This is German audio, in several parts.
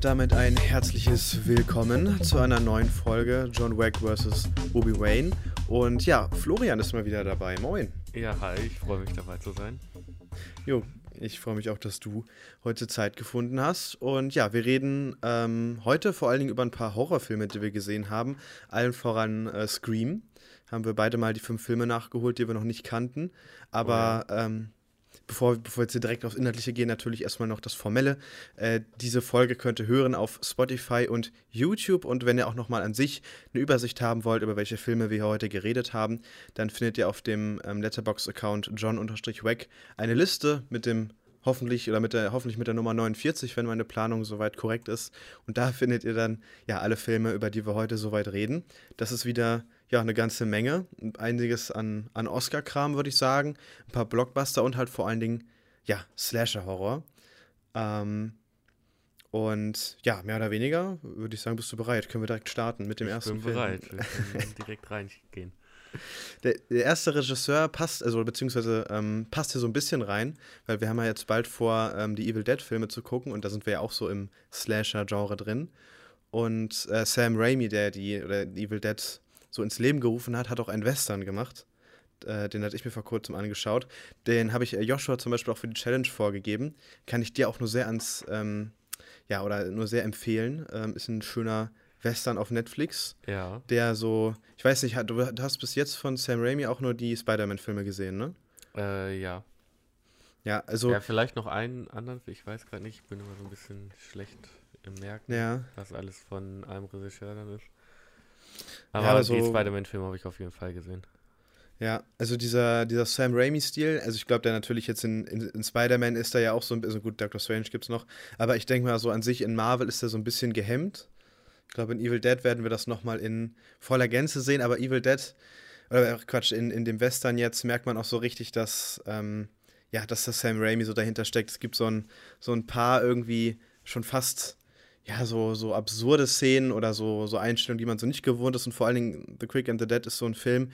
Und damit ein herzliches Willkommen zu einer neuen Folge John Wick vs. Obi Wayne. Und ja, Florian ist mal wieder dabei. Moin. Ja, hi, ich freue mich dabei zu sein. Jo, ich freue mich auch, dass du heute Zeit gefunden hast. Und ja, wir reden ähm, heute vor allen Dingen über ein paar Horrorfilme, die wir gesehen haben. Allen voran äh, Scream. Haben wir beide mal die fünf Filme nachgeholt, die wir noch nicht kannten. Aber oh ja. ähm, bevor, bevor wir jetzt direkt aufs Inhaltliche gehen, natürlich erstmal noch das Formelle. Äh, diese Folge könnt ihr hören auf Spotify und YouTube. Und wenn ihr auch nochmal an sich eine Übersicht haben wollt, über welche Filme wir heute geredet haben, dann findet ihr auf dem ähm, Letterbox-Account John-Wack eine Liste mit dem hoffentlich oder mit der hoffentlich mit der Nummer 49, wenn meine Planung soweit korrekt ist. Und da findet ihr dann ja alle Filme, über die wir heute soweit reden. Das ist wieder ja, eine ganze Menge. Einiges an, an Oscar-Kram, würde ich sagen. Ein paar Blockbuster und halt vor allen Dingen, ja, Slasher-Horror. Ähm, und ja, mehr oder weniger würde ich sagen, bist du bereit? Können wir direkt starten mit dem ich ersten bin Film? bereit. Wir können direkt reingehen. Der, der, erste Regisseur passt, also beziehungsweise ähm, passt hier so ein bisschen rein, weil wir haben ja jetzt bald vor, ähm, die Evil Dead-Filme zu gucken und da sind wir ja auch so im Slasher-Genre drin. Und äh, Sam Raimi, der die, oder Evil Dead so ins Leben gerufen hat, hat auch einen Western gemacht. Äh, den hatte ich mir vor kurzem angeschaut. Den habe ich äh, Joshua zum Beispiel auch für die Challenge vorgegeben. Kann ich dir auch nur sehr ans, ähm, ja, oder nur sehr empfehlen. Ähm, ist ein schöner Western auf Netflix. Ja. Der so, ich weiß nicht, du hast bis jetzt von Sam Raimi auch nur die Spider-Man-Filme gesehen, ne? Äh, ja. Ja, also. Ja, vielleicht noch einen anderen, ich weiß gerade nicht, ich bin immer so ein bisschen schlecht im Merken, ja. was alles von einem Regisseur dann ist. Aber ja, also, die Spider-Man-Filme habe ich auf jeden Fall gesehen. Ja, also dieser, dieser Sam Raimi-Stil, also ich glaube, der natürlich jetzt in, in, in Spider-Man ist da ja auch so ein bisschen, gut, Doctor Strange gibt es noch, aber ich denke mal so an sich in Marvel ist er so ein bisschen gehemmt. Ich glaube, in Evil Dead werden wir das nochmal in voller Gänze sehen, aber Evil Dead, oder Quatsch, in, in dem Western jetzt merkt man auch so richtig, dass, ähm, ja, dass das Sam Raimi so dahinter steckt. Es gibt so ein, so ein paar irgendwie schon fast ja, so, so absurde Szenen oder so, so Einstellungen, die man so nicht gewohnt ist. Und vor allen Dingen The Quick and the Dead ist so ein Film,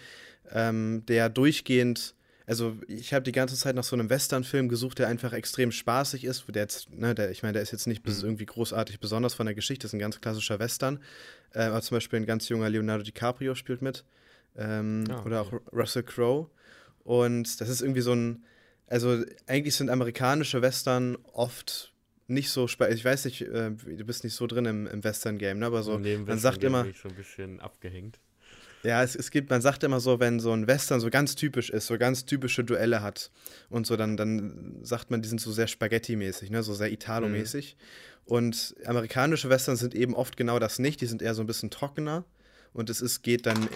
ähm, der durchgehend, also ich habe die ganze Zeit nach so einem Western-Film gesucht, der einfach extrem spaßig ist. Der jetzt, ne, der, ich meine, der ist jetzt nicht mhm. irgendwie großartig besonders von der Geschichte, das ist ein ganz klassischer Western. Äh, aber zum Beispiel ein ganz junger Leonardo DiCaprio spielt mit. Ähm, oh, okay. Oder auch Russell Crowe. Und das ist irgendwie so ein, also eigentlich sind amerikanische Western oft nicht so ich weiß nicht, äh, du bist nicht so drin im, im Western-Game, ne? aber so, man sagt immer. Ich so ein bisschen abgehängt. Ja, es, es gibt, man sagt immer so, wenn so ein Western so ganz typisch ist, so ganz typische Duelle hat und so, dann, dann sagt man, die sind so sehr Spaghetti-mäßig, ne? so sehr Italo-mäßig. Mhm. Und amerikanische Western sind eben oft genau das nicht, die sind eher so ein bisschen trockener. Und es ist, geht dann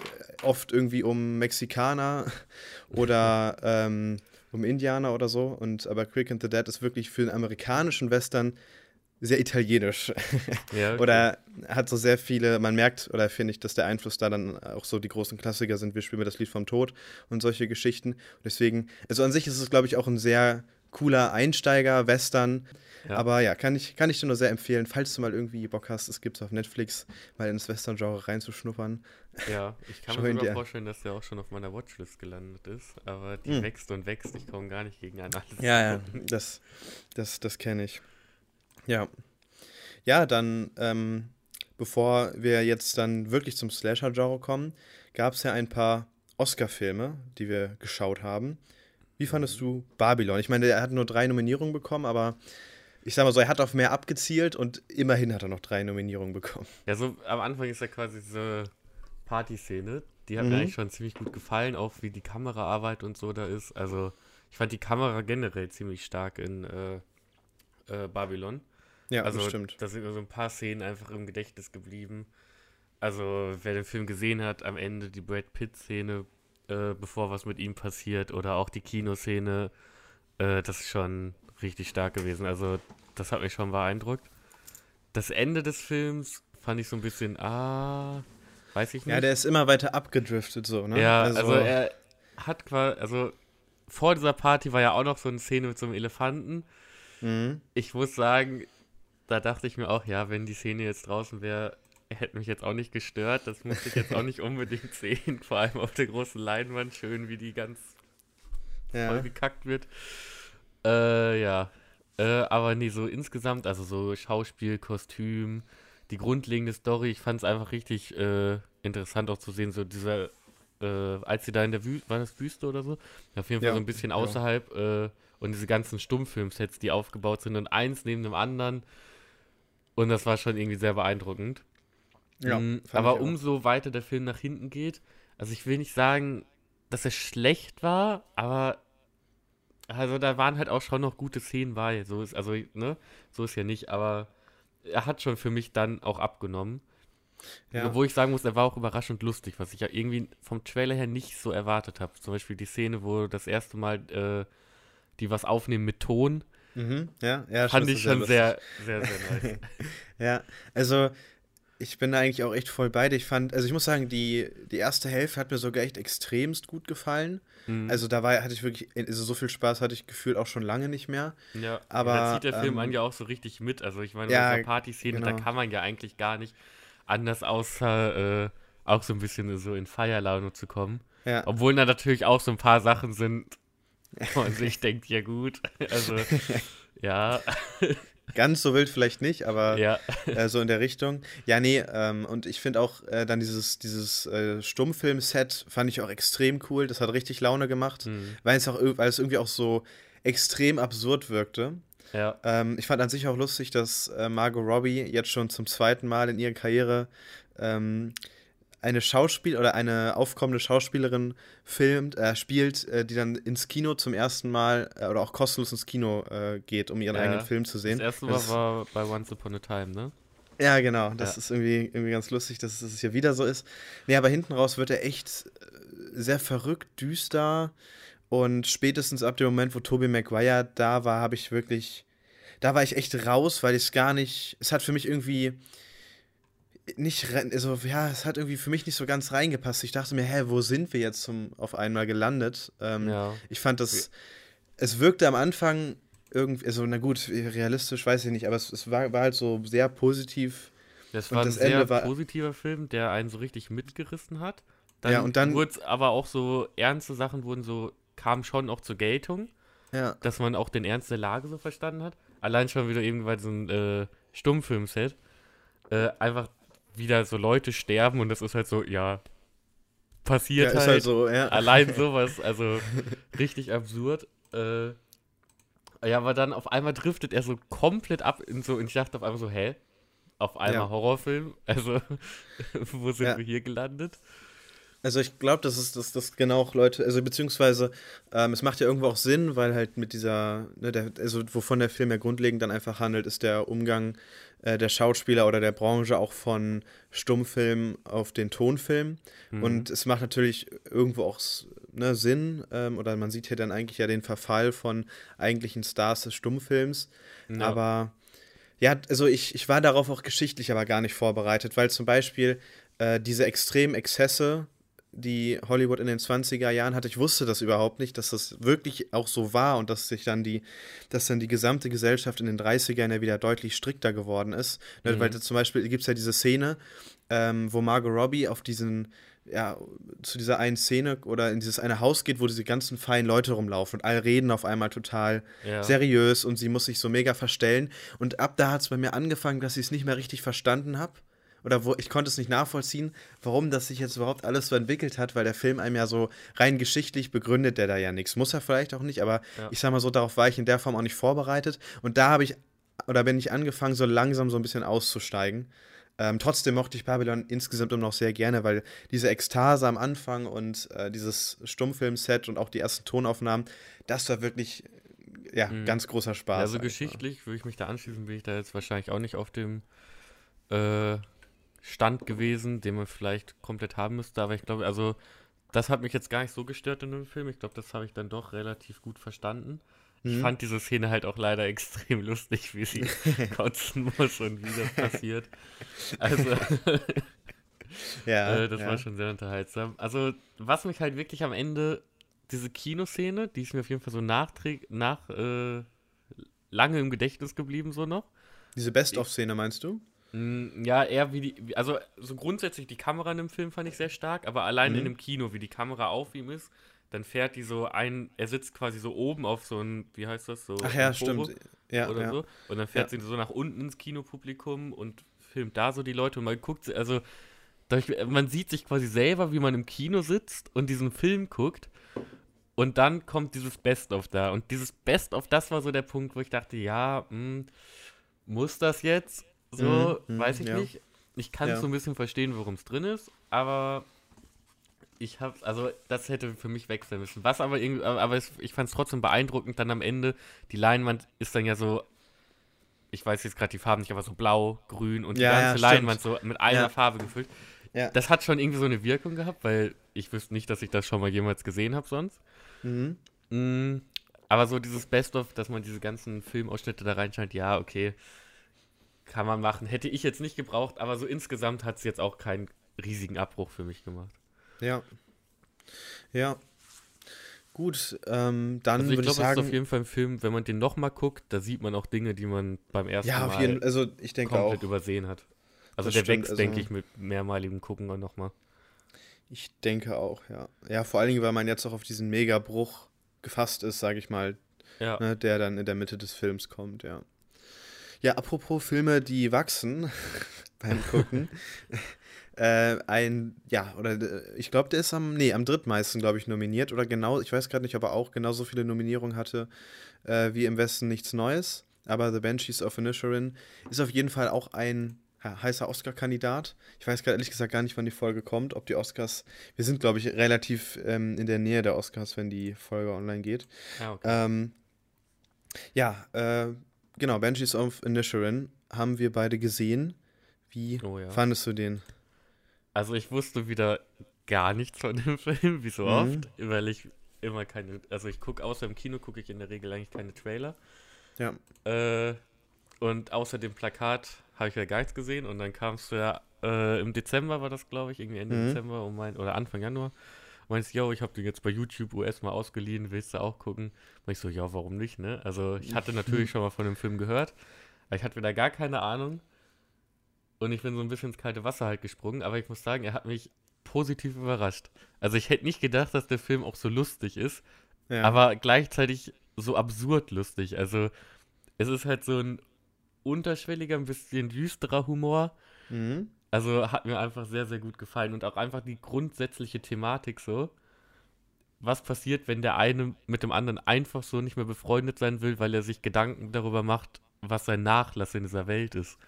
oft irgendwie um Mexikaner oder ähm, um Indianer oder so. Und aber Quick and the Dead ist wirklich für den amerikanischen Western sehr italienisch. Ja, okay. oder hat so sehr viele, man merkt, oder finde ich, dass der Einfluss da dann auch so die großen Klassiker sind, wir spielen mir das Lied vom Tod und solche Geschichten. Und deswegen, also an sich ist es, glaube ich, auch ein sehr cooler Einsteiger-Western. Ja. Aber ja, kann ich, kann ich dir nur sehr empfehlen, falls du mal irgendwie Bock hast, es gibt es auf Netflix, mal ins Western-Genre reinzuschnuppern. Ja, ich kann mir sogar vorstellen, dass der auch schon auf meiner Watchlist gelandet ist, aber die hm. wächst und wächst, ich komme gar nicht gegen ein alles. Ja, ja, das, das, das kenne ich. Ja. Ja, dann, ähm, bevor wir jetzt dann wirklich zum Slasher-Genre kommen, gab es ja ein paar Oscar-Filme, die wir geschaut haben. Wie fandest du Babylon? Ich meine, er hat nur drei Nominierungen bekommen, aber ich sag mal so, er hat auf mehr abgezielt und immerhin hat er noch drei Nominierungen bekommen. Ja, so am Anfang ist ja quasi diese Partyszene, die hat mhm. mir eigentlich schon ziemlich gut gefallen, auch wie die Kameraarbeit und so da ist. Also, ich fand die Kamera generell ziemlich stark in äh, äh, Babylon. Ja, also, stimmt. Da sind so ein paar Szenen einfach im Gedächtnis geblieben. Also, wer den Film gesehen hat, am Ende die Brad Pitt-Szene, äh, bevor was mit ihm passiert oder auch die Kinoszene, äh, das ist schon richtig stark gewesen. Also das hat mich schon beeindruckt. Das Ende des Films fand ich so ein bisschen, ah, weiß ich nicht. Ja, der ist immer weiter abgedriftet so, ne? Ja, also, also er hat quasi, also vor dieser Party war ja auch noch so eine Szene mit so einem Elefanten. Mhm. Ich muss sagen, da dachte ich mir auch, ja, wenn die Szene jetzt draußen wäre, hätte mich jetzt auch nicht gestört. Das musste ich jetzt auch nicht unbedingt sehen. Vor allem auf der großen Leinwand, schön wie die ganz ja. voll gekackt wird. Äh, ja. Äh, aber nee, so insgesamt, also so Schauspiel, Kostüm, die grundlegende Story, ich fand es einfach richtig äh, interessant auch zu sehen, so dieser, äh, als sie da in der Wüste, war das Wüste oder so? Auf jeden Fall ja, so ein bisschen außerhalb äh, und diese ganzen Stummfilmsets, die aufgebaut sind und eins neben dem anderen. Und das war schon irgendwie sehr beeindruckend. Ja, mhm, aber umso weiter der Film nach hinten geht, also ich will nicht sagen, dass er schlecht war, aber also da waren halt auch schon noch gute Szenen bei. So ist, also, ne, so ist ja nicht, aber er hat schon für mich dann auch abgenommen. Ja. Wo ich sagen muss, er war auch überraschend lustig, was ich ja irgendwie vom Trailer her nicht so erwartet habe. Zum Beispiel die Szene, wo das erste Mal äh, die was aufnehmen mit Ton. Mhm, ja, ja, fand ich schon sehr, sehr, sehr, sehr nice. ja, also ich bin da eigentlich auch echt voll bei dir. Ich fand, also ich muss sagen, die, die erste Hälfte hat mir sogar echt extremst gut gefallen. Mhm. Also da war, hatte ich wirklich, also so viel Spaß hatte ich gefühlt auch schon lange nicht mehr. Ja, aber. Da zieht der Film ähm, einen ja auch so richtig mit. Also ich meine, ja, bei Partyszene, genau. da kann man ja eigentlich gar nicht anders außer äh, auch so ein bisschen so in Feierlaune zu kommen. Ja. Obwohl da natürlich auch so ein paar Sachen sind, wo man sich denkt, ja gut, also ja. Ganz so wild vielleicht nicht, aber ja. äh, so in der Richtung. Ja, nee, ähm, und ich finde auch äh, dann dieses, dieses äh, Stummfilm-Set fand ich auch extrem cool. Das hat richtig Laune gemacht, mhm. weil, es auch, weil es irgendwie auch so extrem absurd wirkte. Ja. Ähm, ich fand an sich auch lustig, dass äh, Margot Robbie jetzt schon zum zweiten Mal in ihrer Karriere ähm, eine Schauspiel oder eine aufkommende Schauspielerin filmt, äh, spielt, äh, die dann ins Kino zum ersten Mal äh, oder auch kostenlos ins Kino äh, geht, um ihren ja. eigenen Film zu sehen. Das erste Mal das war bei Once Upon a Time, ne? Ja, genau. Das ja. ist irgendwie, irgendwie ganz lustig, dass es hier wieder so ist. Nee, aber hinten raus wird er echt äh, sehr verrückt, düster. Und spätestens ab dem Moment, wo Tobey Maguire da war, habe ich wirklich, da war ich echt raus, weil ich es gar nicht, es hat für mich irgendwie nicht, also ja, es hat irgendwie für mich nicht so ganz reingepasst. Ich dachte mir, hä, wo sind wir jetzt zum, auf einmal gelandet? Ähm, ja. Ich fand das, es wirkte am Anfang irgendwie, also na gut, realistisch weiß ich nicht, aber es, es war, war halt so sehr positiv. Das war ein das sehr war, positiver Film, der einen so richtig mitgerissen hat. Dann ja, und dann wurde es aber auch so ernste Sachen wurden so, kamen schon auch zur Geltung. Ja. Dass man auch den Ernst der Lage so verstanden hat. Allein schon wieder eben bei so einem äh, Stummfilm-Set. Äh, einfach wieder so Leute sterben und das ist halt so, ja, passiert ja, halt. halt so, ja. Allein sowas, also richtig absurd. Äh, ja, aber dann auf einmal driftet er so komplett ab in so, und ich dachte auf einmal so, hä? Auf einmal ja. Horrorfilm? Also, wo sind wir hier gelandet? Also ich glaube, das ist das, das genau auch Leute, also beziehungsweise ähm, es macht ja irgendwo auch Sinn, weil halt mit dieser, ne, der, also wovon der Film ja grundlegend dann einfach handelt, ist der Umgang äh, der Schauspieler oder der Branche auch von Stummfilm auf den Tonfilm. Mhm. Und es macht natürlich irgendwo auch ne, Sinn, ähm, oder man sieht hier dann eigentlich ja den Verfall von eigentlichen Stars des Stummfilms. Ja. Aber ja, also ich, ich war darauf auch geschichtlich aber gar nicht vorbereitet, weil zum Beispiel äh, diese extremen Exzesse die Hollywood in den 20er Jahren hatte. Ich wusste das überhaupt nicht, dass das wirklich auch so war und dass sich dann die, dass dann die gesamte Gesellschaft in den 30ern ja wieder deutlich strikter geworden ist. Ne, mhm. Weil zum Beispiel gibt es ja diese Szene, ähm, wo Margot Robbie auf diesen, ja, zu dieser einen Szene oder in dieses eine Haus geht, wo diese ganzen feinen Leute rumlaufen und alle reden auf einmal total ja. seriös und sie muss sich so mega verstellen. Und ab da hat es bei mir angefangen, dass ich es nicht mehr richtig verstanden habe oder wo ich konnte es nicht nachvollziehen, warum das sich jetzt überhaupt alles so entwickelt hat, weil der Film einem ja so rein geschichtlich begründet der da ja nichts. Muss er vielleicht auch nicht, aber ja. ich sag mal so, darauf war ich in der Form auch nicht vorbereitet. Und da habe ich, oder bin ich angefangen, so langsam so ein bisschen auszusteigen. Ähm, trotzdem mochte ich Babylon insgesamt immer noch sehr gerne, weil diese Ekstase am Anfang und äh, dieses Stummfilmset und auch die ersten Tonaufnahmen, das war wirklich ja, mhm. ganz großer Spaß. Also geschichtlich würde ich mich da anschließen, bin ich da jetzt wahrscheinlich auch nicht auf dem äh, Stand gewesen, den man vielleicht komplett haben müsste. Aber ich glaube, also das hat mich jetzt gar nicht so gestört in dem Film. Ich glaube, das habe ich dann doch relativ gut verstanden. Ich mhm. fand diese Szene halt auch leider extrem lustig, wie sie kotzen muss und wie das passiert. Also, ja, äh, das ja. war schon sehr unterhaltsam. Also, was mich halt wirklich am Ende, diese Kinoszene, die ist mir auf jeden Fall so nachträg nach äh, lange im Gedächtnis geblieben, so noch. Diese Best-of-Szene meinst du? Mm, ja, eher wie die, also so grundsätzlich die Kamera in dem Film fand ich sehr stark, aber allein mhm. in dem Kino, wie die Kamera auf ihm ist, dann fährt die so ein, er sitzt quasi so oben auf so ein, wie heißt das so? Ach ja, stimmt. Ja, oder ja. so. Und dann fährt ja. sie so nach unten ins Kinopublikum und filmt da so die Leute und man guckt, also man sieht sich quasi selber, wie man im Kino sitzt und diesen Film guckt. Und dann kommt dieses Best-of da. Und dieses Best-of, das war so der Punkt, wo ich dachte, ja, mh, hm, muss das jetzt? So, mhm, weiß ich ja. nicht. Ich kann ja. so ein bisschen verstehen, worum es drin ist, aber ich habe, also das hätte für mich wechseln müssen. Was aber irgendwie, aber es, ich fand es trotzdem beeindruckend, dann am Ende, die Leinwand ist dann ja so, ich weiß jetzt gerade die Farben nicht, aber so blau, grün und ja, die ganze ja, Leinwand so mit einer Farbe gefüllt. Das hat schon irgendwie so eine Wirkung gehabt, weil ich wüsste nicht, dass ich das schon mal jemals gesehen habe sonst. Mhm. Mhm. Aber so dieses Best-of, dass man diese ganzen Filmausschnitte da reinscheint, ja, okay, kann man machen. Hätte ich jetzt nicht gebraucht, aber so insgesamt hat es jetzt auch keinen riesigen Abbruch für mich gemacht. Ja. Ja. Gut, ähm, dann also ich glaube, es ist auf jeden Fall ein Film, wenn man den nochmal guckt, da sieht man auch Dinge, die man beim ersten ja, auf jeden, also ich denke komplett auch. übersehen hat. Also der stimmt, wächst, also, denke ich, mit mehrmaligem Gucken nochmal. Ich denke auch, ja. Ja, vor allen Dingen, weil man jetzt auch auf diesen Megabruch gefasst ist, sage ich mal, ja. ne, der dann in der Mitte des Films kommt, ja. Ja, apropos Filme, die wachsen beim Gucken. äh, ein, ja, oder äh, ich glaube, der ist am, nee, am drittmeisten, glaube ich, nominiert. Oder genau, ich weiß gerade nicht, ob er auch genauso viele Nominierungen hatte äh, wie im Westen nichts Neues. Aber The Banshees of Inisherin ist auf jeden Fall auch ein heißer Oscar-Kandidat. Ich weiß gerade ehrlich gesagt gar nicht, wann die Folge kommt, ob die Oscars. Wir sind, glaube ich, relativ ähm, in der Nähe der Oscars, wenn die Folge online geht. Ah, okay. ähm, ja, äh, genau, Banshees of Inisherin haben wir beide gesehen. Wie oh, ja. fandest du den? Also ich wusste wieder gar nichts von dem Film, wie so mhm. oft, weil ich immer keine, also ich gucke außer im Kino gucke ich in der Regel eigentlich keine Trailer. Ja. Äh, und außer dem Plakat habe ich ja gar nichts gesehen und dann kamst du ja äh, im Dezember war das, glaube ich, irgendwie Ende mhm. Dezember um mein, oder Anfang Januar. Meinst, yo, ich habe den jetzt bei YouTube US mal ausgeliehen, willst du auch gucken? Und ich so, ja, warum nicht, ne? Also ich hatte natürlich schon mal von dem Film gehört, aber ich hatte wieder gar keine Ahnung. Und ich bin so ein bisschen ins kalte Wasser halt gesprungen, aber ich muss sagen, er hat mich positiv überrascht. Also ich hätte nicht gedacht, dass der Film auch so lustig ist, ja. aber gleichzeitig so absurd lustig. Also es ist halt so ein unterschwelliger, ein bisschen düsterer Humor. Mhm. Also hat mir einfach sehr, sehr gut gefallen und auch einfach die grundsätzliche Thematik so. Was passiert, wenn der eine mit dem anderen einfach so nicht mehr befreundet sein will, weil er sich Gedanken darüber macht, was sein Nachlass in dieser Welt ist?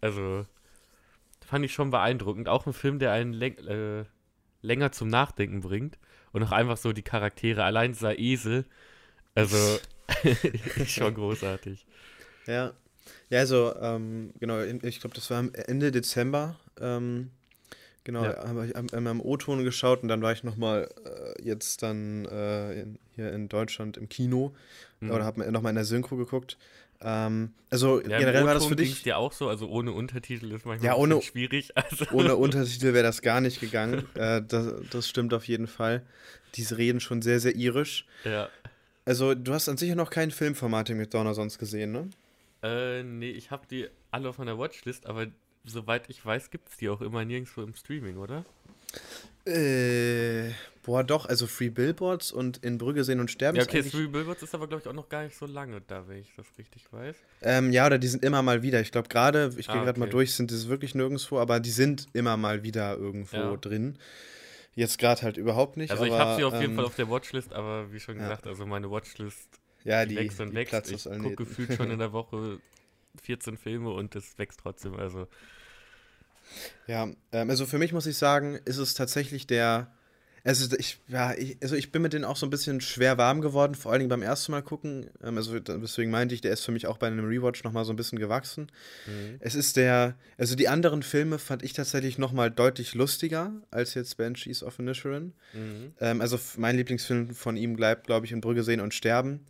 Also, fand ich schon beeindruckend. Auch ein Film, der einen äh, länger zum Nachdenken bringt und auch einfach so die Charaktere, allein dieser Esel, also schon großartig. Ja. Ja, also, ähm, genau, ich glaube, das war Ende Dezember. Ähm, genau, ja. habe ich einmal im O-Ton geschaut und dann war ich nochmal äh, jetzt dann äh, in, hier in Deutschland im Kino mhm. oder habe nochmal in der Synchro geguckt. Ähm, also ja, generell war das für dich. ja auch so, also ohne Untertitel ist manchmal ja, ohne, schwierig. Also. Ohne Untertitel wäre das gar nicht gegangen. äh, das, das stimmt auf jeden Fall. Diese reden schon sehr, sehr irisch. Ja. Also, du hast an sich noch kein Filmformat mit Donner sonst gesehen, ne? Äh, nee, ich habe die alle auf meiner Watchlist, aber soweit ich weiß, gibt es die auch immer nirgendwo im Streaming, oder? Äh, boah, doch, also Free Billboards und in Brügge sehen und sterben. Ja, okay, Free Billboards ist aber, glaube ich, auch noch gar nicht so lange da, wenn ich das richtig weiß. Ähm, ja, oder die sind immer mal wieder. Ich glaube, gerade, ich gehe ah, gerade okay. mal durch, sind das wirklich nirgendwo, aber die sind immer mal wieder irgendwo ja. drin. Jetzt gerade halt überhaupt nicht. Also, aber, ich habe sie auf ähm, jeden Fall auf der Watchlist, aber wie schon gesagt, ja. also meine Watchlist ja, die, wächst und die wächst. Ich gucke gefühlt schon in der Woche 14 Filme und es wächst trotzdem. Also ja, ähm, also für mich muss ich sagen, ist es tatsächlich der, Also ich, ja, ich, also ich bin mit denen auch so ein bisschen schwer warm geworden, vor allen Dingen beim ersten Mal gucken. Ähm, also deswegen meinte ich, der ist für mich auch bei einem Rewatch nochmal so ein bisschen gewachsen. Mhm. Es ist der, also die anderen Filme fand ich tatsächlich nochmal deutlich lustiger als jetzt Banshees of Inisherin. Mhm. Ähm, also mein Lieblingsfilm von ihm bleibt, glaube ich, in Brügge sehen und sterben,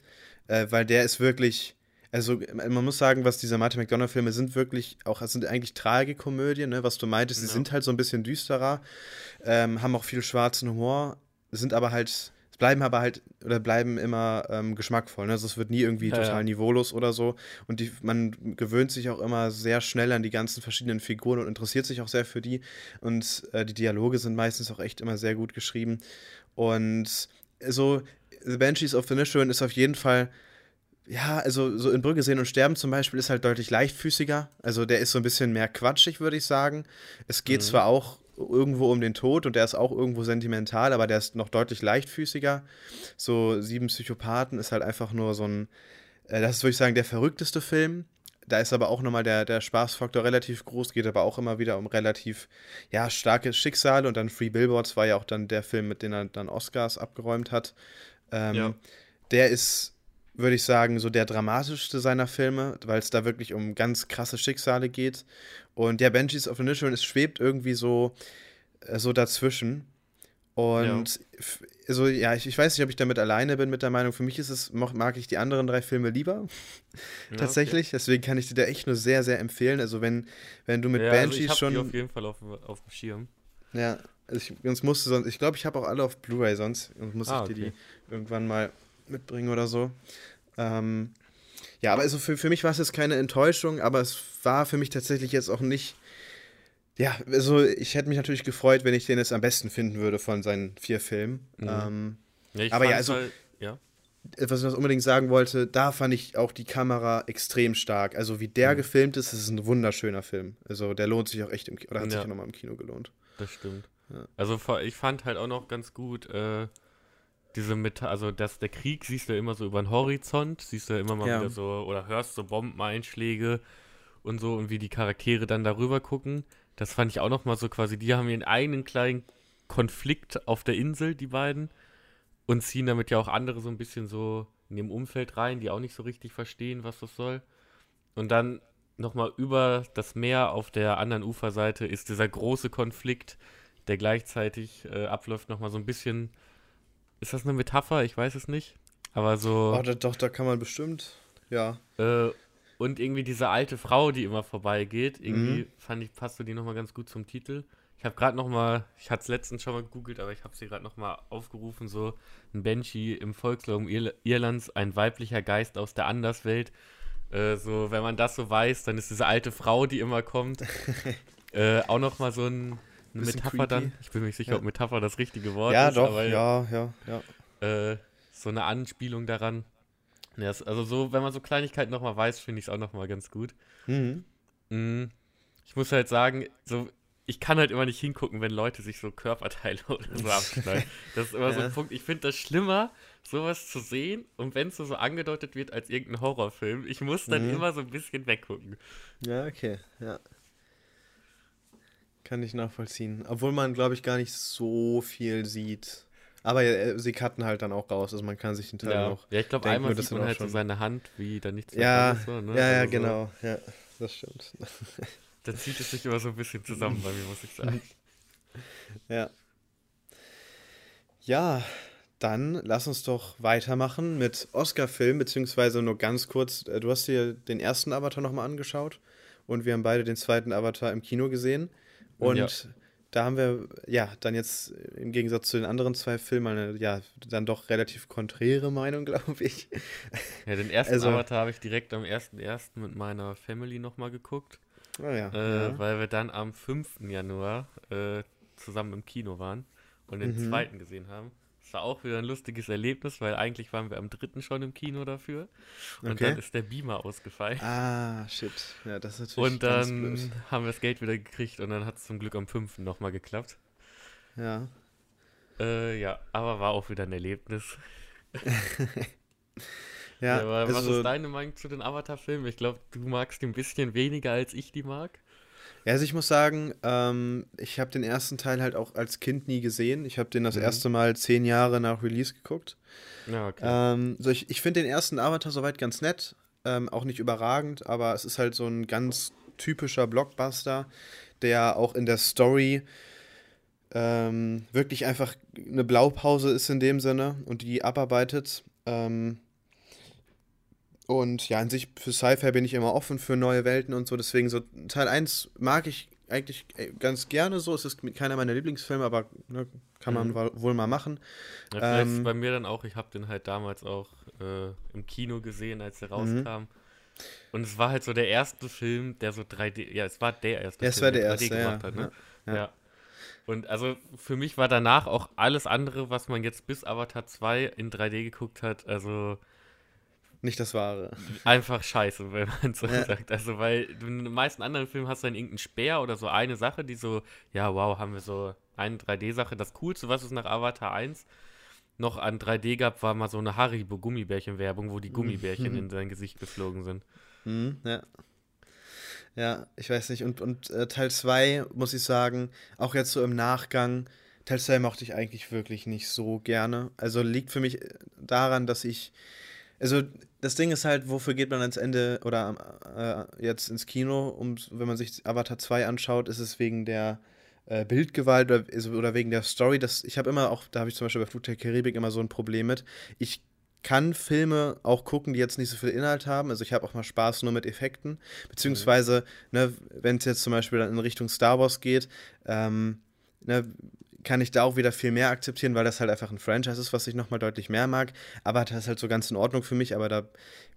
äh, weil der ist wirklich also man muss sagen, was diese Martin McDonough-Filme sind wirklich auch, es sind eigentlich Tragikomödien, ne? was du meintest, sie ja. sind halt so ein bisschen düsterer, ähm, haben auch viel schwarzen Humor, sind aber halt, bleiben aber halt, oder bleiben immer ähm, geschmackvoll, ne? also es wird nie irgendwie ja, total ja. niveaulos oder so und die, man gewöhnt sich auch immer sehr schnell an die ganzen verschiedenen Figuren und interessiert sich auch sehr für die und äh, die Dialoge sind meistens auch echt immer sehr gut geschrieben und so The Banshees of the Nisharan ist auf jeden Fall ja, also so in Brügge sehen und sterben zum Beispiel ist halt deutlich leichtfüßiger. Also der ist so ein bisschen mehr quatschig, würde ich sagen. Es geht mhm. zwar auch irgendwo um den Tod und der ist auch irgendwo sentimental, aber der ist noch deutlich leichtfüßiger. So Sieben Psychopathen ist halt einfach nur so ein, äh, das ist, würde ich sagen, der verrückteste Film. Da ist aber auch nochmal der, der Spaßfaktor relativ groß, geht aber auch immer wieder um relativ, ja, starke Schicksale und dann Free Billboards war ja auch dann der Film, mit dem er dann Oscars abgeräumt hat. Ähm, ja. Der ist würde ich sagen, so der dramatischste seiner Filme, weil es da wirklich um ganz krasse Schicksale geht. Und ja, Benji's of Inisherin, es schwebt irgendwie so, äh, so dazwischen. Und ja. also ja, ich, ich weiß nicht, ob ich damit alleine bin mit der Meinung. Für mich ist es, mag ich die anderen drei Filme lieber. Ja, Tatsächlich. Okay. Deswegen kann ich dir da echt nur sehr, sehr empfehlen. Also wenn, wenn du mit ja, also Banshees also ich schon. Die auf jeden Fall auf, auf dem Schirm. Ja, also ich, sonst musste sonst. Ich glaube, ich habe auch alle auf Blu-ray sonst. Und muss ah, ich dir okay. die irgendwann mal mitbringen oder so. Ähm, ja, aber also für, für mich war es jetzt keine Enttäuschung, aber es war für mich tatsächlich jetzt auch nicht. Ja, also ich hätte mich natürlich gefreut, wenn ich den jetzt am besten finden würde von seinen vier Filmen. Mhm. Ähm, ja, aber ja, also. Halt, ja. Was ich noch unbedingt sagen wollte, da fand ich auch die Kamera extrem stark. Also wie der mhm. gefilmt ist, ist ein wunderschöner Film. Also der lohnt sich auch echt im Kino, oder hat ja. sich ja nochmal im Kino gelohnt. Das stimmt. Also ich fand halt auch noch ganz gut, äh, diese Meta also dass der Krieg siehst du ja immer so über den Horizont, siehst du ja immer mal ja. wieder so, oder hörst so Bombeneinschläge und so und wie die Charaktere dann darüber gucken. Das fand ich auch nochmal so quasi, die haben ihren eigenen kleinen Konflikt auf der Insel, die beiden, und ziehen damit ja auch andere so ein bisschen so in dem Umfeld rein, die auch nicht so richtig verstehen, was das soll. Und dann nochmal über das Meer auf der anderen Uferseite ist dieser große Konflikt, der gleichzeitig äh, abläuft, nochmal so ein bisschen ist das eine Metapher? Ich weiß es nicht. Aber so. Oh, da, doch, da kann man bestimmt. Ja. Äh, und irgendwie diese alte Frau, die immer vorbeigeht, irgendwie mhm. fand ich, passte die nochmal ganz gut zum Titel. Ich habe gerade nochmal, ich hatte es letztens schon mal gegoogelt, aber ich habe sie gerade nochmal aufgerufen, so ein Banshee im Volkslaum Ir Irlands, ein weiblicher Geist aus der Anderswelt. Äh, so, wenn man das so weiß, dann ist diese alte Frau, die immer kommt, äh, auch nochmal so ein eine Metapher creepy. dann. Ich bin mir nicht sicher, ja. ob Metapher das richtige Wort ja, ist. Doch, aber ja, ja, ja. Äh, so eine Anspielung daran. Ja, also so, wenn man so Kleinigkeiten nochmal weiß, finde ich es auch nochmal ganz gut. Mhm. Mhm. Ich muss halt sagen, so, ich kann halt immer nicht hingucken, wenn Leute sich so Körperteile oder so abschneiden. Das ist immer so ein Punkt. Ich finde das schlimmer, sowas zu sehen und wenn es so, so angedeutet wird als irgendein Horrorfilm, ich muss dann mhm. immer so ein bisschen weggucken. Ja, okay, ja. Kann ich nachvollziehen. Obwohl man, glaube ich, gar nicht so viel sieht. Aber ja, sie cutten halt dann auch raus, also man kann sich den Teil ja. noch. Ja, ich glaube, einmal sieht man halt schon... so seine Hand, wie da nichts ja, ist. So, ne? Ja, ja, also genau. So. Ja, das stimmt. Da zieht es sich immer so ein bisschen zusammen bei mir, muss ich sagen. Ja. Ja, dann lass uns doch weitermachen mit Oscar-Film, beziehungsweise nur ganz kurz. Äh, du hast dir den ersten Avatar nochmal angeschaut und wir haben beide den zweiten Avatar im Kino gesehen. Und ja. da haben wir, ja, dann jetzt im Gegensatz zu den anderen zwei Filmen eine, ja, dann doch relativ konträre Meinung, glaube ich. Ja, den ersten also, Avatar habe ich direkt am 1.1. mit meiner Family nochmal geguckt. Oh ja, äh, ja, Weil wir dann am 5. Januar äh, zusammen im Kino waren und den mhm. zweiten gesehen haben war auch wieder ein lustiges Erlebnis, weil eigentlich waren wir am dritten schon im Kino dafür. Und okay. dann ist der Beamer ausgefallen. Ah, shit. Ja, das ist natürlich Und dann haben wir das Geld wieder gekriegt und dann hat es zum Glück am fünften nochmal geklappt. Ja. Äh, ja, aber war auch wieder ein Erlebnis. ja, ja was also, ist deine Meinung zu den Avatar-Filmen? Ich glaube, du magst die ein bisschen weniger, als ich die mag. Ja, also ich muss sagen, ähm, ich habe den ersten Teil halt auch als Kind nie gesehen. Ich habe den das mhm. erste Mal zehn Jahre nach Release geguckt. Ja, okay. Ähm, so ich ich finde den ersten Avatar soweit ganz nett. Ähm, auch nicht überragend, aber es ist halt so ein ganz typischer Blockbuster, der auch in der Story ähm, wirklich einfach eine Blaupause ist in dem Sinne und die abarbeitet. Ähm, und ja, an sich für Sci-Fi bin ich immer offen für neue Welten und so. Deswegen so Teil 1 mag ich eigentlich äh, ganz gerne so. Es ist keiner meiner Lieblingsfilme, aber ne, kann man mhm. wohl mal machen. Ja, ähm, bei mir dann auch, ich habe den halt damals auch äh, im Kino gesehen, als er rauskam. Mhm. Und es war halt so der erste Film, der so 3D, ja, es war der erste ja, es Film, war der, der erste, 3D gemacht ja, hat, ne? ja. ja. Und also für mich war danach auch alles andere, was man jetzt bis Avatar 2 in 3D geguckt hat, also nicht das Wahre. Einfach scheiße, wenn man so ja. sagt. Also, weil du in den meisten anderen Filmen hast du dann irgendeinen Speer oder so eine Sache, die so, ja, wow, haben wir so eine 3D-Sache. Das Coolste, was es nach Avatar 1 noch an 3D gab, war mal so eine Haribo-Gummibärchen-Werbung, wo die Gummibärchen mhm. in sein Gesicht geflogen sind. Mhm, ja. Ja, ich weiß nicht. Und, und äh, Teil 2, muss ich sagen, auch jetzt so im Nachgang, Teil 2 mochte ich eigentlich wirklich nicht so gerne. Also liegt für mich daran, dass ich also das Ding ist halt, wofür geht man ans Ende oder äh, jetzt ins Kino, um, wenn man sich Avatar 2 anschaut, ist es wegen der äh, Bildgewalt oder, also, oder, wegen der Story. Das, ich habe immer auch, da habe ich zum Beispiel bei der Karibik immer so ein Problem mit. Ich kann Filme auch gucken, die jetzt nicht so viel Inhalt haben. Also ich habe auch mal Spaß nur mit Effekten. Beziehungsweise, ne, wenn es jetzt zum Beispiel in Richtung Star Wars geht, ähm, ne, kann ich da auch wieder viel mehr akzeptieren, weil das halt einfach ein Franchise ist, was ich nochmal deutlich mehr mag. Aber das ist halt so ganz in Ordnung für mich, aber da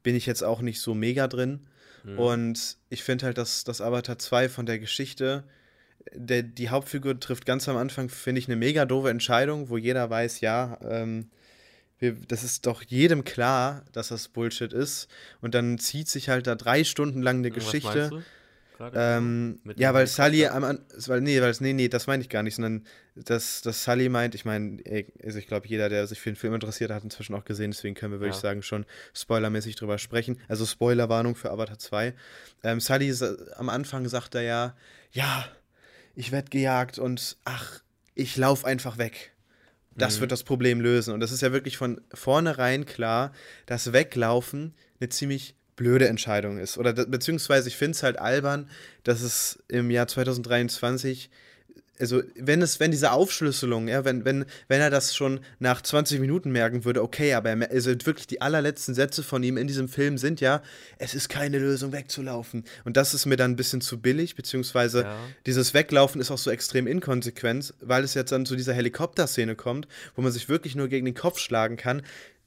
bin ich jetzt auch nicht so mega drin. Mhm. Und ich finde halt, dass das Avatar 2 von der Geschichte, der, die Hauptfigur trifft ganz am Anfang, finde ich, eine mega doofe Entscheidung, wo jeder weiß, ja, ähm, wir, das ist doch jedem klar, dass das Bullshit ist. Und dann zieht sich halt da drei Stunden lang eine Geschichte. Du? Ähm, ja, weil Sully am weil, nee, weil, nee, nee, das meine ich gar nicht, sondern dass, dass Sully meint, ich meine, also ich glaube, jeder, der sich für den Film interessiert, hat inzwischen auch gesehen, deswegen können wir, würde ja. ich sagen, schon spoilermäßig drüber sprechen. Also Spoilerwarnung für Avatar 2. Ähm, Sully am Anfang sagt er ja, ja, ich werde gejagt und ach, ich laufe einfach weg. Das mhm. wird das Problem lösen. Und das ist ja wirklich von vornherein klar, dass Weglaufen eine ziemlich blöde Entscheidung ist. Oder beziehungsweise ich finde es halt albern, dass es im Jahr 2023 also wenn es, wenn diese Aufschlüsselung, ja, wenn, wenn, wenn er das schon nach 20 Minuten merken würde, okay, aber er, also wirklich die allerletzten Sätze von ihm in diesem Film sind ja, es ist keine Lösung wegzulaufen. Und das ist mir dann ein bisschen zu billig, beziehungsweise ja. dieses Weglaufen ist auch so extrem inkonsequent, weil es jetzt dann zu dieser Helikopterszene kommt, wo man sich wirklich nur gegen den Kopf schlagen kann.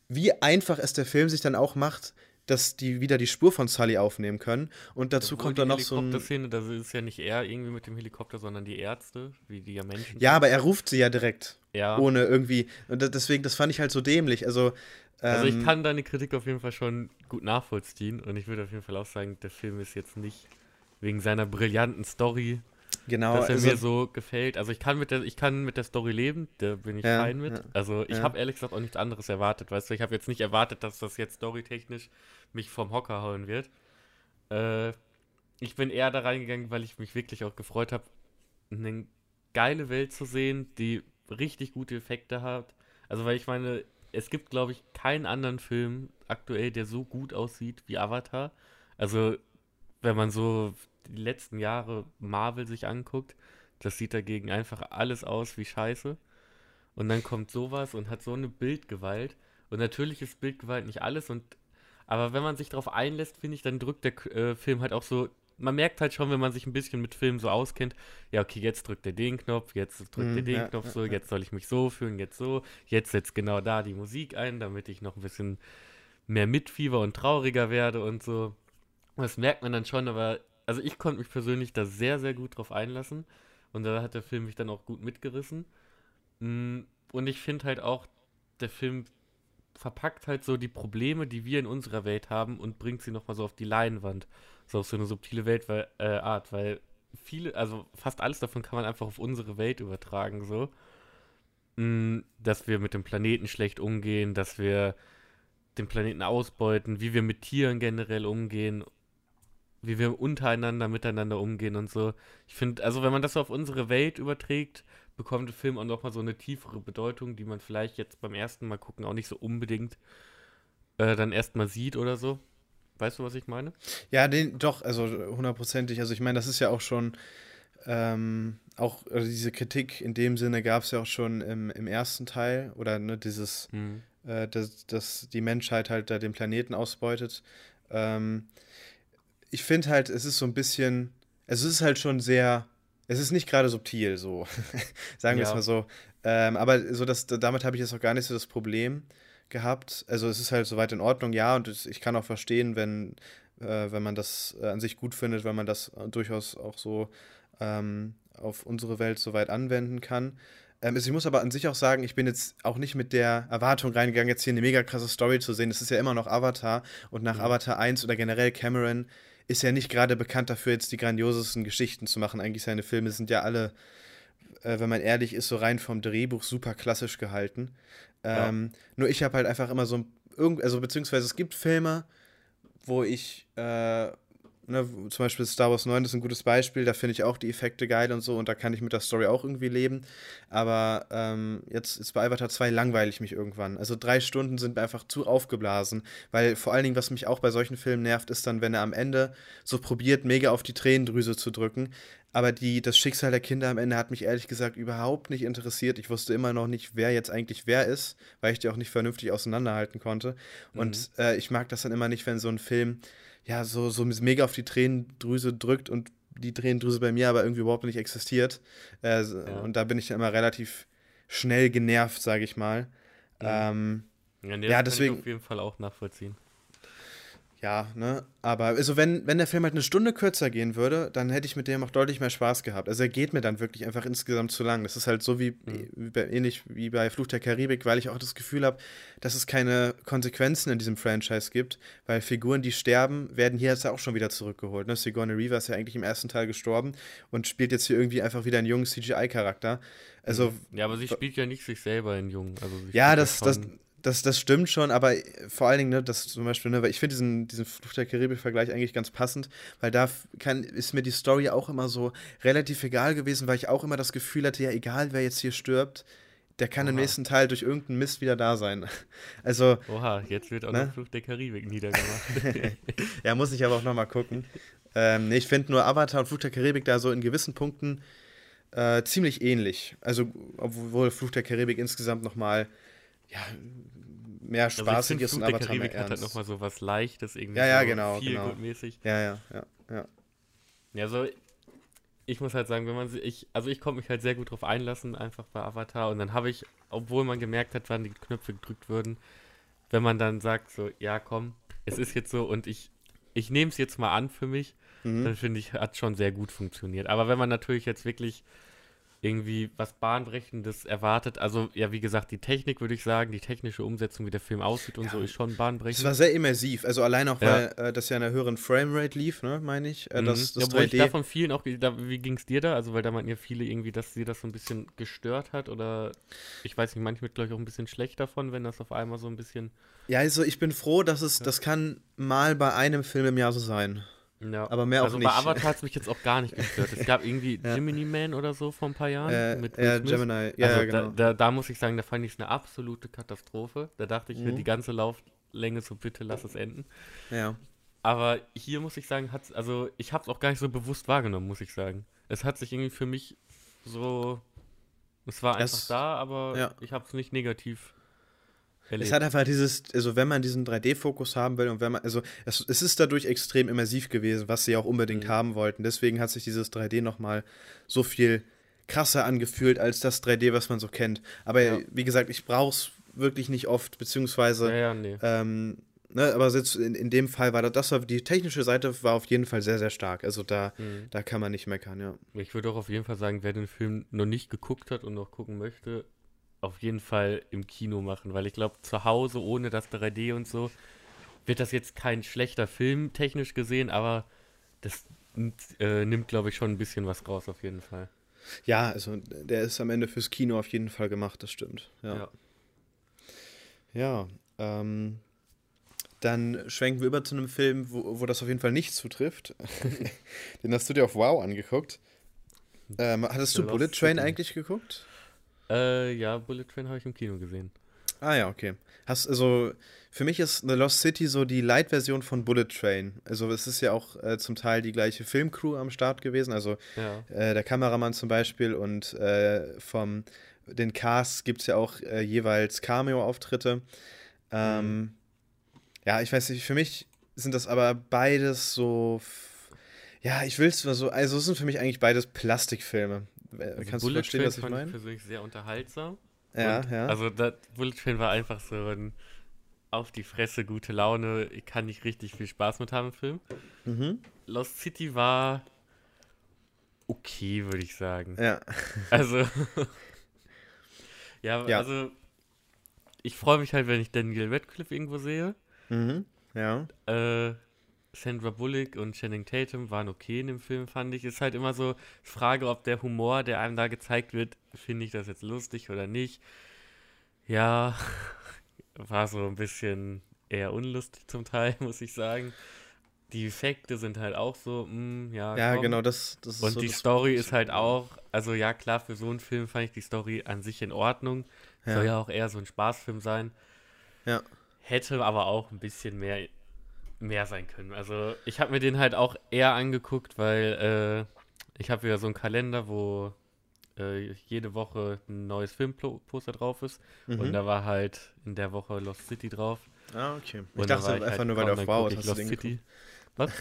Wie einfach es der Film sich dann auch macht, dass die wieder die Spur von Sully aufnehmen können. Und dazu Obwohl kommt dann noch so ein. Szene, das ist ja nicht er irgendwie mit dem Helikopter, sondern die Ärzte, wie die ja Menschen. Ja, aber er ruft sie ja direkt. Ja. Ohne irgendwie. Und deswegen, das fand ich halt so dämlich. Also. Ähm, also ich ähm, kann deine Kritik auf jeden Fall schon gut nachvollziehen und ich würde auf jeden Fall auch sagen, der Film ist jetzt nicht wegen seiner brillanten Story Genau, dass er also, mir so gefällt. Also ich kann mit der, ich kann mit der Story leben, da bin ich ja, fein mit. Ja, also ich ja. habe ehrlich gesagt auch nichts anderes erwartet, weißt du, ich habe jetzt nicht erwartet, dass das jetzt storytechnisch mich vom Hocker hauen wird. Äh, ich bin eher da reingegangen, weil ich mich wirklich auch gefreut habe, eine geile Welt zu sehen, die richtig gute Effekte hat. Also weil ich meine, es gibt glaube ich keinen anderen Film aktuell, der so gut aussieht wie Avatar. Also wenn man so die letzten Jahre Marvel sich anguckt, das sieht dagegen einfach alles aus wie Scheiße. Und dann kommt sowas und hat so eine Bildgewalt. Und natürlich ist Bildgewalt nicht alles. Und aber wenn man sich darauf einlässt, finde ich, dann drückt der äh, Film halt auch so. Man merkt halt schon, wenn man sich ein bisschen mit Filmen so auskennt, ja, okay, jetzt drückt er den Knopf, jetzt drückt mm, er den ja, Knopf so, ja, jetzt soll ich mich so fühlen, jetzt so, jetzt setzt genau da die Musik ein, damit ich noch ein bisschen mehr mitfieber und trauriger werde und so. Das merkt man dann schon, aber also ich konnte mich persönlich da sehr, sehr gut drauf einlassen. Und da hat der Film mich dann auch gut mitgerissen. Mm, und ich finde halt auch, der Film verpackt halt so die Probleme, die wir in unserer Welt haben und bringt sie nochmal so auf die Leinwand. So auf so eine subtile Welt, weil, äh, Art, weil viele, also fast alles davon kann man einfach auf unsere Welt übertragen, so. Mm, dass wir mit dem Planeten schlecht umgehen, dass wir den Planeten ausbeuten, wie wir mit Tieren generell umgehen wie wir untereinander miteinander umgehen und so. Ich finde, also wenn man das auf unsere Welt überträgt, bekommt der Film auch nochmal so eine tiefere Bedeutung, die man vielleicht jetzt beim ersten Mal gucken auch nicht so unbedingt äh, dann erstmal sieht oder so. Weißt du, was ich meine? Ja, den, doch, also hundertprozentig. Also ich meine, das ist ja auch schon, ähm, auch also diese Kritik in dem Sinne gab es ja auch schon im, im ersten Teil oder ne, dieses, mhm. äh, dass, dass die Menschheit halt da den Planeten ausbeutet. Ähm, ich finde halt, es ist so ein bisschen, es ist halt schon sehr, es ist nicht gerade subtil, so, sagen wir ja. es mal so. Ähm, aber so das, damit habe ich jetzt auch gar nicht so das Problem gehabt. Also es ist halt soweit in Ordnung, ja, und ich kann auch verstehen, wenn, äh, wenn man das äh, an sich gut findet, wenn man das durchaus auch so ähm, auf unsere Welt soweit anwenden kann. Ähm, ich muss aber an sich auch sagen, ich bin jetzt auch nicht mit der Erwartung reingegangen, jetzt hier eine mega krasse Story zu sehen. Es ist ja immer noch Avatar und nach ja. Avatar 1 oder generell Cameron ist ja nicht gerade bekannt dafür, jetzt die grandiosesten Geschichten zu machen. Eigentlich seine Filme sind ja alle, äh, wenn man ehrlich ist, so rein vom Drehbuch super klassisch gehalten. Ähm, ja. Nur ich habe halt einfach immer so, irgend, also beziehungsweise es gibt Filme, wo ich, äh, ne, zum Beispiel Star Wars 9 ist ein gutes Beispiel, da finde ich auch die Effekte geil und so und da kann ich mit der Story auch irgendwie leben. Aber ähm, jetzt ist bei Avatar 2 langweile ich mich irgendwann. Also drei Stunden sind mir einfach zu aufgeblasen, weil vor allen Dingen, was mich auch bei solchen Filmen nervt, ist dann, wenn er am Ende so probiert, mega auf die Tränendrüse zu drücken. Aber die, das Schicksal der Kinder am Ende hat mich ehrlich gesagt überhaupt nicht interessiert. Ich wusste immer noch nicht, wer jetzt eigentlich wer ist, weil ich die auch nicht vernünftig auseinanderhalten konnte. Und mhm. äh, ich mag das dann immer nicht, wenn so ein Film ja, so, so mega auf die Tränendrüse drückt und die Tränendrüse bei mir aber irgendwie überhaupt nicht existiert. Äh, ja. Und da bin ich dann immer relativ schnell genervt, sage ich mal. Ja. Ähm, ja, nee, ja deswegen. auf jeden Fall auch nachvollziehen. Ja, ne? Aber also wenn, wenn der Film halt eine Stunde kürzer gehen würde, dann hätte ich mit dem auch deutlich mehr Spaß gehabt. Also er geht mir dann wirklich einfach insgesamt zu lang. Das ist halt so wie, mhm. wie bei, ähnlich wie bei Fluch der Karibik, weil ich auch das Gefühl habe, dass es keine Konsequenzen in diesem Franchise gibt, weil Figuren, die sterben, werden hier jetzt auch schon wieder zurückgeholt. Ne? Sigourney Weaver ist ja eigentlich im ersten Teil gestorben und spielt jetzt hier irgendwie einfach wieder einen jungen CGI-Charakter. Also, ja, aber sie spielt ja nicht sich selber in jungen. Also ja, das, das, das, das stimmt schon, aber vor allen Dingen, ne, das zum Beispiel, ne, weil ich finde diesen, diesen Fluch der Karibik-Vergleich eigentlich ganz passend, weil da kann, ist mir die Story auch immer so relativ egal gewesen, weil ich auch immer das Gefühl hatte, ja, egal wer jetzt hier stirbt, der kann Oha. im nächsten Teil durch irgendeinen Mist wieder da sein. Also. Oha, jetzt wird auch ne? noch Fluch der Karibik niedergemacht. ja, muss ich aber auch nochmal gucken. Ähm, ich finde nur Avatar und Fluch der Karibik da so in gewissen Punkten äh, ziemlich ähnlich. Also, obwohl Fluch der Karibik insgesamt nochmal ja, mehr also Spaßiges und Avatar mehr hat halt nochmal so was Leichtes irgendwie. Ja, ja, so genau. Viel genau. gutmäßig. Ja, ja, ja, ja. Ja, so, ich muss halt sagen, wenn man sich, ich, also ich konnte mich halt sehr gut drauf einlassen, einfach bei Avatar. Und dann habe ich, obwohl man gemerkt hat, wann die Knöpfe gedrückt würden, wenn man dann sagt, so, ja, komm, es ist jetzt so und ich, ich nehme es jetzt mal an für mich, mhm. dann finde ich, hat schon sehr gut funktioniert. Aber wenn man natürlich jetzt wirklich irgendwie was Bahnbrechendes erwartet. Also, ja, wie gesagt, die Technik würde ich sagen, die technische Umsetzung, wie der Film aussieht und ja. so, ist schon bahnbrechend. Es war sehr immersiv, also allein auch, weil ja. äh, das ja in einer höheren Framerate lief, ne, meine ich. Äh, das, mhm. das ja, 3D. Ich davon vielen auch, da, wie ging es dir da? Also, weil da meinten ja viele irgendwie, dass sie das so ein bisschen gestört hat oder ich weiß nicht, manchmal glaube ich auch ein bisschen schlecht davon, wenn das auf einmal so ein bisschen. Ja, also ich bin froh, dass es, das kann mal bei einem Film im Jahr so sein. Ja. Aber mehr also auch nicht. Also bei Avatar hat es mich jetzt auch gar nicht gestört. Es gab irgendwie ja. Gemini Man oder so vor ein paar Jahren. Äh, mit ja, Gemini. Ja, also ja, genau. Da, da, da, muss ich sagen, da fand ich es eine absolute Katastrophe. Da dachte ich mhm. mir die ganze Lauflänge so, bitte lass es enden. Ja. Aber hier muss ich sagen, hat's, also ich habe es auch gar nicht so bewusst wahrgenommen, muss ich sagen. Es hat sich irgendwie für mich so, es war einfach es, da, aber ja. ich habe es nicht negativ Erlebt. Es hat einfach dieses, also wenn man diesen 3D-Fokus haben will und wenn man, also es, es, ist dadurch extrem immersiv gewesen, was sie auch unbedingt mhm. haben wollten. Deswegen hat sich dieses 3D nochmal so viel krasser angefühlt als das 3D, was man so kennt. Aber ja. wie gesagt, ich brauche es wirklich nicht oft, beziehungsweise, ja, ja, nee. ähm, ne, aber jetzt in, in dem Fall war das, das war, die technische Seite war auf jeden Fall sehr, sehr stark. Also da, mhm. da kann man nicht meckern, ja. Ich würde auch auf jeden Fall sagen, wer den Film noch nicht geguckt hat und noch gucken möchte, auf jeden Fall im Kino machen, weil ich glaube, zu Hause ohne das 3D und so wird das jetzt kein schlechter Film technisch gesehen, aber das äh, nimmt, glaube ich, schon ein bisschen was raus auf jeden Fall. Ja, also der ist am Ende fürs Kino auf jeden Fall gemacht, das stimmt. Ja. Ja, ja ähm, Dann schwenken wir über zu einem Film, wo, wo das auf jeden Fall nicht zutrifft. Den hast du dir auf Wow angeguckt. Ähm, hattest du Bullet Train eigentlich geguckt? Äh, ja, Bullet Train habe ich im Kino gesehen. Ah ja, okay. Hast also für mich ist The Lost City so die Light-Version von Bullet Train. Also es ist ja auch äh, zum Teil die gleiche Filmcrew am Start gewesen. Also ja. äh, der Kameramann zum Beispiel und äh, vom den Cast gibt es ja auch äh, jeweils Cameo-Auftritte. Ähm, mhm. Ja, ich weiß nicht, für mich sind das aber beides so. Ja, ich will es mal so. Also, es sind für mich eigentlich beides Plastikfilme. Also Kannst Bullet du verstehen, Train was ich meine? Ich persönlich sehr unterhaltsam. Ja, und, ja. Also, das Bullet Train war einfach so ein auf die Fresse, gute Laune. Ich kann nicht richtig viel Spaß mit haben im Film. Mhm. Lost City war okay, würde ich sagen. Ja. Also. ja, ja, also. Ich freue mich halt, wenn ich Daniel Radcliffe irgendwo sehe. Mhm. Ja. Äh, Sandra Bullock und Channing Tatum waren okay in dem Film, fand ich. Ist halt immer so Frage, ob der Humor, der einem da gezeigt wird, finde ich das jetzt lustig oder nicht. Ja, war so ein bisschen eher unlustig zum Teil, muss ich sagen. Die Effekte sind halt auch so, mh, mm, ja. Ja, komm. genau, das, das ist Und so die Story ist halt auch, also ja, klar, für so einen Film fand ich die Story an sich in Ordnung. Ja. Soll ja auch eher so ein Spaßfilm sein. Ja. Hätte aber auch ein bisschen mehr, mehr sein können. Also ich habe mir den halt auch eher angeguckt, weil äh, ich habe wieder so einen Kalender, wo äh, jede Woche ein neues Filmposter drauf ist. Mhm. Und da war halt in der Woche Lost City drauf. Ah, okay. Ich und dachte einfach halt, nur, weil du auf Wow hast Lost City. Was?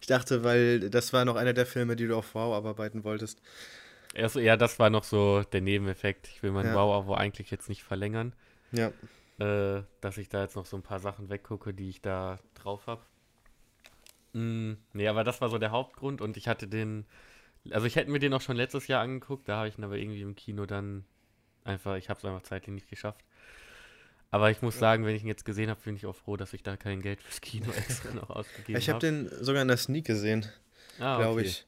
Ich dachte, weil das war noch einer der Filme, die du auf Wow abarbeiten wolltest. Also, ja, das war noch so der Nebeneffekt. Ich will mein ja. Wow-Abo eigentlich jetzt nicht verlängern. Ja. Äh, dass ich da jetzt noch so ein paar Sachen weggucke, die ich da drauf habe. Mm, nee, aber das war so der Hauptgrund und ich hatte den also ich hätte mir den auch schon letztes Jahr angeguckt, da habe ich ihn aber irgendwie im Kino dann einfach, ich habe es einfach zeitlich nicht geschafft. Aber ich muss sagen, wenn ich ihn jetzt gesehen habe, bin ich auch froh, dass ich da kein Geld fürs Kino extra noch ausgegeben habe. Ich habe den sogar in der Sneak gesehen, ah, glaube okay. ich.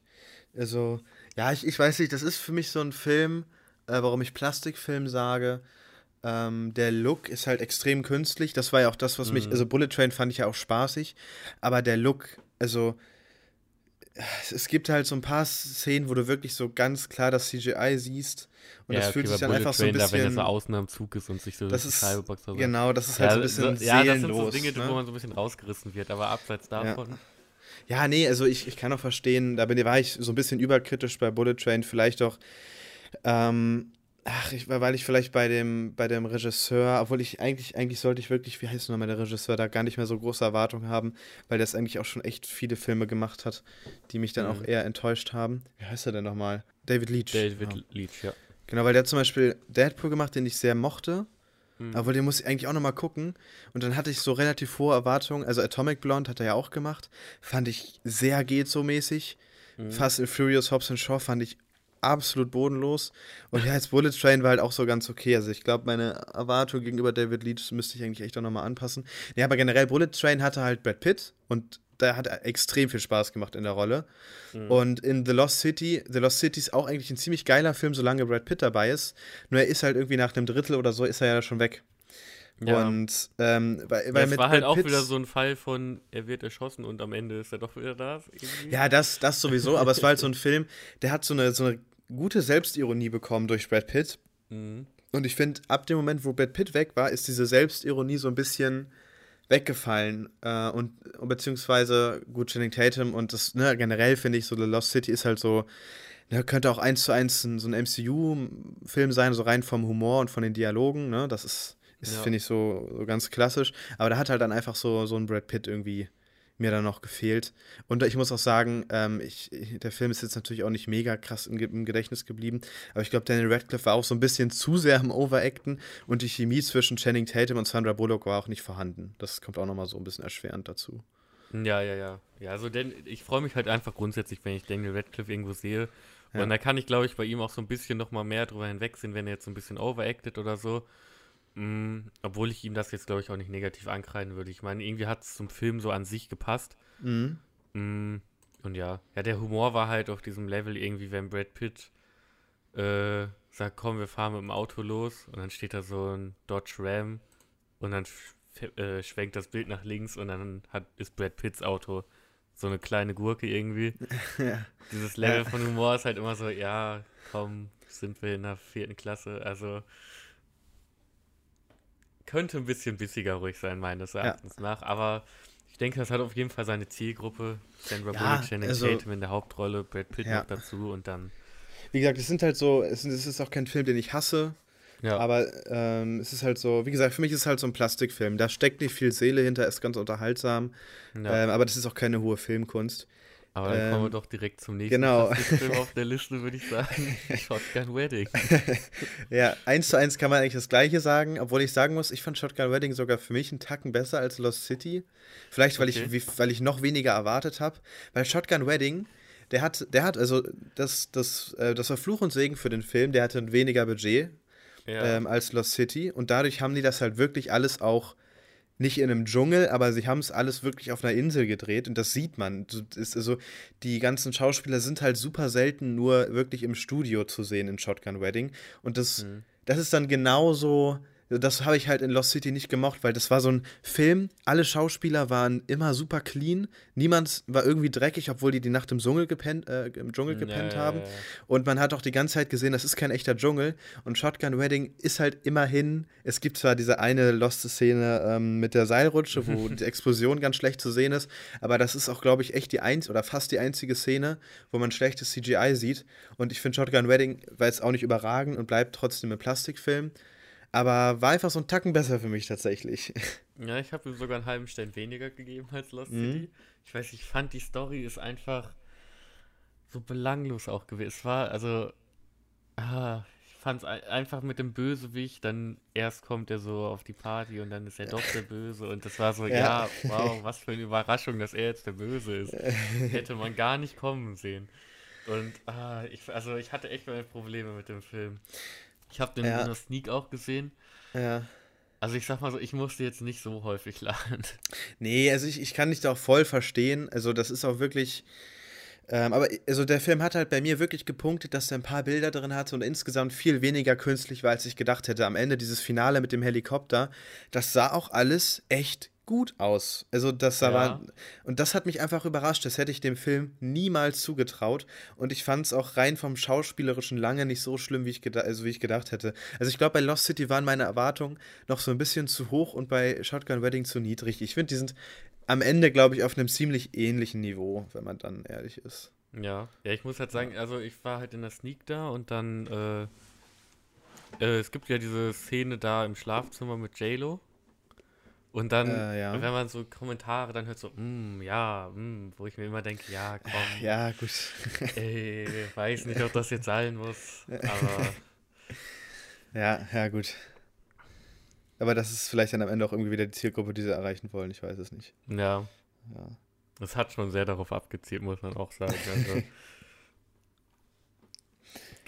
Also, ja, ich, ich weiß nicht, das ist für mich so ein Film, äh, warum ich Plastikfilm sage. Ähm, der Look ist halt extrem künstlich. Das war ja auch das, was mhm. mich. Also, Bullet Train fand ich ja auch spaßig. Aber der Look, also es gibt halt so ein paar Szenen, wo du wirklich so ganz klar das CGI siehst. Und ja, das fühlt okay, sich dann einfach so ein bisschen. Da, wenn er so außen am Zug ist und sich so das ist, so. Genau, das ist halt ja, so ein bisschen so, Ja, das sind so Dinge, ne? wo man so ein bisschen rausgerissen wird, aber abseits davon. Ja, ja nee, also ich, ich kann auch verstehen, da bin, war ich so ein bisschen überkritisch bei Bullet Train, vielleicht auch. Ähm, Ach, ich, weil ich vielleicht bei dem, bei dem Regisseur, obwohl ich eigentlich, eigentlich sollte ich wirklich, wie heißt nochmal der Regisseur, da gar nicht mehr so große Erwartungen haben, weil der es eigentlich auch schon echt viele Filme gemacht hat, die mich dann mhm. auch eher enttäuscht haben. Wie heißt er denn nochmal? David Leach. David ja. Leach, ja. Genau, weil der hat zum Beispiel Deadpool gemacht, den ich sehr mochte. Mhm. Aber den muss ich eigentlich auch nochmal gucken. Und dann hatte ich so relativ hohe Erwartungen. Also Atomic Blonde hat er ja auch gemacht. Fand ich sehr geht so mäßig. Mhm. Fast and Furious Hobbs and Shaw fand ich absolut bodenlos. Und ja, jetzt Bullet Train war halt auch so ganz okay. Also ich glaube, meine Erwartung gegenüber David Leach müsste ich eigentlich echt auch nochmal anpassen. Ja, aber generell Bullet Train hatte halt Brad Pitt und da hat er extrem viel Spaß gemacht in der Rolle. Mhm. Und in The Lost City, The Lost City ist auch eigentlich ein ziemlich geiler Film, solange Brad Pitt dabei ist. Nur er ist halt irgendwie nach einem Drittel oder so, ist er ja schon weg. Ja. Und ähm, weil, weil das war halt auch wieder so ein Fall von, er wird erschossen und am Ende ist er doch wieder da. Irgendwie. Ja, das, das sowieso, aber es war halt so ein Film, der hat so eine, so eine gute Selbstironie bekommen durch Brad Pitt. Mhm. Und ich finde, ab dem Moment, wo Brad Pitt weg war, ist diese Selbstironie so ein bisschen weggefallen. Äh, und beziehungsweise, gut, Channing Tatum und das, ne, generell finde ich so, The Lost City ist halt so, ne, könnte auch eins zu eins ein, so ein MCU-Film sein, so rein vom Humor und von den Dialogen, ne? Das ist, ist ja. finde ich, so, so ganz klassisch. Aber da hat halt dann einfach so, so ein Brad Pitt irgendwie mir dann noch gefehlt. Und ich muss auch sagen, ähm, ich, der Film ist jetzt natürlich auch nicht mega krass im, im Gedächtnis geblieben, aber ich glaube, Daniel Radcliffe war auch so ein bisschen zu sehr am Overacten und die Chemie zwischen Channing Tatum und Sandra Bullock war auch nicht vorhanden. Das kommt auch nochmal so ein bisschen erschwerend dazu. Ja, ja, ja. Ja, also denn ich freue mich halt einfach grundsätzlich, wenn ich Daniel Radcliffe irgendwo sehe. Ja. Und da kann ich, glaube ich, bei ihm auch so ein bisschen nochmal mehr drüber hinwegsehen, wenn er jetzt so ein bisschen overacted oder so. Mm, obwohl ich ihm das jetzt, glaube ich, auch nicht negativ ankreiden würde. Ich meine, irgendwie hat es zum Film so an sich gepasst. Mhm. Mm, und ja, ja, der Humor war halt auf diesem Level irgendwie, wenn Brad Pitt äh, sagt, komm, wir fahren mit dem Auto los und dann steht da so ein Dodge Ram und dann äh, schwenkt das Bild nach links und dann hat, ist Brad Pitts Auto so eine kleine Gurke irgendwie. ja. Dieses Level ja. von Humor ist halt immer so, ja, komm, sind wir in der vierten Klasse. Also könnte ein bisschen bissiger ruhig sein, meines Erachtens ja. nach. Aber ich denke, das hat auf jeden Fall seine Zielgruppe. Sandra ja, Bullock, Channing also, Tatum in der Hauptrolle, Brad Pitt ja. noch dazu und dann. Wie gesagt, es sind halt so, es ist auch kein Film, den ich hasse. Ja. Aber ähm, es ist halt so, wie gesagt, für mich ist es halt so ein Plastikfilm. Da steckt nicht viel Seele hinter, ist ganz unterhaltsam. Ja. Ähm, aber das ist auch keine hohe Filmkunst. Aber dann ähm, kommen wir ähm, doch direkt zum nächsten genau. Film auf der Liste, würde ich sagen. Shotgun Wedding. ja, eins zu eins kann man eigentlich das Gleiche sagen, obwohl ich sagen muss, ich fand Shotgun Wedding sogar für mich einen Tacken besser als Lost City. Vielleicht, weil, okay. ich, weil ich noch weniger erwartet habe. Weil Shotgun Wedding, der hat, der hat, also das, das, äh, das war Fluch und Segen für den Film, der hatte ein weniger Budget ja. ähm, als Lost City. Und dadurch haben die das halt wirklich alles auch nicht in einem Dschungel, aber sie haben es alles wirklich auf einer Insel gedreht und das sieht man. Ist also, die ganzen Schauspieler sind halt super selten nur wirklich im Studio zu sehen in Shotgun Wedding. Und das, mhm. das ist dann genauso das habe ich halt in Lost City nicht gemocht, weil das war so ein Film, alle Schauspieler waren immer super clean, niemand war irgendwie dreckig, obwohl die die Nacht im Dschungel gepennt, äh, im Dschungel gepennt nee. haben. Und man hat auch die ganze Zeit gesehen, das ist kein echter Dschungel. Und Shotgun Wedding ist halt immerhin, es gibt zwar diese eine Lost-Szene ähm, mit der Seilrutsche, wo die Explosion ganz schlecht zu sehen ist, aber das ist auch, glaube ich, echt die einzige oder fast die einzige Szene, wo man schlechtes CGI sieht. Und ich finde Shotgun Wedding war jetzt auch nicht überragend und bleibt trotzdem ein Plastikfilm. Aber war einfach so ein Tacken besser für mich tatsächlich. Ja, ich habe ihm sogar einen halben Stern weniger gegeben als Lost mhm. City. Ich weiß, ich fand die Story ist einfach so belanglos auch gewesen. Es war, also, ah, ich fand es einfach mit dem Bösewicht, dann erst kommt er so auf die Party und dann ist er doch der Böse und das war so, ja, ja wow, was für eine Überraschung, dass er jetzt der Böse ist. Hätte man gar nicht kommen sehen. Und ah, ich, also ich hatte echt meine Probleme mit dem Film. Ich habe den ja. in der Sneak auch gesehen. Ja. Also ich sag mal so, ich musste jetzt nicht so häufig laden. Nee, also ich, ich kann dich da auch voll verstehen. Also das ist auch wirklich. Ähm, aber also der Film hat halt bei mir wirklich gepunktet, dass er ein paar Bilder drin hatte und insgesamt viel weniger künstlich war, als ich gedacht hätte. Am Ende dieses Finale mit dem Helikopter, das sah auch alles echt gut aus. Also das ja. war und das hat mich einfach überrascht. Das hätte ich dem Film niemals zugetraut und ich fand es auch rein vom schauspielerischen lange nicht so schlimm, wie ich, also wie ich gedacht hätte. Also ich glaube, bei Lost City waren meine Erwartungen noch so ein bisschen zu hoch und bei Shotgun Wedding zu niedrig. Ich finde, die sind am Ende, glaube ich, auf einem ziemlich ähnlichen Niveau, wenn man dann ehrlich ist. Ja, ja, ich muss halt sagen, also ich war halt in der Sneak da und dann äh, äh, es gibt ja diese Szene da im Schlafzimmer mit JLo und dann, äh, ja. wenn man so Kommentare dann hört, so, mm, ja, mm, wo ich mir immer denke, ja, komm. Ja, gut. Ey, weiß nicht, ob das jetzt sein muss, aber. ja, ja, gut. Aber das ist vielleicht dann am Ende auch irgendwie wieder die Zielgruppe, die sie erreichen wollen, ich weiß es nicht. Ja. ja. Das hat schon sehr darauf abgezielt, muss man auch sagen. Also,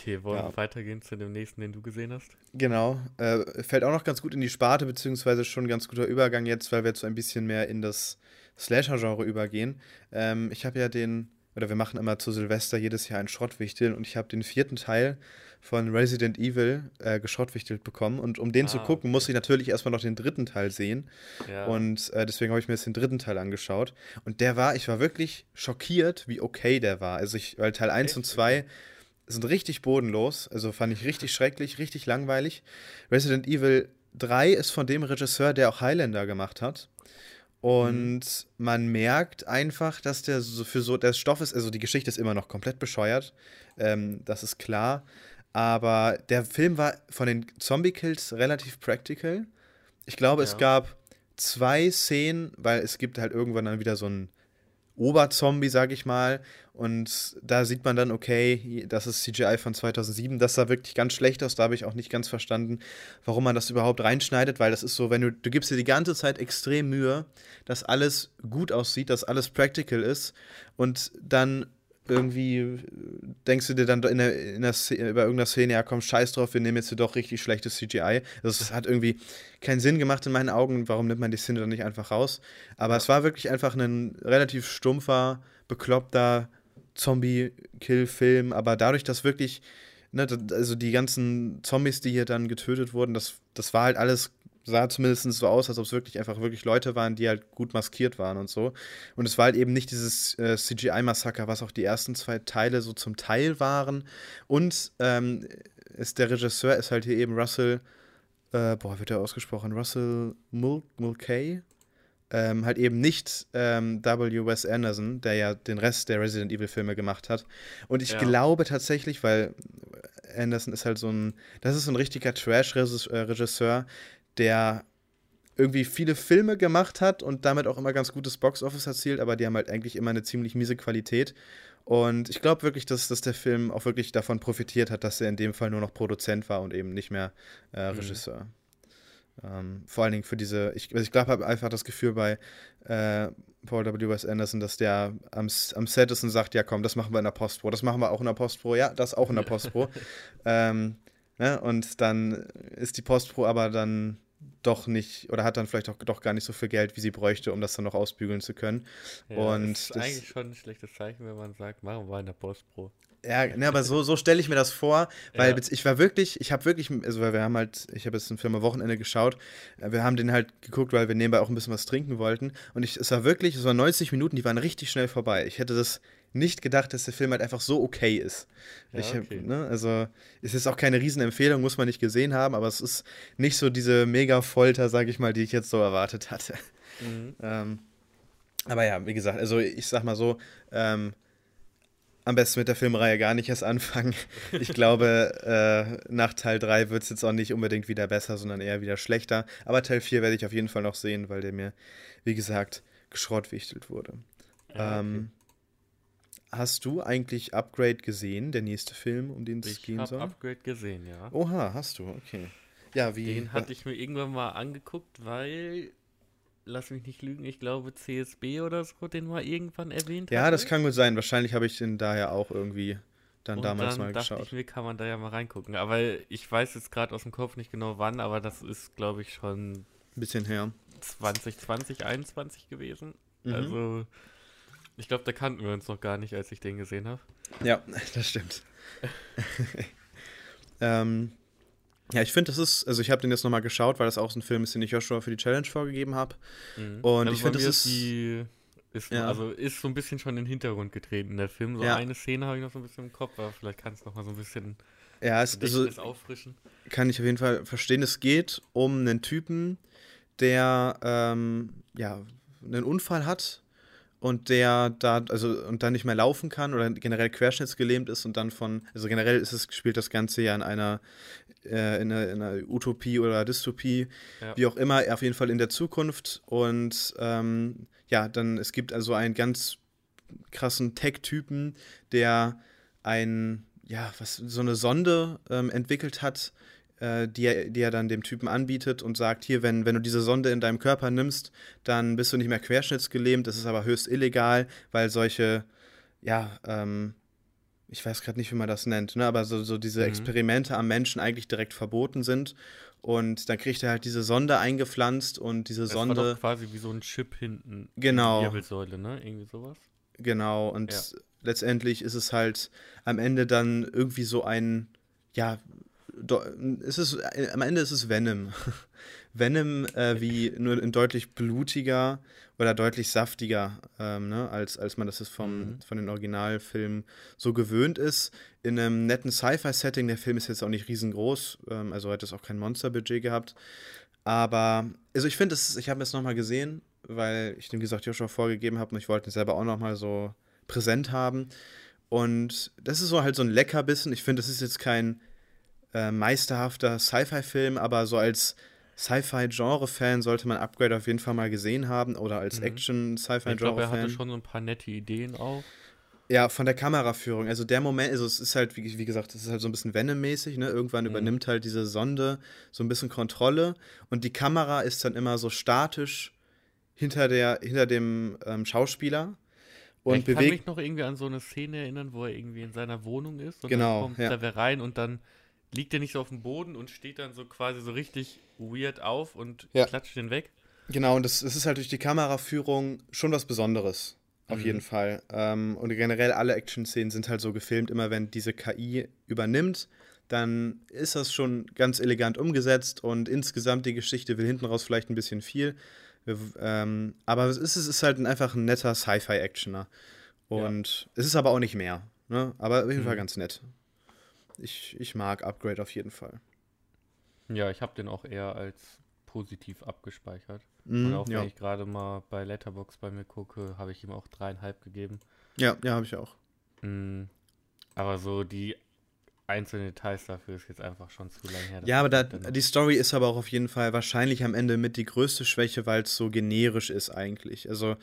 Okay, wollen ja. wir weitergehen zu dem nächsten, den du gesehen hast? Genau. Äh, fällt auch noch ganz gut in die Sparte, beziehungsweise schon ein ganz guter Übergang jetzt, weil wir jetzt so ein bisschen mehr in das Slasher-Genre übergehen. Ähm, ich habe ja den, oder wir machen immer zu Silvester jedes Jahr ein Schrottwichtel und ich habe den vierten Teil von Resident Evil äh, geschrottwichtelt bekommen. Und um den ah, zu gucken, okay. muss ich natürlich erstmal noch den dritten Teil sehen. Ja. Und äh, deswegen habe ich mir jetzt den dritten Teil angeschaut. Und der war, ich war wirklich schockiert, wie okay der war. Also ich, weil Teil 1 Echt? und 2 sind richtig bodenlos. Also fand ich richtig schrecklich, richtig langweilig. Resident Evil 3 ist von dem Regisseur, der auch Highlander gemacht hat. Und mhm. man merkt einfach, dass der so für so, der Stoff ist, also die Geschichte ist immer noch komplett bescheuert. Ähm, das ist klar. Aber der Film war von den Zombie-Kills relativ practical. Ich glaube, ja. es gab zwei Szenen, weil es gibt halt irgendwann dann wieder so ein Oberzombie, sag ich mal. Und da sieht man dann, okay, das ist CGI von 2007. Das sah wirklich ganz schlecht aus. Da habe ich auch nicht ganz verstanden, warum man das überhaupt reinschneidet, weil das ist so, wenn du, du gibst dir die ganze Zeit extrem Mühe, dass alles gut aussieht, dass alles practical ist. Und dann irgendwie denkst du dir dann in der, in der Szene, bei irgendeiner Szene, ja komm, scheiß drauf, wir nehmen jetzt hier doch richtig schlechtes CGI. Das hat irgendwie keinen Sinn gemacht in meinen Augen. Warum nimmt man die Szene dann nicht einfach raus? Aber es war wirklich einfach ein relativ stumpfer, bekloppter Zombie-Kill-Film. Aber dadurch, dass wirklich, ne, also die ganzen Zombies, die hier dann getötet wurden, das, das war halt alles sah zumindest so aus, als ob es wirklich einfach wirklich Leute waren, die halt gut maskiert waren und so. Und es war halt eben nicht dieses äh, CGI-Massaker, was auch die ersten zwei Teile so zum Teil waren. Und ähm, ist der Regisseur ist halt hier eben Russell, äh, boah, wird er ausgesprochen? Russell Mul Mulcahy? Ähm, halt eben nicht ähm, W. Wes Anderson, der ja den Rest der Resident Evil-Filme gemacht hat. Und ich ja. glaube tatsächlich, weil Anderson ist halt so ein, das ist so ein richtiger Trash-Regisseur, der irgendwie viele Filme gemacht hat und damit auch immer ganz gutes Boxoffice erzielt, aber die haben halt eigentlich immer eine ziemlich miese Qualität. Und ich glaube wirklich, dass, dass der Film auch wirklich davon profitiert hat, dass er in dem Fall nur noch Produzent war und eben nicht mehr äh, mhm. Regisseur. Mhm. Ähm, vor allen Dingen für diese, ich, also ich glaube, habe einfach das Gefühl bei äh, Paul W. S. Anderson, dass der am, am Set ist und sagt, ja komm, das machen wir in der Postpro, das machen wir auch in der Postpro, ja, das auch in der Postpro. ähm, ne? Und dann ist die Postpro aber dann doch nicht oder hat dann vielleicht auch doch gar nicht so viel Geld, wie sie bräuchte, um das dann noch ausbügeln zu können. Ja, und das ist das, eigentlich schon ein schlechtes Zeichen, wenn man sagt, machen wir in der Postpro. Ja, ne, aber so, so stelle ich mir das vor, weil ja. ich war wirklich, ich habe wirklich, also weil wir haben halt, ich habe jetzt einen Film am Wochenende geschaut, äh, wir haben den halt geguckt, weil wir nebenbei auch ein bisschen was trinken wollten und ich, es war wirklich, es waren 90 Minuten, die waren richtig schnell vorbei. Ich hätte das nicht gedacht, dass der Film halt einfach so okay ist. Ja, ich, okay. ne, also es ist auch keine Riesenempfehlung, muss man nicht gesehen haben, aber es ist nicht so diese mega Folter, sage ich mal, die ich jetzt so erwartet hatte. Mhm. Ähm, aber ja, wie gesagt, also ich sag mal so, ähm, am besten mit der Filmreihe gar nicht erst anfangen. Ich glaube, äh, nach Teil 3 wird es jetzt auch nicht unbedingt wieder besser, sondern eher wieder schlechter. Aber Teil 4 werde ich auf jeden Fall noch sehen, weil der mir, wie gesagt, geschrottwichtelt wurde. Ja, okay. ähm, hast du eigentlich Upgrade gesehen, der nächste Film, um den es gehen soll? Ich habe Upgrade gesehen, ja. Oha, hast du, okay. Ja, wie? Den hatte ich mir irgendwann mal angeguckt, weil lass mich nicht lügen, ich glaube CSB oder so, den mal irgendwann erwähnt Ja, hatte. das kann gut sein. Wahrscheinlich habe ich den daher auch irgendwie dann und damals dann mal dachte geschaut. Ich mir, kann man da ja mal reingucken. Aber ich weiß jetzt gerade aus dem Kopf nicht genau wann, aber das ist, glaube ich, schon ein bisschen her. 2020, 2021 gewesen. Mhm. Also, ich glaube, da kannten wir uns noch gar nicht, als ich den gesehen habe. Ja, das stimmt. ähm, ja, ich finde, das ist, also ich habe den jetzt nochmal geschaut, weil das auch so ein Film ist, den ich Joshua für die Challenge vorgegeben habe. Mhm. Und also ich finde, das ist. Die, ist ja. Also ist so ein bisschen schon in den Hintergrund getreten, der Film. So ja. eine Szene habe ich noch so ein bisschen im Kopf, aber vielleicht kannst du noch mal so ein bisschen ja, es, also, auffrischen. Kann ich auf jeden Fall verstehen. Es geht um einen Typen, der ähm, ja, einen Unfall hat und der da, also und dann nicht mehr laufen kann oder generell querschnittsgelähmt ist und dann von, also generell ist es, spielt das Ganze ja in einer, äh, in, einer in, einer Utopie oder Dystopie, ja. wie auch immer, auf jeden Fall in der Zukunft. Und ähm, ja, dann, es gibt also einen ganz krassen Tech-Typen, der ein, ja, was, so eine Sonde ähm, entwickelt hat, äh, die, er, die er dann dem Typen anbietet und sagt, hier, wenn, wenn du diese Sonde in deinem Körper nimmst, dann bist du nicht mehr querschnittsgelähmt, das ist aber höchst illegal, weil solche, ja, ähm, ich weiß gerade nicht, wie man das nennt, ne, aber so, so diese mhm. Experimente am Menschen eigentlich direkt verboten sind. Und dann kriegt er halt diese Sonde eingepflanzt und diese das Sonde. War doch quasi wie so ein Chip hinten. Genau. Wirbelsäule, ne? Irgendwie sowas. Genau. Und ja. letztendlich ist es halt am Ende dann irgendwie so ein, ja, es ist, äh, am Ende ist es Venom. Venom äh, wie nur in deutlich blutiger oder deutlich saftiger, ähm, ne, als, als man das ist vom, mhm. von den Originalfilmen so gewöhnt ist. In einem netten Sci-Fi-Setting, der Film ist jetzt auch nicht riesengroß, ähm, also hat es auch kein Monsterbudget gehabt. Aber, also ich finde, ich habe es nochmal gesehen, weil ich dem gesagt Joshua vorgegeben habe und ich wollte es selber auch nochmal so präsent haben. Und das ist so halt so ein Leckerbissen. Ich finde, das ist jetzt kein äh, meisterhafter Sci-Fi-Film, aber so als Sci-Fi-Genre-Fan sollte man Upgrade auf jeden Fall mal gesehen haben oder als mhm. Action-Sci-Fi-Genre-Fan. Ich glaube, er hatte schon so ein paar nette Ideen auch. Ja, von der Kameraführung. Also der Moment, also es ist halt, wie, wie gesagt, es ist halt so ein bisschen Venom-mäßig, ne? Irgendwann mhm. übernimmt halt diese Sonde so ein bisschen Kontrolle und die Kamera ist dann immer so statisch hinter, der, hinter dem ähm, Schauspieler. Und ich bewegt. kann mich noch irgendwie an so eine Szene erinnern, wo er irgendwie in seiner Wohnung ist und genau, dann kommt ja. da wer rein und dann liegt er nicht so auf dem Boden und steht dann so quasi so richtig weird auf und ja. klatscht den weg. Genau, und das, das, ist halt durch die Kameraführung schon was Besonderes. Auf mhm. jeden Fall. Ähm, und generell alle Action-Szenen sind halt so gefilmt, immer wenn diese KI übernimmt, dann ist das schon ganz elegant umgesetzt und insgesamt die Geschichte will hinten raus vielleicht ein bisschen viel. Wir, ähm, aber es ist, es ist halt ein, einfach ein netter Sci-Fi-Actioner. Und ja. es ist aber auch nicht mehr. Ne? Aber auf jeden mhm. Fall ganz nett. Ich, ich mag Upgrade auf jeden Fall. Ja, ich habe den auch eher als positiv abgespeichert. Mhm, und auch wenn ja. ich gerade mal bei Letterbox bei mir gucke, habe ich ihm auch dreieinhalb gegeben. Ja, ja, habe ich auch. Mhm. Aber so die einzelnen Details dafür ist jetzt einfach schon zu lange her. Ja, aber da, die Story ist aber auch auf jeden Fall wahrscheinlich am Ende mit die größte Schwäche, weil es so generisch ist eigentlich. Also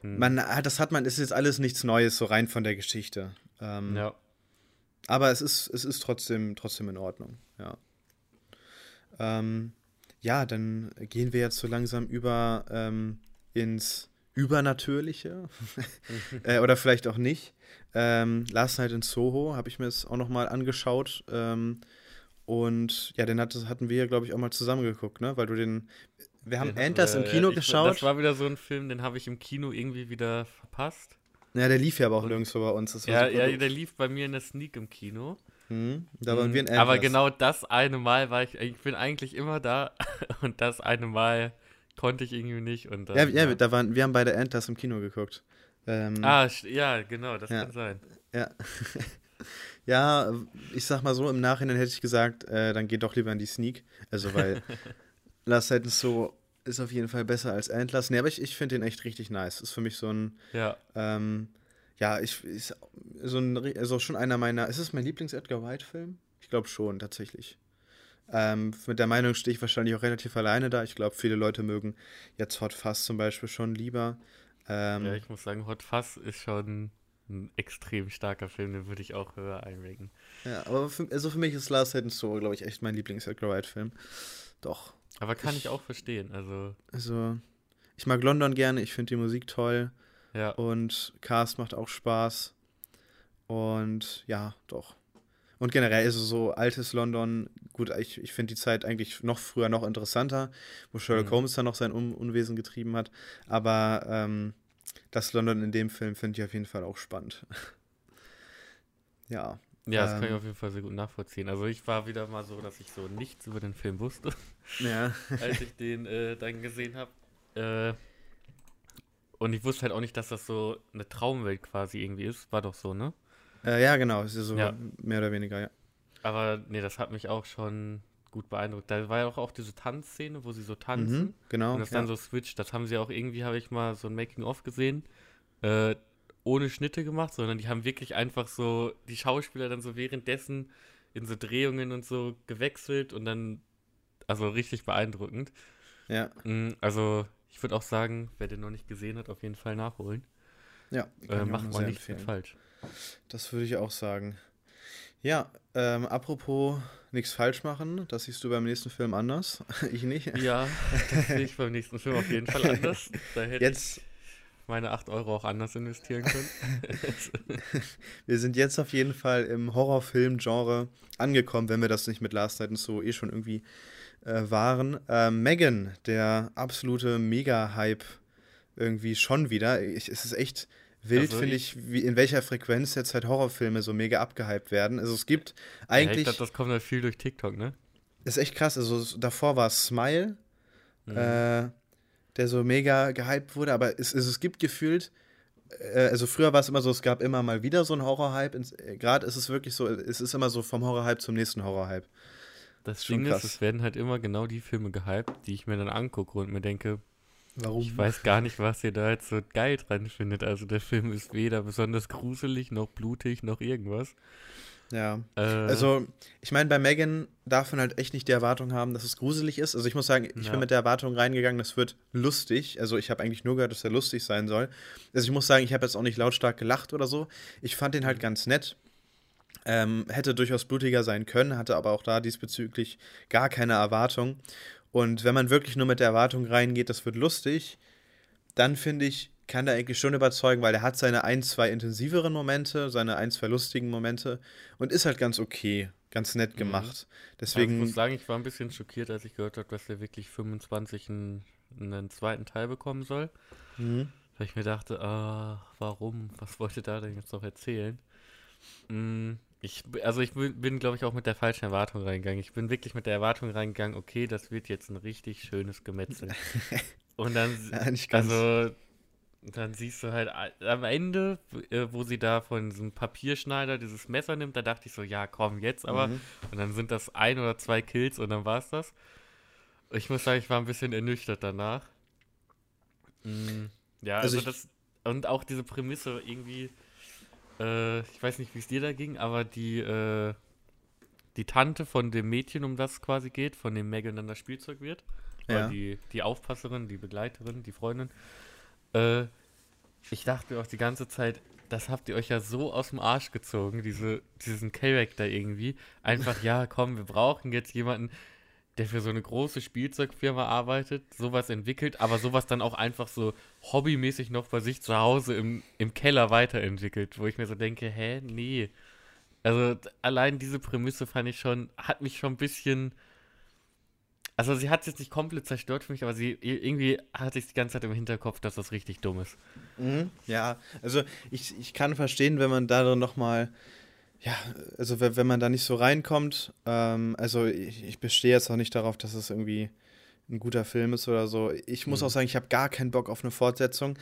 hm. man, das hat man, ist jetzt alles nichts Neues, so rein von der Geschichte. Ähm, ja. Aber es ist, es ist trotzdem, trotzdem in Ordnung, ja. Ähm, ja, dann gehen wir jetzt so langsam über ähm, ins Übernatürliche. äh, oder vielleicht auch nicht. Ähm, Last Night in Soho habe ich mir das auch nochmal angeschaut. Ähm, und ja, den hat, hatten wir, glaube ich, auch mal zusammen geguckt, ne? Weil du den. Wir haben ja, Antlers äh, im Kino ich, geschaut. Das war wieder so ein Film, den habe ich im Kino irgendwie wieder verpasst. Ja, der lief ja aber auch nirgendwo bei uns. ja, ja, der lief bei mir in der Sneak im Kino. Mhm, da waren wir in Antlers. Aber genau das eine Mal war ich, ich bin eigentlich immer da und das eine Mal konnte ich irgendwie nicht. Und dann, ja, ja, ja, da waren, wir haben beide Antlers im Kino geguckt. Ähm, ah, ja, genau, das ja, kann sein. Ja. ja, ich sag mal so, im Nachhinein hätte ich gesagt, äh, dann geht doch lieber in die Sneak. Also, weil Last Night so ist auf jeden Fall besser als Endless. Nee, aber ich, ich finde den echt richtig nice. Ist für mich so ein. Ja. Ähm, ja, ich, ist so ein, also schon einer meiner. Ist es mein Lieblings-Edgar White-Film? Ich glaube schon, tatsächlich. Ähm, mit der Meinung stehe ich wahrscheinlich auch relativ alleine da. Ich glaube, viele Leute mögen jetzt Hot Fuzz zum Beispiel schon lieber. Ähm, ja, ich muss sagen, Hot Fuzz ist schon ein extrem starker Film, den würde ich auch höher einranken. Ja, aber für, also für mich ist Last Night So, glaube ich, echt mein Lieblings-Edgar Wright-Film. Doch. Aber kann ich, ich, auch verstehen, also. Also, ich mag London gerne, ich finde die Musik toll. Ja. Und Cast macht auch Spaß. Und ja, doch. Und generell ist es so altes London, gut, ich, ich finde die Zeit eigentlich noch früher noch interessanter, wo Sherlock mhm. Holmes dann noch sein Un Unwesen getrieben hat. Aber ähm, das London in dem Film finde ich auf jeden Fall auch spannend. ja. Ja, das ähm, kann ich ähm, auf jeden Fall sehr gut nachvollziehen. Also ich war wieder mal so, dass ich so nichts über den Film wusste, ja. als ich den äh, dann gesehen habe. Äh, und ich wusste halt auch nicht, dass das so eine Traumwelt quasi irgendwie ist. War doch so, ne? Äh, ja, genau, ist ja so ja. mehr oder weniger, ja. Aber nee, das hat mich auch schon gut beeindruckt. Da war ja auch, auch diese Tanzszene, wo sie so tanzen. Mhm, genau. Und das ja. dann so switcht. Das haben sie auch irgendwie, habe ich mal so ein Making-of gesehen, äh, ohne Schnitte gemacht, sondern die haben wirklich einfach so die Schauspieler dann so währenddessen in so Drehungen und so gewechselt und dann, also richtig beeindruckend. Ja. Mm, also, ich würde auch sagen, wer den noch nicht gesehen hat, auf jeden Fall nachholen. Ja, äh, macht mal nichts falsch. Das würde ich auch sagen. Ja, ähm, apropos nichts falsch machen, das siehst du beim nächsten Film anders. ich nicht. Ja, das sehe ich beim nächsten Film auf jeden Fall anders. Da hätte jetzt, ich meine 8 Euro auch anders investieren können. wir sind jetzt auf jeden Fall im Horrorfilm-Genre angekommen, wenn wir das nicht mit Last Night und so eh schon irgendwie äh, waren. Äh, Megan, der absolute Mega-Hype irgendwie schon wieder. Ich, es ist echt wild, also finde ich, wie, in welcher Frequenz jetzt halt Horrorfilme so mega abgehypt werden. Also es gibt eigentlich. Ja, ich glaube, das kommt halt viel durch TikTok, ne? Ist echt krass. Also davor war Smile, mhm. äh, der so mega gehypt wurde, aber es, es, es gibt gefühlt. Äh, also früher war es immer so, es gab immer mal wieder so einen Horror-Hype. Gerade ist es wirklich so, es ist immer so vom Horror-Hype zum nächsten Horror-Hype. Das Ding ist, es werden halt immer genau die Filme gehypt, die ich mir dann angucke und mir denke, Warum? Ich weiß gar nicht, was ihr da jetzt so geil dran findet. Also der Film ist weder besonders gruselig, noch blutig, noch irgendwas. Ja. Äh, also, ich meine, bei Megan darf man halt echt nicht die Erwartung haben, dass es gruselig ist. Also ich muss sagen, ich ja. bin mit der Erwartung reingegangen, das wird lustig. Also ich habe eigentlich nur gehört, dass er lustig sein soll. Also ich muss sagen, ich habe jetzt auch nicht lautstark gelacht oder so. Ich fand den halt ganz nett. Ähm, hätte durchaus blutiger sein können, hatte aber auch da diesbezüglich gar keine Erwartung. Und wenn man wirklich nur mit der Erwartung reingeht, das wird lustig, dann finde ich, kann der eigentlich schon überzeugen, weil er hat seine ein, zwei intensiveren Momente, seine ein, zwei lustigen Momente und ist halt ganz okay, ganz nett mhm. gemacht. Mhm. Deswegen. Also ich muss sagen, ich war ein bisschen schockiert, als ich gehört habe, dass er wirklich 25 einen, einen zweiten Teil bekommen soll. Mhm. Weil ich mir dachte, ah, warum? Was wollte da denn jetzt noch erzählen? Mhm. Ich, also ich bin, glaube ich, auch mit der falschen Erwartung reingegangen. Ich bin wirklich mit der Erwartung reingegangen, okay, das wird jetzt ein richtig schönes Gemetzel. Und dann, ja, also, dann siehst du halt am Ende, äh, wo sie da von diesem Papierschneider dieses Messer nimmt, da dachte ich so, ja, komm, jetzt aber. Mhm. Und dann sind das ein oder zwei Kills und dann war es das. Ich muss sagen, ich war ein bisschen ernüchtert danach. Mhm. Ja, also, also das, und auch diese Prämisse irgendwie, äh, ich weiß nicht, wie es dir da ging, aber die, äh, die Tante von dem Mädchen, um das es quasi geht, von dem Megan dann das Spielzeug wird, ja. die, die Aufpasserin, die Begleiterin, die Freundin, äh, ich dachte auch die ganze Zeit, das habt ihr euch ja so aus dem Arsch gezogen, diese, diesen Charakter irgendwie. Einfach, ja, komm, wir brauchen jetzt jemanden, der für so eine große Spielzeugfirma arbeitet, sowas entwickelt, aber sowas dann auch einfach so hobbymäßig noch bei sich zu Hause im, im Keller weiterentwickelt, wo ich mir so denke, hä, nee. Also allein diese Prämisse fand ich schon, hat mich schon ein bisschen. Also sie hat es jetzt nicht komplett zerstört für mich, aber sie irgendwie hatte ich die ganze Zeit im Hinterkopf, dass das richtig dumm ist. Mhm, ja, also ich, ich kann verstehen, wenn man da nochmal ja, also wenn man da nicht so reinkommt, ähm, also ich, ich bestehe jetzt auch nicht darauf, dass es irgendwie ein guter Film ist oder so. Ich muss mhm. auch sagen, ich habe gar keinen Bock auf eine Fortsetzung.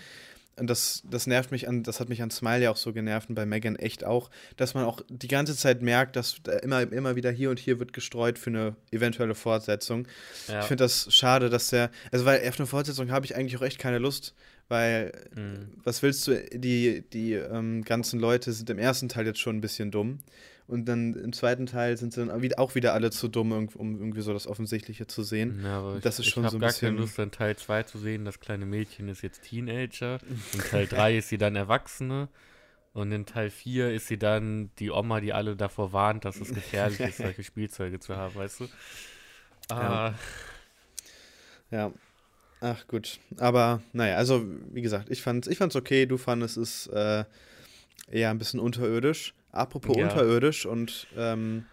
Und das, das nervt mich an, das hat mich an Smile ja auch so genervt und bei Megan echt auch, dass man auch die ganze Zeit merkt, dass immer, immer wieder hier und hier wird gestreut für eine eventuelle Fortsetzung. Ja. Ich finde das schade, dass der, also weil auf eine Fortsetzung habe ich eigentlich auch echt keine Lust. Weil, mhm. was willst du, die, die ähm, ganzen Leute sind im ersten Teil jetzt schon ein bisschen dumm. Und dann im zweiten Teil sind sie dann auch wieder alle zu dumm, um irgendwie so das Offensichtliche zu sehen. Ja, aber das ich, ist schon ich so ein gar bisschen. keine Lust, dann Teil 2 zu sehen. Das kleine Mädchen ist jetzt Teenager. In Teil 3 ist sie dann Erwachsene. Und in Teil 4 ist sie dann die Oma, die alle davor warnt, dass es gefährlich ist, solche Spielzeuge zu haben, weißt du? Ah. Ja. ja. Ach gut, aber naja, also wie gesagt, ich fand's, ich fand's okay, du fandest es äh, eher ein bisschen unterirdisch. Apropos ja. unterirdisch und ähm,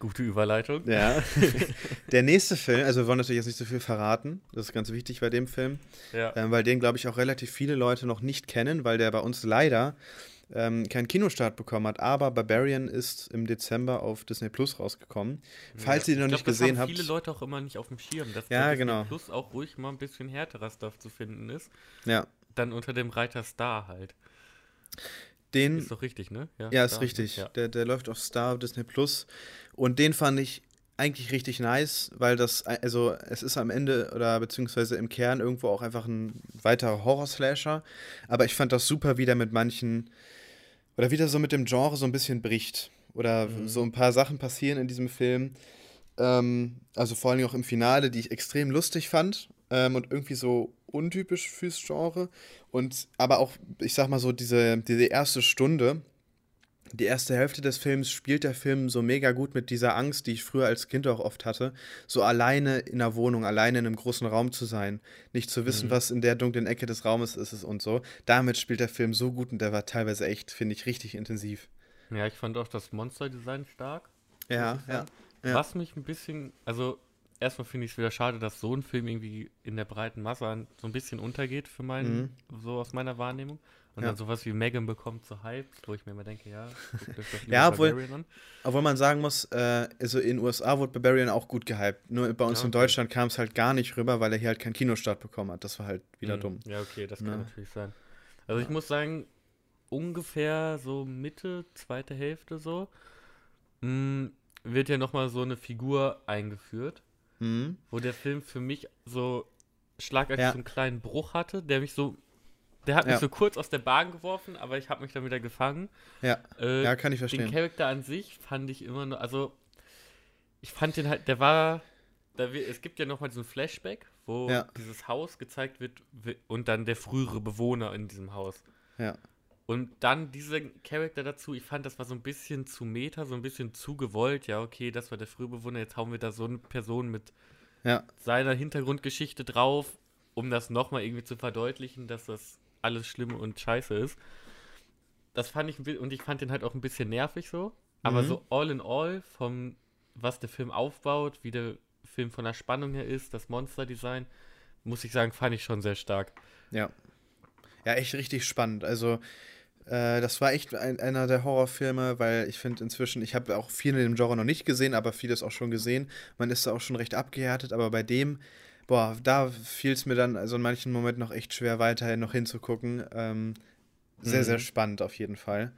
Gute Überleitung. Ja. Der nächste Film, also wir wollen natürlich jetzt nicht so viel verraten, das ist ganz wichtig bei dem Film, ja. ähm, weil den, glaube ich, auch relativ viele Leute noch nicht kennen, weil der bei uns leider ähm, keinen Kinostart bekommen hat. Aber Barbarian ist im Dezember auf Disney Plus rausgekommen. Falls ja, ihr den noch glaub, nicht gesehen habt. viele Leute auch immer nicht auf dem Schirm, dass ja, bei genau. Disney Plus auch ruhig mal ein bisschen härterer Stuff zu finden ist. Ja. Dann unter dem Reiter Star halt. Den, ist doch richtig, ne? Ja, ja ist richtig. Ja. Der, der läuft auf Star, Disney Plus. Und den fand ich eigentlich richtig nice, weil das, also es ist am Ende oder beziehungsweise im Kern irgendwo auch einfach ein weiterer Horror-Slasher. Aber ich fand das super, wie der mit manchen oder wieder so mit dem Genre so ein bisschen bricht. Oder mhm. so ein paar Sachen passieren in diesem Film. Ähm, also vor allem auch im Finale, die ich extrem lustig fand ähm, und irgendwie so untypisch fürs Genre. Und aber auch, ich sag mal so, diese, diese erste Stunde, die erste Hälfte des Films spielt der Film so mega gut mit dieser Angst, die ich früher als Kind auch oft hatte, so alleine in der Wohnung, alleine in einem großen Raum zu sein, nicht zu wissen, mhm. was in der dunklen Ecke des Raumes ist und so. Damit spielt der Film so gut und der war teilweise echt, finde ich, richtig intensiv. Ja, ich fand auch das Monster-Design stark. Ja, ja, ja. Was mich ein bisschen, also erstmal finde ich es wieder schade, dass so ein Film irgendwie in der breiten Masse so ein bisschen untergeht für meinen, mhm. so aus meiner Wahrnehmung. Und ja. dann sowas wie Megan bekommt so Hype, wo ich mir immer denke, ja, ja, obwohl, obwohl man sagen muss, äh, also in den USA wurde Barbarian auch gut gehypt. Nur bei uns ja, okay. in Deutschland kam es halt gar nicht rüber, weil er hier halt keinen Kinostart bekommen hat. Das war halt wieder mhm. dumm. Ja, okay, das kann ja. natürlich sein. Also ich muss sagen, ungefähr so Mitte, zweite Hälfte so, mh, hm, wird ja nochmal so eine Figur eingeführt, mhm. wo der Film für mich so schlagartig so einen kleinen Bruch hatte, der mich so der hat mich so kurz aus der Bahn geworfen, aber ich habe mich dann wieder gefangen. Ja. Äh, ja, kann ich verstehen. Den Charakter an sich fand ich immer nur, also ich fand den halt, der war, da wir, es gibt ja nochmal diesen Flashback, wo ja. dieses Haus gezeigt wird und dann der frühere Bewohner in diesem Haus. Ja. Und dann dieser Charakter dazu, ich fand, das war so ein bisschen zu meta, so ein bisschen zu gewollt. Ja, okay, das war der frühere Bewohner, jetzt hauen wir da so eine Person mit ja. seiner Hintergrundgeschichte drauf, um das nochmal irgendwie zu verdeutlichen, dass das alles schlimm und scheiße ist. Das fand ich, und ich fand den halt auch ein bisschen nervig so. Aber mhm. so all in all, vom, was der Film aufbaut, wie der Film von der Spannung her ist, das Monster-Design, muss ich sagen, fand ich schon sehr stark. Ja. Ja, echt richtig spannend. Also, Äh, das war echt ein, einer der Horrorfilme, weil ich finde inzwischen, ich habe auch viele in dem Genre noch nicht gesehen, aber vieles auch schon gesehen. Man ist da auch schon recht abgehärtet, aber bei dem, boah, da fiel es mir dann also in manchen Momenten noch echt schwer, weiterhin noch hinzugucken. Ähm, sehr, mhm. sehr spannend auf jeden Fall.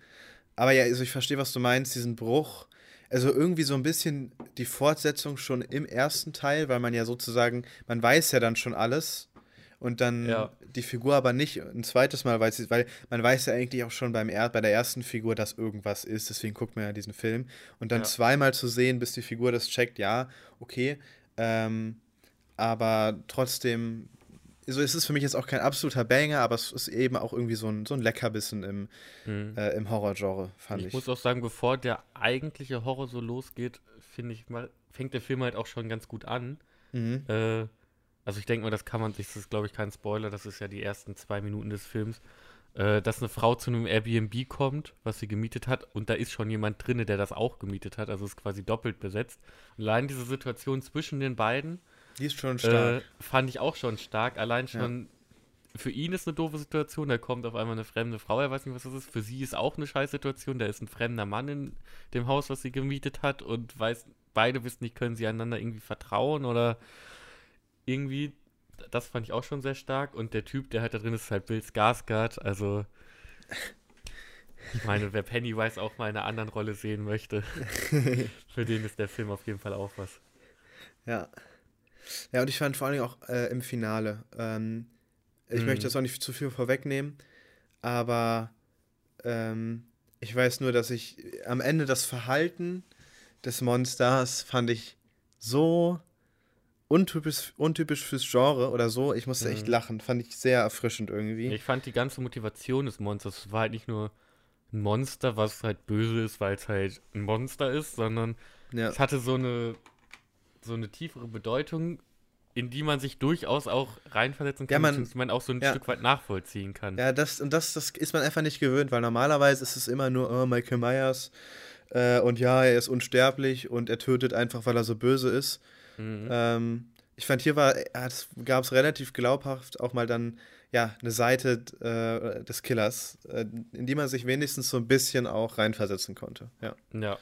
Aber ja, also ich verstehe, was du meinst, diesen Bruch. Also irgendwie so ein bisschen die Fortsetzung schon im ersten Teil, weil man ja sozusagen, man weiß ja dann schon alles und dann ja. die Figur aber nicht ein zweites Mal weiß, weil man weiß ja eigentlich auch schon beim er bei der ersten Figur, dass irgendwas ist, deswegen guckt man ja diesen Film und dann ja. zweimal zu sehen, bis die Figur das checkt, ja, okay, ähm, aber trotzdem, so ist es für mich jetzt auch kein absoluter Banger, aber es ist eben auch irgendwie so ein, so ein Leckerbissen im, mhm. äh, im Horrorgenre, fand ich. Ich muss auch sagen, bevor der eigentliche Horror so losgeht, finde ich mal, fängt der Film halt auch schon ganz gut an. Mhm. Äh, also ich denke mal, das kann man sich, das ist glaube ich kein Spoiler, das ist ja die ersten zwei Minuten des Films, äh, dass eine Frau zu einem Airbnb kommt, was sie gemietet hat, und da ist schon jemand drin, der das auch gemietet hat, also ist quasi doppelt besetzt. Und allein diese Situation zwischen den beiden, die ist schon stark. Äh, fand ich auch schon stark. Allein schon, ja. für ihn ist eine doofe Situation, da kommt auf einmal eine fremde Frau, er weiß nicht, was das ist. Für sie ist auch eine Scheißsituation, da ist ein fremder Mann in dem Haus, was sie gemietet hat und weiß, beide wissen nicht, können sie einander irgendwie vertrauen oder irgendwie, das fand ich auch schon sehr stark. Und der Typ, der halt da drin ist, ist halt Bill Skarsgård. Also, ich meine, wer Pennywise auch mal in einer anderen Rolle sehen möchte, für den ist der Film auf jeden Fall auch was. Ja. Ja, und ich fand vor allem auch äh, im Finale. Ähm, ich mhm. möchte jetzt auch nicht zu viel vorwegnehmen, aber ähm, ich weiß nur, dass ich am Ende das Verhalten des Monsters fand ich so untypisch, untypisch fürs Genre oder so. Ich musste mhm. echt lachen. Fand ich sehr erfrischend irgendwie. Ich fand die ganze Motivation des Monsters war halt nicht nur ein Monster, was halt böse ist, weil es halt ein Monster ist, sondern ja. es hatte so eine, so eine tiefere Bedeutung, in die man sich durchaus auch reinversetzen kann, ja, man, man auch so ein ja. Stück weit nachvollziehen kann. Ja, das und das, das ist man einfach nicht gewöhnt, weil normalerweise ist es immer nur, oh, Michael Myers äh, und ja, er ist unsterblich und er tötet einfach, weil er so böse ist. Mhm. Ähm, ich fand, hier war, gab es relativ glaubhaft auch mal dann ja, eine Seite äh, des Killers, äh, in die man sich wenigstens so ein bisschen auch reinversetzen konnte. Ja. Ja,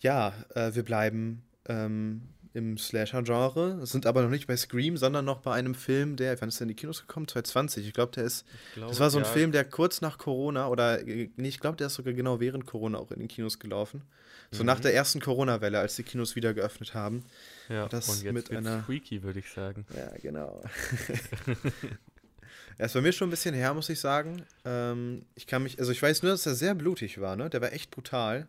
ja äh, wir bleiben ähm, im Slasher-Genre, sind aber noch nicht bei Scream, sondern noch bei einem Film, der, wann ist der in die Kinos gekommen? 2020. Ich glaube, der ist, glaub, das war so ein ja. Film, der kurz nach Corona oder, nee, ich glaube, der ist sogar genau während Corona auch in den Kinos gelaufen. So mhm. nach der ersten Corona-Welle, als die Kinos wieder geöffnet haben. Ja, das und jetzt mit einer freaky, würde ich sagen. Ja, genau. Er ist bei mir schon ein bisschen her, muss ich sagen. Ähm, ich kann mich, also ich weiß nur, dass er sehr blutig war, ne? Der war echt brutal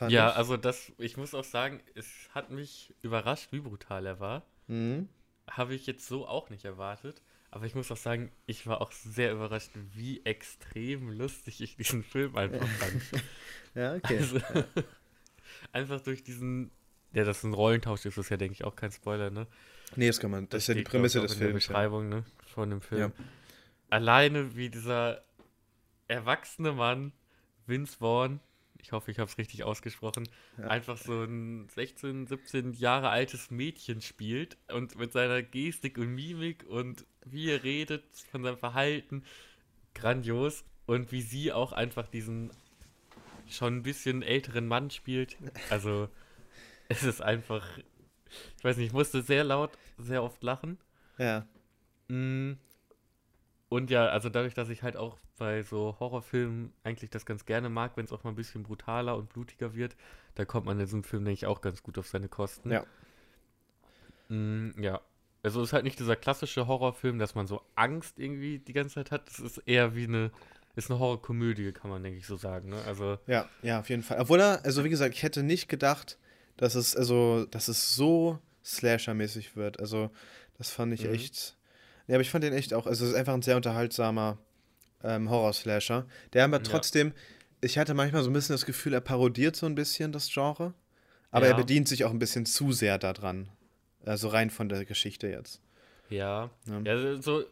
ja, ich. also das, ich muss auch sagen, es hat mich überrascht, wie brutal er war. Mhm. Habe ich jetzt so auch nicht erwartet. Aber ich muss auch sagen, ich war auch sehr überrascht, wie extrem lustig ich diesen Film einfach fand. ja, okay. Also, ja. einfach durch diesen, ja, dass ein Rollentausch ist, ist ja, denke ich, auch kein Spoiler, ne? Nee, das kann man, das, das ist ja die Prämisse des Films. Die Beschreibung, ja. ne, von dem Film. Ja. Alleine wie dieser erwachsene Mann, Vince Vaughn, ich hoffe, ich habe es richtig ausgesprochen, ja. einfach so ein 16, 17 Jahre altes Mädchen spielt und mit seiner Gestik und Mimik und wie er redet, von seinem Verhalten, grandios. Und wie sie auch einfach diesen schon ein bisschen älteren Mann spielt. Also, es ist einfach, ich weiß nicht, ich musste sehr laut, sehr oft lachen. Ja. Mm, und ja, also dadurch, dass ich halt auch bei so Horrorfilmen eigentlich das ganz gerne mag, wenn es auch mal ein bisschen brutaler und blutiger wird, da kommt man in diesem Film, denke ich, auch ganz gut auf seine Kosten. Ja. Mm, ja. Also es ist halt nicht dieser klassische Horrorfilm, dass man so Angst irgendwie die ganze Zeit hat. Es ist eher wie eine, ist eine Horrorkomödie, kann man, denke ich, so sagen. Ne? Also ja, ja, auf jeden Fall. Obwohl er, also wie gesagt, ich hätte nicht gedacht, dass es, also, dass es so Slasher-mäßig wird. Also, das fand ich mhm. echt ja, aber ich fand den echt auch, also es ist einfach ein sehr unterhaltsamer ähm, Horror-Slasher. Der aber trotzdem, ja. ich hatte manchmal so ein bisschen das Gefühl, er parodiert so ein bisschen das Genre, aber ja. er bedient sich auch ein bisschen zu sehr daran. Also rein von der Geschichte jetzt. Ja. Ja, ja so,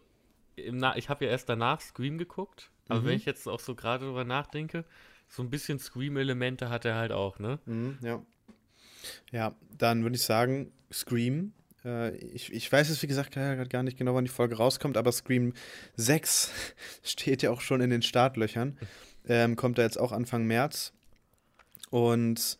ich habe ja erst danach Scream geguckt, aber mhm. wenn ich jetzt auch so gerade drüber nachdenke, so ein bisschen Scream-Elemente hat er halt auch, ne? Mhm, ja. Ja, dann würde ich sagen, Scream ich, ich weiß es wie gesagt gar nicht genau, wann die Folge rauskommt, aber Scream 6 steht ja auch schon in den Startlöchern. Ähm, kommt da jetzt auch Anfang März. Und,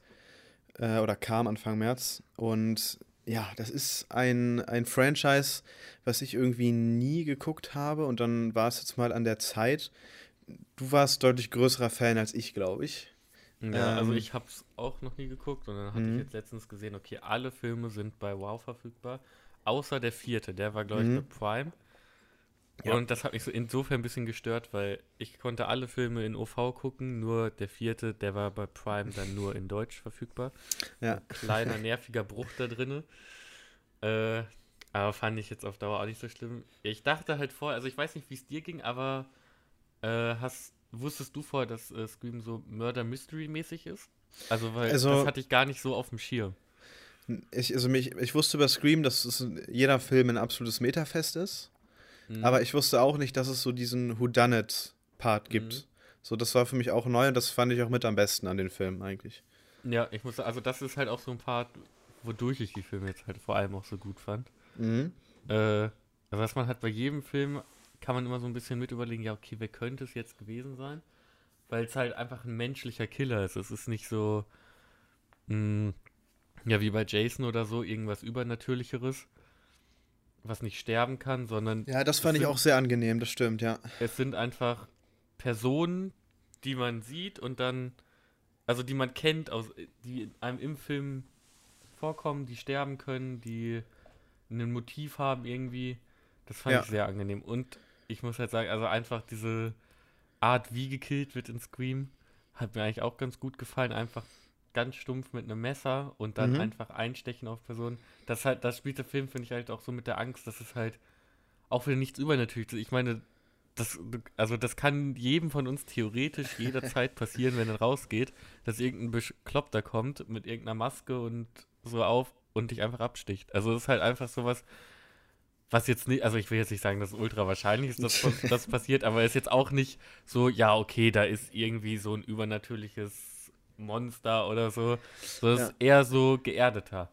äh, oder kam Anfang März. Und ja, das ist ein, ein Franchise, was ich irgendwie nie geguckt habe. Und dann war es jetzt mal an der Zeit. Du warst deutlich größerer Fan als ich, glaube ich. Ja, ähm, also ich habe es auch noch nie geguckt und dann hatte ich mhm. jetzt letztens gesehen, okay, alle Filme sind bei Wow verfügbar, außer der vierte, der war glaube ich mhm. bei Prime. Ja. Und das hat mich so insofern ein bisschen gestört, weil ich konnte alle Filme in OV gucken, nur der vierte, der war bei Prime dann nur in Deutsch verfügbar. Ja. Ein kleiner, nerviger Bruch da drin. Äh, aber fand ich jetzt auf Dauer auch nicht so schlimm. Ich dachte halt vorher, also ich weiß nicht, wie es dir ging, aber äh, hast, wusstest du vorher, dass äh, Scream so Murder-Mystery-mäßig ist? Also, weil also, das hatte ich gar nicht so auf dem Schirm. Ich, also mich, ich wusste über Scream, dass es jeder Film ein absolutes Metafest ist. Mhm. Aber ich wusste auch nicht, dass es so diesen Whodunit-Part gibt. Mhm. So, das war für mich auch neu und das fand ich auch mit am besten an den Filmen eigentlich. Ja, ich muss also das ist halt auch so ein Part, wodurch ich die Filme jetzt halt vor allem auch so gut fand. Mhm. Äh, also was man hat bei jedem Film, kann man immer so ein bisschen mit überlegen, ja, okay, wer könnte es jetzt gewesen sein? Weil es halt einfach ein menschlicher Killer ist. Es ist nicht so, mh, hm, ja, wie bei Jason oder so, irgendwas Übernatürlicheres, was nicht sterben kann, sondern. Ja, das fand ich sind, auch sehr angenehm, das stimmt, ja. Es sind einfach Personen, die man sieht und dann, also die man kennt, aus, die einem im Film vorkommen, die sterben können, die ein Motiv haben irgendwie. Das fand ja. ich sehr angenehm. Und ich muss halt sagen, also einfach diese Art, wie gekillt wird in Scream, hat mir eigentlich auch ganz gut gefallen. Einfach ganz stumpf mit einem Messer und dann mhm. einfach einstechen auf Personen. Das halt, das spielt der Film, finde ich halt auch so mit der Angst, dass es halt auch wieder nichts übernatürliches. Ich meine, das, also das kann jedem von uns theoretisch jederzeit passieren, wenn er rausgeht, dass irgendein Bekloppter kommt mit irgendeiner Maske und so auf und dich einfach absticht. Also das ist halt einfach sowas, was jetzt nicht, also ich will jetzt nicht sagen, dass es ultra wahrscheinlich ist, dass das passiert, aber ist jetzt auch nicht so, ja, okay, da ist irgendwie so ein übernatürliches Monster oder so. So ist ja. eher so geerdeter.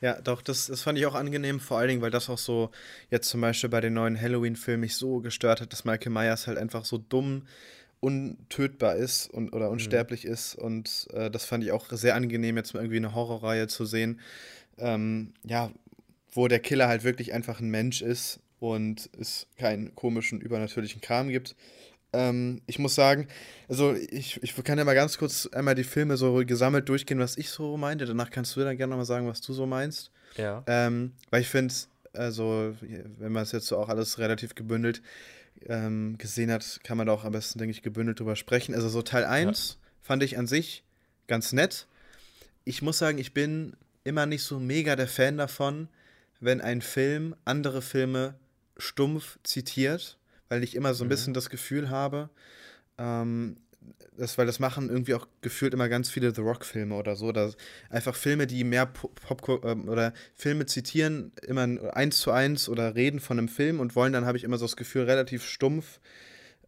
Ja, doch, das, das fand ich auch angenehm, vor allen Dingen, weil das auch so jetzt zum Beispiel bei den neuen Halloween-Filmen mich so gestört hat, dass Michael Myers halt einfach so dumm untötbar ist und, oder mhm. unsterblich mhm. ist. Und äh, das fand ich auch sehr angenehm, jetzt mal irgendwie eine Horrorreihe zu sehen. Ähm, ja, wo der Killer halt wirklich einfach ein Mensch ist und es keinen komischen, übernatürlichen Kram gibt. Ähm, ich muss sagen, also ich, ich kann ja mal ganz kurz einmal die Filme so gesammelt durchgehen, was ich so meinte. Danach kannst du dann gerne nochmal sagen, was du so meinst. Ja. Ähm, weil ich finde, also, wenn man es jetzt so auch alles relativ gebündelt ähm, gesehen hat, kann man da auch am besten, denke ich, gebündelt drüber sprechen. Also, so Teil 1 ja. fand ich an sich ganz nett. Ich muss sagen, ich bin immer nicht so mega der Fan davon, wenn ein Film andere Filme stumpf zitiert, weil ich immer so ein mhm. bisschen das Gefühl habe, ähm, das, weil das machen irgendwie auch gefühlt immer ganz viele The Rock-Filme oder so. Oder einfach Filme, die mehr Popcorn ähm, oder Filme zitieren, immer eins zu eins oder reden von einem Film und wollen dann, habe ich immer so das Gefühl, relativ stumpf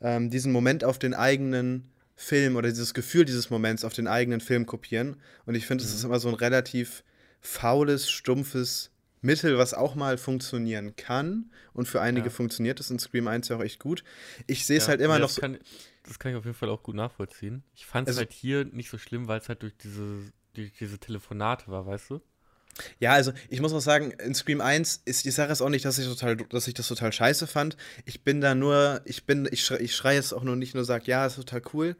ähm, diesen Moment auf den eigenen Film oder dieses Gefühl dieses Moments auf den eigenen Film kopieren. Und ich finde, es mhm. ist immer so ein relativ faules, stumpfes Mittel, was auch mal funktionieren kann. Und für einige ja. funktioniert es in Scream 1 ja auch echt gut. Ich sehe es ja, halt immer noch so. Kann, das kann ich auf jeden Fall auch gut nachvollziehen. Ich fand es also, halt hier nicht so schlimm, weil es halt durch diese, durch diese Telefonate war, weißt du? Ja, also ich muss auch sagen, in Scream 1 ist die Sache ist auch nicht, dass ich total, dass ich das total scheiße fand. Ich bin da nur, ich bin, ich, schrei, ich schreie jetzt auch nur nicht nur sage, ja, ist total cool.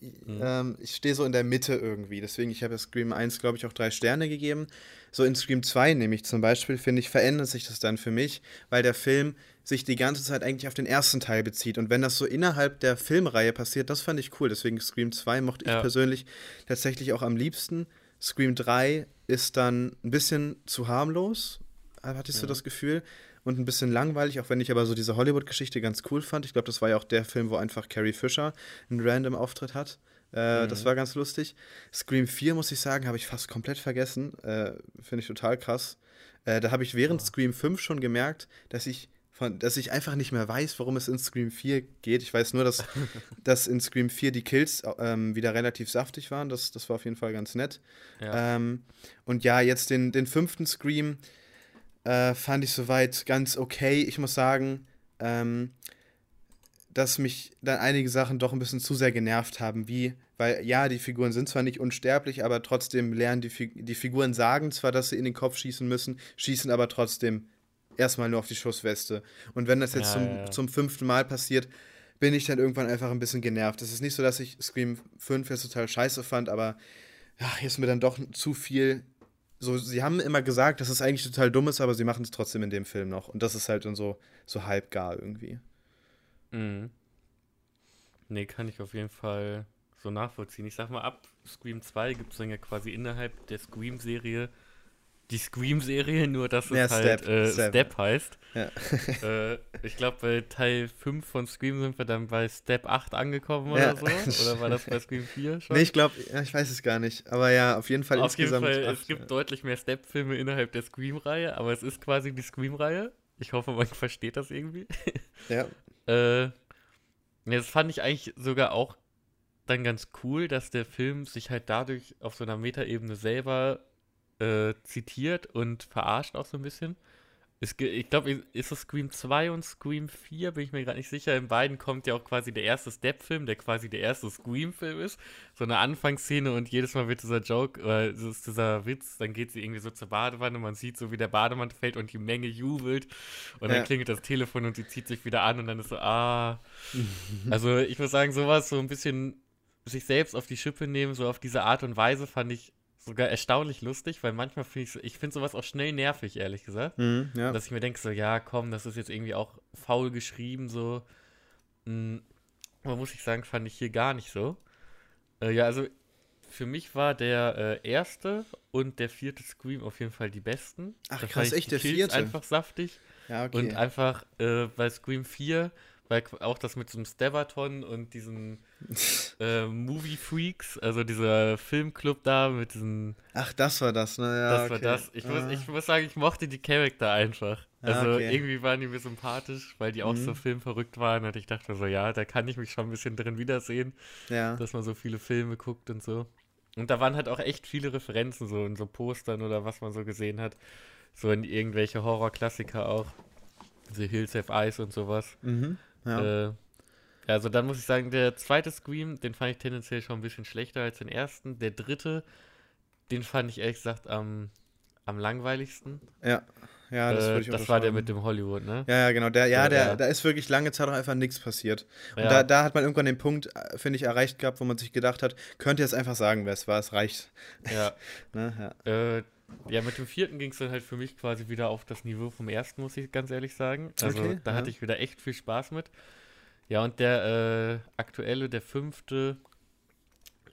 Mhm. Ähm, ich stehe so in der Mitte irgendwie. Deswegen, ich habe Scream 1, glaube ich, auch drei Sterne gegeben. So in Scream 2 nämlich zum Beispiel, finde ich, verändert sich das dann für mich, weil der Film sich die ganze Zeit eigentlich auf den ersten Teil bezieht. Und wenn das so innerhalb der Filmreihe passiert, das fand ich cool. Deswegen Scream 2 mochte ja. ich persönlich tatsächlich auch am liebsten. Scream 3 ist dann ein bisschen zu harmlos, hattest ja. du das Gefühl, und ein bisschen langweilig, auch wenn ich aber so diese Hollywood-Geschichte ganz cool fand. Ich glaube, das war ja auch der Film, wo einfach Carrie Fisher einen random Auftritt hat. Äh, mhm. Das war ganz lustig. Scream 4, muss ich sagen, habe ich fast komplett vergessen. Äh, Finde ich total krass. Äh, da habe ich während ja. Scream 5 schon gemerkt, dass ich von, dass ich einfach nicht mehr weiß, worum es in Scream 4 geht. Ich weiß nur, dass, dass in Scream 4 die Kills ähm, wieder relativ saftig waren. Das, das war auf jeden Fall ganz nett. Ja. Ähm, und ja, jetzt den, den fünften Scream. äh, fand ich soweit ganz okay. Ich muss sagen, ähm, dass mich dann einige Sachen doch ein bisschen zu sehr genervt haben, wie, weil ja, die Figuren sind zwar nicht unsterblich, aber trotzdem lernen die, Fi die Figuren sagen zwar, dass sie in den Kopf schießen müssen, schießen aber trotzdem erstmal nur auf die Schussweste. Und wenn das jetzt ja, zum, ja, zum fünften Mal passiert, bin ich dann irgendwann einfach ein bisschen genervt. Es ist nicht so, dass ich Scream 5 jetzt total scheiße fand, aber ach, hier ist mir dann doch zu viel. So, sie haben immer gesagt, dass es eigentlich total dumm ist, aber sie machen es trotzdem in dem Film noch. Und das ist halt dann so, so halb gar irgendwie. Mhm. Nee, kann ich auf jeden Fall so nachvollziehen. Ich sag mal, ab Scream 2 gibt es dann ja quasi innerhalb der Scream-Serie die Scream-Serie, nur dass es ja, halt Step, äh, Step heißt. Ja. äh, ich glaube, bei Teil 5 von Scream sind wir dann bei Step 8 angekommen ja. oder so. Oder war das bei Scream 4 schon? Nee, ich glaube, ich weiß es gar nicht. Aber ja, auf jeden Fall auf insgesamt. Jeden Fall, acht, es gibt deutlich mehr Step-Filme innerhalb der Scream-Reihe, aber es ist quasi die Scream-Reihe. Ich hoffe, man versteht das irgendwie. Ja. äh, das fand ich eigentlich sogar auch dann ganz cool, dass der Film sich halt dadurch auf so einer Metaebene selber äh, zitiert und verarscht auch so ein bisschen. Es, ich glaube, ist es Scream 2 und Scream 4, bin ich mir gerade nicht sicher. In beiden kommt ja auch quasi der erste Step-Film, der quasi der erste Scream-Film ist. So eine Anfangsszene und jedes Mal wird dieser Joke, oder ist dieser Witz, dann geht sie irgendwie so zur Badewanne, man sieht so, wie der Bademann fällt und die Menge jubelt. Und dann ja. klingelt das Telefon und sie zieht sich wieder an und dann ist so, ah. also ich muss sagen, sowas so ein bisschen sich selbst auf die Schippe nehmen, so auf diese Art und Weise fand ich sogar erstaunlich lustig, weil manchmal finde ich, ich finde sowas auch schnell nervig, ehrlich gesagt. Mhm, ja. Dass ich mir denke, so, ja, komm, das ist jetzt irgendwie auch faul geschrieben, so. Mhm. Aber muss ich sagen, fand ich hier gar nicht so. Äh, ja, also für mich war der äh, erste und der vierte Scream auf jeden Fall die besten. Ach, da krass, echt der vierte? Einfach saftig. Ja, okay. Und einfach äh, bei Scream 4 weil auch das mit so einem Stabaton und diesen äh, Movie Freaks, also dieser Filmclub da mit diesen. Ach, das war das, ne? Ja, das okay. war das. Ich, ah. muss, ich muss sagen, ich mochte die Charakter einfach. Also okay. irgendwie waren die mir sympathisch, weil die auch mhm. so filmverrückt waren und ich dachte so, ja, da kann ich mich schon ein bisschen drin wiedersehen, ja. dass man so viele Filme guckt und so. Und da waren halt auch echt viele Referenzen so in so Postern oder was man so gesehen hat. So in irgendwelche Horrorklassiker auch. The Hills Have Eyes und sowas. Mhm. Ja. Äh, also dann muss ich sagen, der zweite Scream, den fand ich tendenziell schon ein bisschen schlechter als den ersten. Der dritte, den fand ich ehrlich gesagt am, am langweiligsten. Ja. Ja, das, äh, das war der mit dem Hollywood, ne? Ja, ja, genau. Der, ja, ja der, da ist wirklich lange Zeit auch einfach nichts passiert. Und ja. da, da hat man irgendwann den Punkt, äh, finde ich, erreicht gehabt, wo man sich gedacht hat, könnt ihr jetzt einfach sagen, wer es war, es reicht. Ja. ne? ja. Äh, ja, mit dem vierten ging es dann halt für mich quasi wieder auf das Niveau vom ersten, muss ich ganz ehrlich sagen. Also okay, da ja. hatte ich wieder echt viel Spaß mit. Ja, und der äh, aktuelle, der fünfte,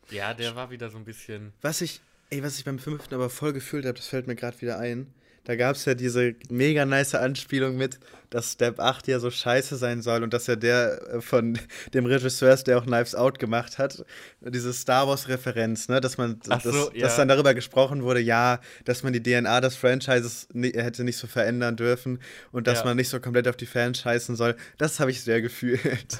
ja, der war wieder so ein bisschen. Was ich, ey, was ich beim fünften aber voll gefühlt habe, das fällt mir gerade wieder ein. Da gab es ja diese mega nice Anspielung mit, dass Step 8 ja so scheiße sein soll und dass ja der äh, von dem Regisseur ist, der auch Knives Out gemacht hat, diese Star Wars-Referenz, ne, dass man, so, dass, ja. dass, dann darüber gesprochen wurde, ja, dass man die DNA des Franchises hätte nicht so verändern dürfen und dass ja. man nicht so komplett auf die Fans scheißen soll. Das habe ich sehr gefühlt.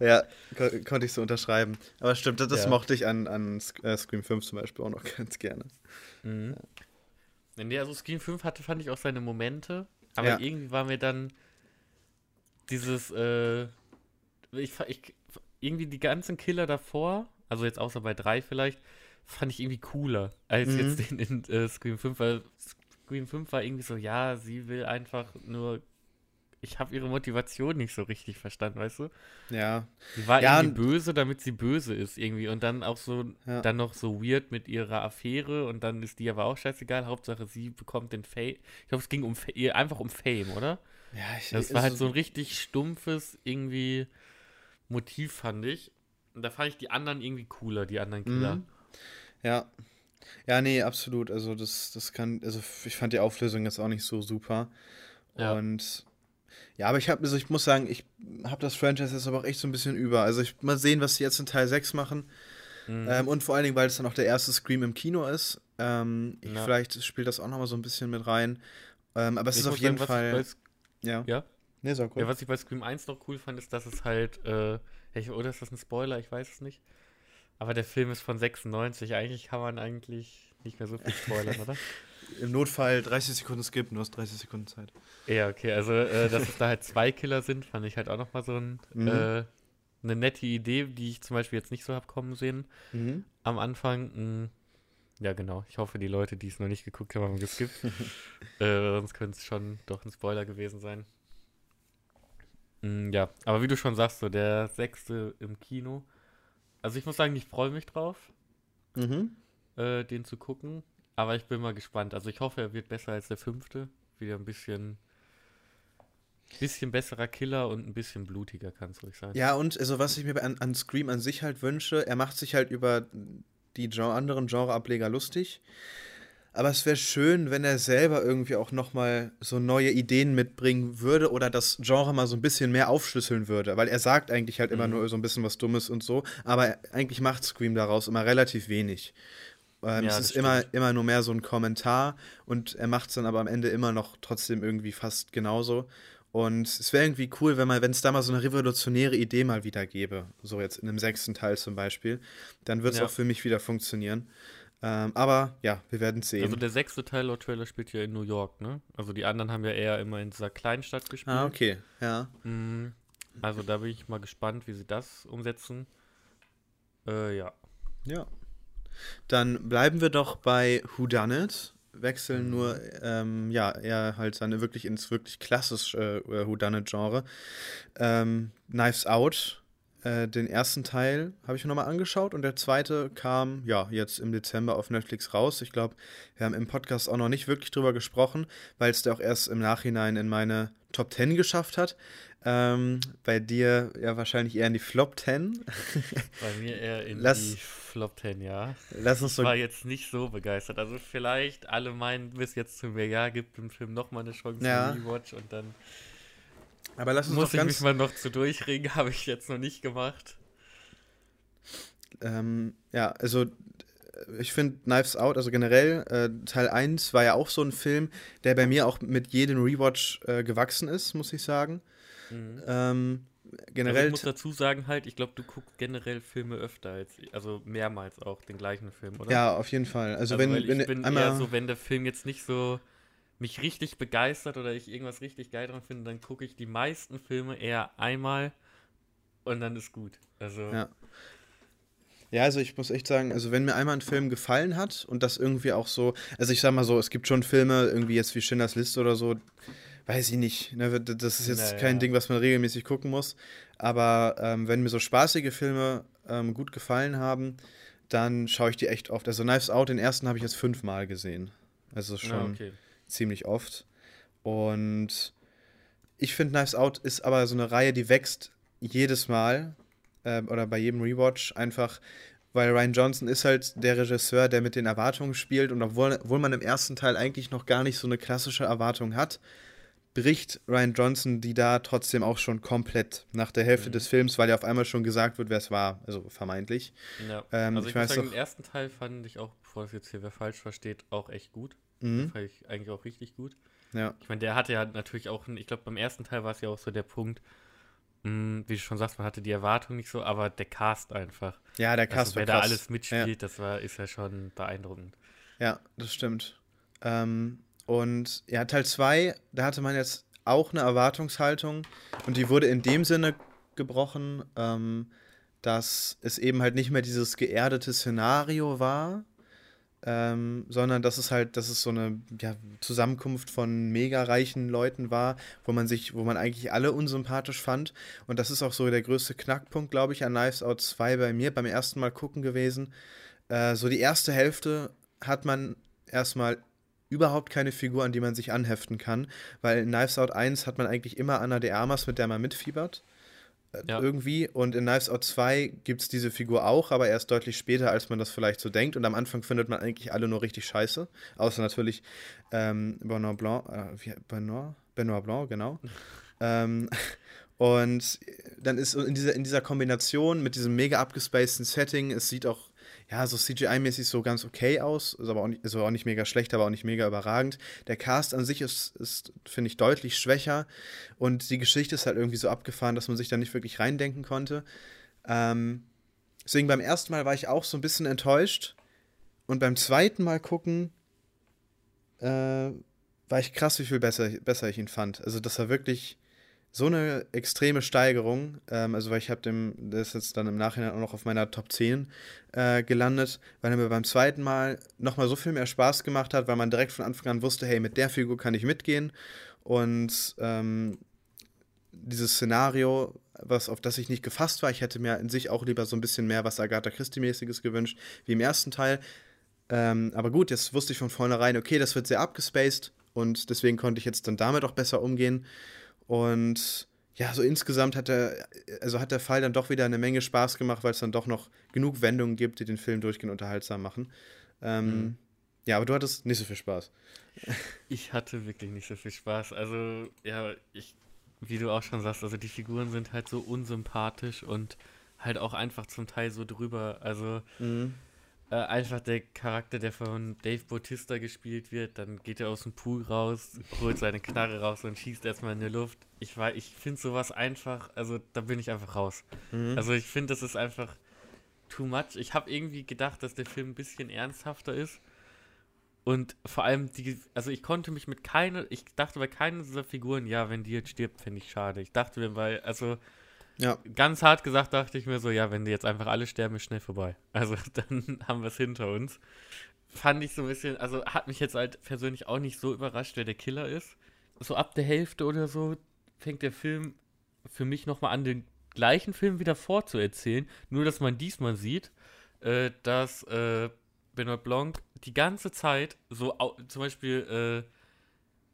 ja, ko konnte ich so unterschreiben. Aber stimmt, das, das ja. mochte ich an, an äh, Scream 5 zum Beispiel auch noch ganz gerne. Mhm. Ja. Nee, also Scream 5 hatte, fand ich auch seine Momente, aber ja. irgendwie war mir dann dieses, äh, ich, ich, irgendwie die ganzen Killer davor, also jetzt außer bei 3 vielleicht, fand ich irgendwie cooler als mhm. jetzt den in äh, Scream 5, weil Scream 5 war irgendwie so, ja, sie will einfach nur ich habe ihre Motivation nicht so richtig verstanden, weißt du? Ja. Sie war ja, irgendwie böse, damit sie böse ist irgendwie und dann auch so, ja. dann noch so weird mit ihrer Affäre und dann ist die aber auch scheißegal. Hauptsache, sie bekommt den Fame. Ich glaube, es ging um einfach um Fame, oder? Ja, ich Das war halt so ein richtig stumpfes irgendwie Motiv, fand ich. Und da fand ich die anderen irgendwie cooler, die anderen Killer. Mhm. Ja. Ja, nee, absolut. Also das, das kann, also ich fand die Auflösung jetzt auch nicht so super. Ja. Und ja, aber ich habe, also ich muss sagen, ich habe das Franchise jetzt aber auch echt so ein bisschen über. Also ich mal sehen, was sie jetzt in Teil 6 machen. Mhm. Ähm, und vor allen Dingen, weil es dann auch der erste Scream im Kino ist. Ähm, ich, ja. Vielleicht spielt das auch nochmal so ein bisschen mit rein. Ähm, aber es ich ist auf jeden sagen, Fall. ja. Ja? Nee, cool. Ja, was ich bei Scream 1 noch cool fand, ist, dass es halt, äh, oder ist das ein Spoiler? Ich weiß es nicht. Aber der Film ist von 96. Eigentlich kann man eigentlich nicht mehr so viel spoilern, oder? Im Notfall 30 Sekunden skippen, du hast 30 Sekunden Zeit. Ja, okay, also äh, dass es da halt zwei Killer sind, fand ich halt auch nochmal so ein, mhm. äh, eine nette Idee, die ich zum Beispiel jetzt nicht so habe kommen sehen. Mhm. Am Anfang. Mh, hm, ja, genau. Ich hoffe, die Leute, die es noch nicht geguckt haben, haben geskippt. äh, sonst könnte es schon doch ein Spoiler gewesen sein. Mm, ja, aber wie du schon sagst, so der sechste im Kino. Also ich muss sagen, ich freue mich drauf, mhm. äh, den zu gucken. Aber ich bin mal gespannt. Also ich hoffe, er wird besser als der fünfte. Wieder ein bisschen, bisschen besserer Killer und ein bisschen blutiger, kann es ruhig sein. Ja, und also was ich mir an, an Scream an sich halt wünsche, er macht sich halt über die Genre, anderen Genreableger lustig. Aber es wäre schön, wenn er selber irgendwie auch nochmal so neue Ideen mitbringen würde oder das Genre mal so ein bisschen mehr aufschlüsseln würde. Weil er sagt eigentlich halt mhm. immer nur so ein bisschen was Dummes und so, aber eigentlich macht Scream daraus immer relativ wenig. Ähm, ja, es ist immer, immer nur mehr so ein Kommentar und er macht es dann aber am Ende immer noch trotzdem irgendwie fast genauso. Und es wäre irgendwie cool, wenn man, wenn es da mal so eine revolutionäre Idee mal wieder gäbe, so jetzt in dem sechsten Teil zum Beispiel, dann wird es ja. auch für mich wieder funktionieren. Ähm, aber ja, wir werden sehen. Also der sechste Teil laut Trailer spielt ja in New York, ne? Also die anderen haben ja eher immer in dieser Kleinstadt gespielt. Ah, okay, ja. Mhm. Also da bin ich mal gespannt, wie sie das umsetzen. Äh, ja. Ja. Dann bleiben wir doch bei Who Done It wechseln nur, ähm, ja, eher halt seine wirklich ins wirklich klassische äh, Whodunit-Genre. Ähm, Knives Out, äh, den ersten Teil habe ich mir nochmal angeschaut und der zweite kam, ja, jetzt im Dezember auf Netflix raus. Ich glaube, wir haben im Podcast auch noch nicht wirklich drüber gesprochen, weil es der auch erst im Nachhinein in meine Top 10 geschafft hat. Ähm, bei dir ja wahrscheinlich eher in die Flop 10. Bei mir eher in Lass, die Flop 10, ja. Lass uns so ich war jetzt nicht so begeistert. Also vielleicht alle meinen bis jetzt zu mir, ja, gibt dem Film nochmal eine Chance ja. Rewatch und dann Aber lass uns muss ich mich mal noch zu durchringen, habe ich jetzt noch nicht gemacht. Ähm, ja, also ich finde Knives Out, also generell, äh, Teil 1 war ja auch so ein Film, der bei mir auch mit jedem Rewatch äh, gewachsen ist, muss ich sagen. Mhm. Ähm, generell. Also ich muss dazu sagen, halt, ich glaube, du guckst generell Filme öfter als ich, also mehrmals auch den gleichen Film, oder? Ja, auf jeden Fall. Also, also wenn, ich wenn bin einmal eher so, wenn der Film jetzt nicht so mich richtig begeistert oder ich irgendwas richtig geil dran finde, dann gucke ich die meisten Filme eher einmal und dann ist gut. Also ja. Ja, also ich muss echt sagen, also wenn mir einmal ein Film gefallen hat und das irgendwie auch so, also ich sag mal so, es gibt schon Filme, irgendwie jetzt wie Schindlers Liste oder so, weiß ich nicht, ne, das ist jetzt naja. kein Ding, was man regelmäßig gucken muss, aber ähm, wenn mir so spaßige Filme ähm, gut gefallen haben, dann schaue ich die echt oft. Also Knives Out, den ersten habe ich jetzt fünfmal gesehen. Also schon ja, okay. Ziemlich oft. Und ich finde, Knives Out ist aber so eine Reihe, die wächst jedes Mal äh, oder bei jedem Rewatch einfach, weil Ryan Johnson ist halt der Regisseur, der mit den Erwartungen spielt und obwohl, obwohl man im ersten Teil eigentlich noch gar nicht so eine klassische Erwartung hat, bricht Ryan Johnson die da trotzdem auch schon komplett nach der Hälfte mhm. des Films, weil ja auf einmal schon gesagt wird, wer es war, also vermeintlich. Ja. Ähm, also ich, ich weiß sagen, den ersten Teil fand ich auch, bevor es jetzt hier wer falsch versteht, auch echt gut. Mhm. fand ich eigentlich auch richtig gut. Ja. Ich meine, der hatte ja natürlich auch, ich glaube, beim ersten Teil war es ja auch so der Punkt, mh, hm, wie du schon sagst, man hatte die Erwartung nicht so, aber der Cast einfach. Ja, der Cast also, war Wer da alles mitspielt, ja. das war, ist ja schon beeindruckend. Ja, das stimmt. Ähm, und ja, Teil 2, da hatte man jetzt auch eine Erwartungshaltung und die wurde in dem Sinne gebrochen, ähm, dass es eben halt nicht mehr dieses geerdete Szenario war, ähm, sondern dass es halt, dass es so eine ja, Zusammenkunft von mega reichen Leuten war, wo man sich, wo man eigentlich alle unsympathisch fand. Und das ist auch so der größte Knackpunkt, glaube ich, an Knives Out 2 bei mir beim ersten Mal gucken gewesen. Äh, so die erste Hälfte hat man erstmal überhaupt keine Figur, an die man sich anheften kann, weil in Knives Out 1 hat man eigentlich immer Anna de Armas, mit der man mitfiebert. Ja. irgendwie. Und in Knives Out 2 gibt es diese Figur auch, aber erst deutlich später, als man das vielleicht so denkt. Und am Anfang findet man eigentlich alle nur richtig scheiße. Außer natürlich ähm, Benoit Blanc, äh, wie, Benoit? Benoit Blanc, genau. ähm, und dann ist in dieser, in dieser Kombination mit diesem mega abgespaceden Setting, es sieht auch ja, so CGI-mäßig so ganz okay aus, ist aber auch nicht, ist auch nicht mega schlecht, aber auch nicht mega überragend. Der Cast an sich ist, ist finde ich, deutlich schwächer und die Geschichte ist halt irgendwie so abgefahren, dass man sich da nicht wirklich reindenken konnte. Ähm, deswegen beim ersten Mal war ich auch so ein bisschen enttäuscht und beim zweiten Mal gucken äh, war ich krass, wie viel besser, besser ich ihn fand. Also das war wirklich so eine extreme Steigerung. Ähm, also weil ich habe dem, das ist jetzt dann im Nachhinein auch noch auf meiner Top 10 äh, gelandet, weil er mir beim zweiten Mal nochmal so viel mehr Spaß gemacht hat, weil man direkt von Anfang an wusste, hey, mit der Figur kann ich mitgehen. Und ähm, dieses Szenario, was, auf das ich nicht gefasst war, ich hätte mir in sich auch lieber so ein bisschen mehr was Agatha Christie-mäßiges gewünscht, wie im ersten Teil. Ähm, aber gut, jetzt wusste ich von vornherein, okay, das wird sehr abgespaced und deswegen konnte ich jetzt dann damit auch besser umgehen. Und ja, so insgesamt hat der, also hat der Fall dann doch wieder eine Menge Spaß gemacht, weil es dann doch noch genug Wendungen gibt, die den Film durchgehend unterhaltsam machen. Ähm, mhm. Ja, aber du hattest nicht so viel Spaß. Ich hatte wirklich nicht so viel Spaß. Also, ja, ich, wie du auch schon sagst, also die Figuren sind halt so unsympathisch und halt auch einfach zum Teil so drüber. Also, mhm äh, einfach der Charakter, der von Dave Bautista gespielt wird, dann geht er aus dem Pool raus, holt seine Knarre raus und schießt erstmal in die Luft. Ich war, ich finde sowas einfach, also da bin ich einfach raus. Mhm. Also ich finde, das ist einfach too much. Ich habe irgendwie gedacht, dass der Film ein bisschen ernsthafter ist. Und vor allem, die, also ich konnte mich mit keiner, ich dachte bei keiner dieser Figuren, ja, wenn die jetzt stirbt, finde ich schade. Ich dachte mir, weil, also ja. Ganz hart gesagt dachte ich mir so, ja, wenn die jetzt einfach alle sterben, ist schnell vorbei. Also dann haben wir es hinter uns. Fand ich so ein bisschen, also hat mich jetzt halt persönlich auch nicht so überrascht, wer der Killer ist. So ab der Hälfte oder so fängt der Film für mich nochmal an, den gleichen Film wieder vorzuerzählen. Nur, dass man diesmal sieht, äh, dass äh, Benoit Blanc die ganze Zeit so, zum Beispiel äh,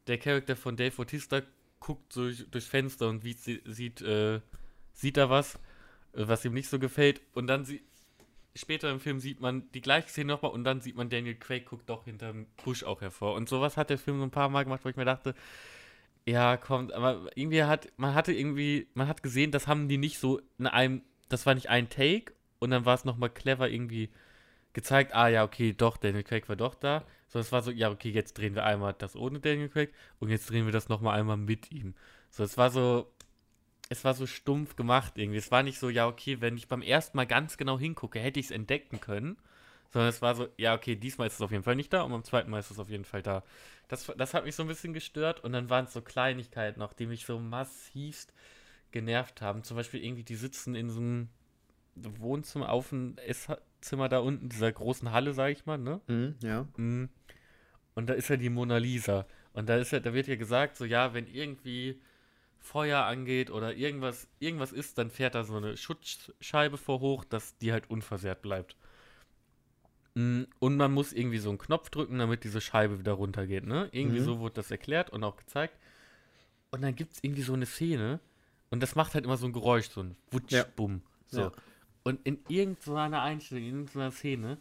der Charakter von Dave Bautista guckt durch, durchs Fenster und wie, sieht äh, sieht er was, äh, was ihm nicht so gefällt. Und dann sie, später im Film sieht man die gleiche Szene nochmal und dann sieht man Daniel Craig guckt doch hinterm Busch auch hervor. Und sowas hat der Film so ein paar Mal gemacht, wo ich mir dachte, ja, kommt, aber irgendwie hat, man hatte irgendwie, man hat gesehen, das haben die nicht so in einem, das war nicht ein Take und dann war es nochmal clever irgendwie gezeigt, ah ja, okay, doch, Daniel Craig war doch da. Sondern es war so, ja, okay, jetzt drehen wir einmal das ohne Daniel Craig und jetzt drehen wir das nochmal einmal mit ihm. So, es war so, es war so stumpf gemacht irgendwie. Es war nicht so, ja, okay, wenn ich beim ersten Mal ganz genau hingucke, hätte ich es entdecken können. Sondern es war so, ja, okay, diesmal ist es auf jeden Fall nicht da und beim zweiten Mal ist es auf jeden Fall da. Das, das hat mich so ein bisschen gestört und dann waren es so Kleinigkeiten noch, die mich so massivst genervt haben. Zum Beispiel irgendwie, die sitzen in so einem Wohnzimmer auf dem Esszimmer da unten, dieser großen Halle, sag ich mal, ne? Mhm, ja. Mhm. Und da ist ja die Mona Lisa. Und da ist ja, da wird ja gesagt, so ja, wenn irgendwie Feuer angeht oder irgendwas, irgendwas ist, dann fährt da so eine Schutzscheibe vor hoch, dass die halt unversehrt bleibt. Mm, und man muss irgendwie so einen Knopf drücken, damit diese Scheibe wieder runtergeht, ne? Irgendwie mhm. so wurde das erklärt und auch gezeigt. Und dann gibt es irgendwie so eine Szene und das macht halt immer so ein Geräusch, so ein Wutsch, ja. So. Ja. Und in irgendeiner Einstellung, in irgendeiner Szene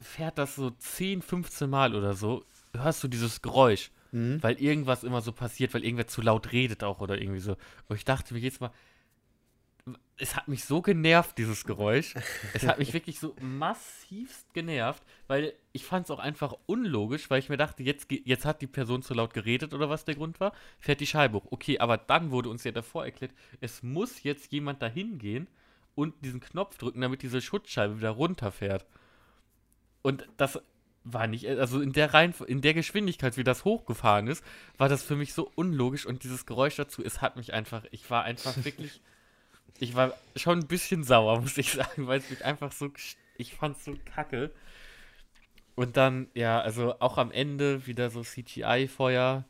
fährt das so 10, 15 Mal oder so, hörst du dieses Geräusch. Mhm. Weil irgendwas immer so passiert, weil irgendwer zu laut redet auch oder irgendwie so. Und ich dachte mir jetzt mal, es hat mich so genervt, dieses Geräusch. es hat mich wirklich so massivst genervt, weil ich fand es auch einfach unlogisch, weil ich mir dachte, jetzt, jetzt hat die Person zu laut geredet oder was der Grund war, fährt die Scheibe hoch. Okay, aber dann wurde uns ja davor erklärt, es muss jetzt jemand dahin gehen und diesen Knopf drücken, damit diese Schutzscheibe wieder runterfährt. Und das war nicht, also in der Reihen, in der Geschwindigkeit, wie das hochgefahren ist, war das für mich so unlogisch und dieses Geräusch dazu, es hat mich einfach, ich war einfach wirklich, ich war schon ein bisschen sauer, muss ich sagen, weil es mich einfach so, ich fand es so kacke. Und dann, ja, also auch am Ende wieder so CGI-Feuer,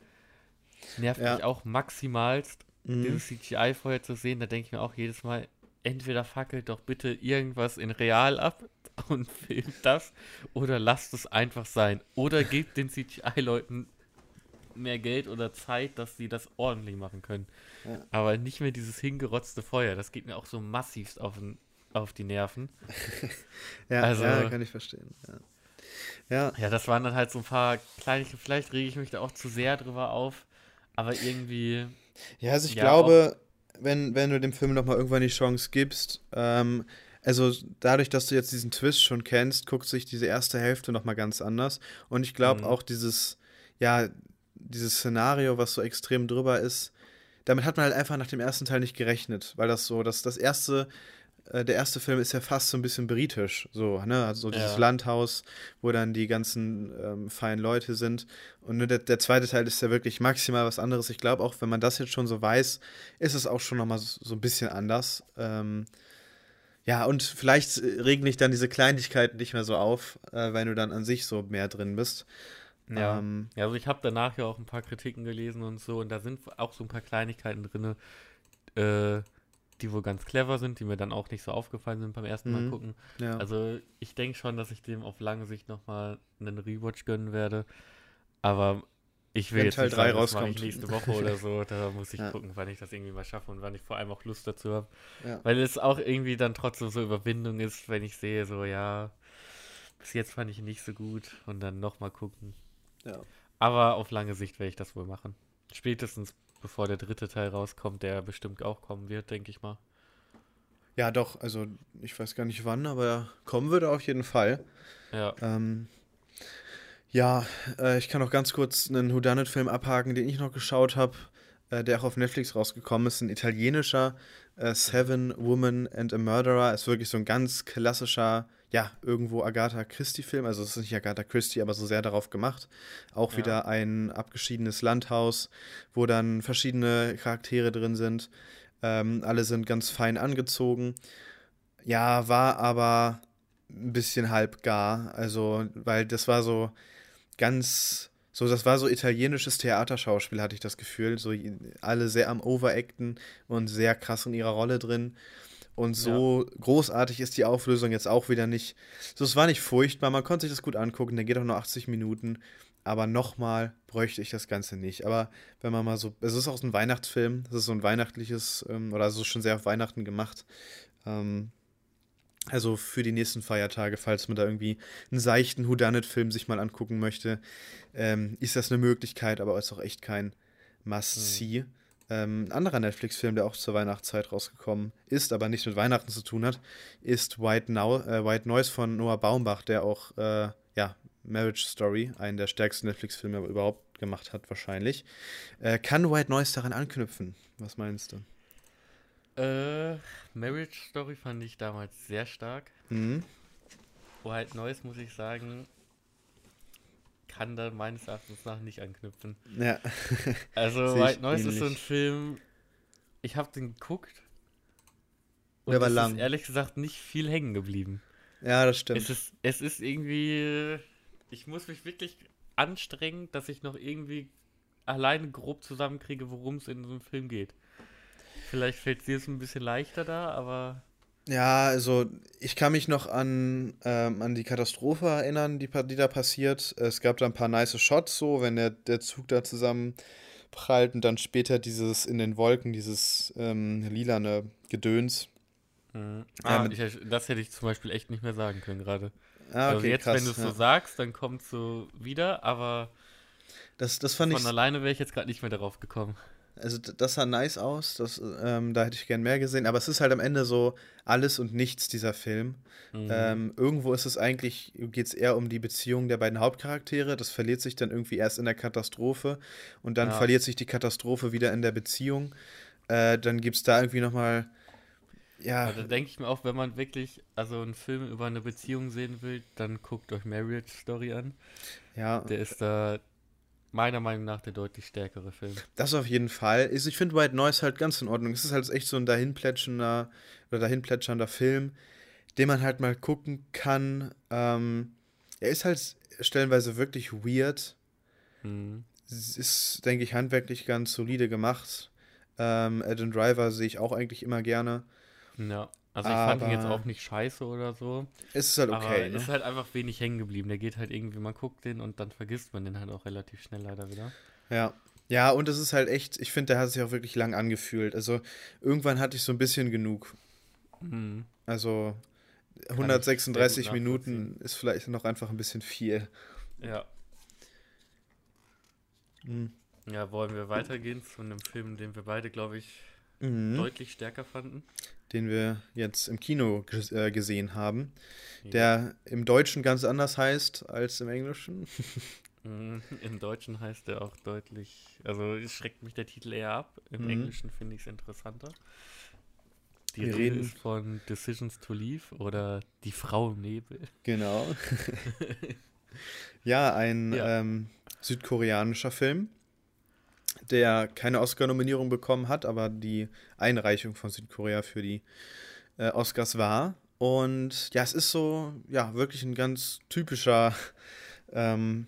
nervt ja. mich auch maximalst, mhm. dieses CGI-Feuer zu sehen, da denke ich mir auch jedes Mal, entweder fackelt doch bitte irgendwas in real ab, und filmt das oder lasst es einfach sein. Oder gebt den CGI-Leuten mehr Geld oder Zeit, dass sie das ordentlich machen können. Ja. Aber nicht mehr dieses hingerotzte Feuer. Das geht mir auch so massivst auf, auf die Nerven. ja, also, ja, kann ich verstehen. Ja. ja. Ja, das waren dann halt so ein paar kleinliche, vielleicht rege ich mich da auch zu sehr drüber auf, aber irgendwie. Ja, also ich glaube, wenn, wenn du dem Film nochmal irgendwann die Chance gibst, ähm, also dadurch, dass du jetzt diesen Twist schon kennst, guckt sich diese erste Hälfte nochmal ganz anders. Und ich glaube mhm. auch dieses, ja, dieses Szenario, was so extrem drüber ist, damit hat man halt einfach nach dem ersten Teil nicht gerechnet, weil das so, das, das erste äh, der erste Film ist ja fast so ein bisschen britisch, so, ne? Also dieses Ja. Landhaus, wo dann die ganzen ähm, feinen Leute sind. Und nur der, der zweite Teil ist ja wirklich maximal was anderes. Ich glaube auch, wenn man das jetzt schon so weiß, ist es auch schon nochmal so, so ein bisschen anders. Ähm, ja, und vielleicht äh, regen dich dann diese Kleinigkeiten nicht mehr so auf, äh, wenn du dann an sich so mehr drin bist. Ja. Ähm, Ja, also ich habe danach ja auch ein paar Kritiken gelesen und so und da sind auch so ein paar Kleinigkeiten drin, äh, die wohl ganz clever sind, die mir dann auch nicht so aufgefallen sind beim ersten Mal Mhm. gucken. ja. Also ich denke schon, dass ich dem auf lange Sicht nochmal einen Rewatch gönnen werde. Aber ich will Wenn jetzt Teil nicht drei sagen, das mache ich rauskommt. nächste Woche oder so. Da muss ich Ja. gucken, wann ich das irgendwie mal schaffe und wann ich vor allem auch Lust dazu habe. Ja. Weil es auch irgendwie dann trotzdem so Überwindung ist, wenn ich sehe, so ja, bis jetzt fand ich ihn nicht so gut und dann nochmal gucken. ja. Aber auf lange Sicht werde ich das wohl machen. Spätestens bevor der dritte Teil rauskommt, der bestimmt auch kommen wird, denke ich mal. Ja, doch, also ich weiß gar nicht wann, aber kommen würde auf jeden Fall. Ja. Ähm, ja, äh, ich kann noch ganz kurz einen Whodunit-Film abhaken, den ich noch geschaut habe, äh, der auch auf Netflix rausgekommen ist. Ein italienischer äh, Seven Woman and a Murderer. Ist wirklich so ein ganz klassischer, ja, irgendwo Agatha Christie-Film. Also es ist nicht Agatha Christie, aber so sehr darauf gemacht. Auch Ja. wieder ein abgeschiedenes Landhaus, wo dann verschiedene Charaktere drin sind. Ähm, alle sind ganz fein angezogen. Ja, war aber ein bisschen halbgar. Also, weil das war so ganz, so, das war so italienisches Theaterschauspiel, hatte ich das Gefühl. So alle sehr am Overacten und sehr krass in ihrer Rolle drin. Und so großartig ist die Auflösung jetzt auch wieder nicht. So, es war nicht furchtbar, man konnte sich das gut angucken, der geht auch nur 80 Minuten. Aber nochmal bräuchte ich das Ganze nicht. Aber wenn man mal so, es ist auch so ein Weihnachtsfilm, es ist so ein weihnachtliches, ähm, oder es ist schon sehr auf Weihnachten gemacht. Ähm, also für die nächsten Feiertage, falls man da irgendwie einen seichten Whodunit-Film sich mal angucken möchte, ähm, ist das eine Möglichkeit, aber ist auch echt kein Must-See. Ähm, ein anderer Netflix-Film, der auch zur Weihnachtszeit rausgekommen ist, aber nichts mit Weihnachten zu tun hat, ist White, Now, äh, White Noise von Noah Baumbach, der auch, äh, ja, Marriage Story, einen der stärksten Netflix-Filme überhaupt gemacht hat, wahrscheinlich. Äh, kann White Noise daran anknüpfen? Was meinst du? Äh, Marriage Story fand ich damals sehr stark. Mhm. White Noise, muss ich sagen, kann da meines Erachtens nach nicht anknüpfen. Ja. Also White Noise ist so ein. Film, ich habe den geguckt und Der war lang. ist ehrlich gesagt nicht viel hängen geblieben. ja, das stimmt. Es ist, es ist irgendwie, ich muss mich wirklich anstrengen, dass ich noch irgendwie alleine grob zusammenkriege, worum es in so einem Film geht. Vielleicht fällt es dir es ein bisschen leichter da, aber Ja, also ich kann mich noch an, ähm, an die Katastrophe erinnern, die, die da passiert. Es gab da ein paar nice Shots, so, wenn der, der Zug da zusammenprallt und dann später dieses in den Wolken, dieses ähm, lilane Gedöns. Mhm. Ah, mit- ich, das hätte ich zum Beispiel echt nicht mehr sagen können gerade. Ah, also okay, jetzt, krass. wenn du es ja. so sagst, dann kommt es so wieder, aber das, das fand ich, von alleine wäre ich jetzt gerade nicht mehr darauf gekommen. Also das sah nice aus, das, ähm, da hätte ich gern mehr gesehen, aber es ist halt am Ende so alles und nichts, dieser Film. Mhm. Ähm, irgendwo ist es eigentlich, geht es eher um die Beziehung der beiden Hauptcharaktere. Das verliert sich dann irgendwie erst in der Katastrophe und dann Ja. verliert sich die Katastrophe wieder in der Beziehung. Äh, dann gibt es da irgendwie nochmal, ja, da denke ich mir auch, wenn man wirklich also einen Film über eine Beziehung sehen will, dann guckt euch Marriage Story an. ja, Der ist da meiner Meinung nach der deutlich stärkere Film. das auf jeden Fall. Ist- Ich finde White Noise halt ganz in Ordnung. Es ist halt echt so ein dahinplätschender oder dahinplätschernder Film, den man halt mal gucken kann. Ähm, er ist halt stellenweise wirklich weird. Mhm. Ist, denke ich, handwerklich ganz solide gemacht. Ähm, Adam Driver sehe ich auch eigentlich immer gerne. Ja. Also ich fand ihn jetzt Aber- auch nicht scheiße oder so. Es ist halt aber okay, ne? ist halt einfach wenig hängen geblieben. Der geht halt irgendwie, man guckt den und dann vergisst man den halt auch relativ schnell leider wieder. Ja. Ja, und es ist halt echt, ich finde, der hat sich auch wirklich lang angefühlt. Also irgendwann hatte ich so ein bisschen genug. Mhm. Also sehr 136 gut Minuten ist vielleicht noch einfach ein bisschen viel. Ja. Mhm. Ja, wollen wir weitergehen zu einem Film, den wir beide, glaube ich, Mhm. deutlich stärker fanden. Den wir jetzt im Kino äh, gesehen haben. Ja. Der im Deutschen ganz anders heißt als im Englischen. Mhm. Im Deutschen heißt er auch deutlich, also es schreckt mich der Titel eher ab. Im Mhm. Englischen finde ich es interessanter. Die Wir Rede reden. ist von Decisions to Leave oder Die Frau im Nebel. Genau. ja, ein ja. Ähm, südkoreanischer Film, der keine Oscar-Nominierung bekommen hat, aber die Einreichung von Südkorea für die äh, Oscars war. Und ja, es ist so, ja, wirklich ein ganz typischer ähm,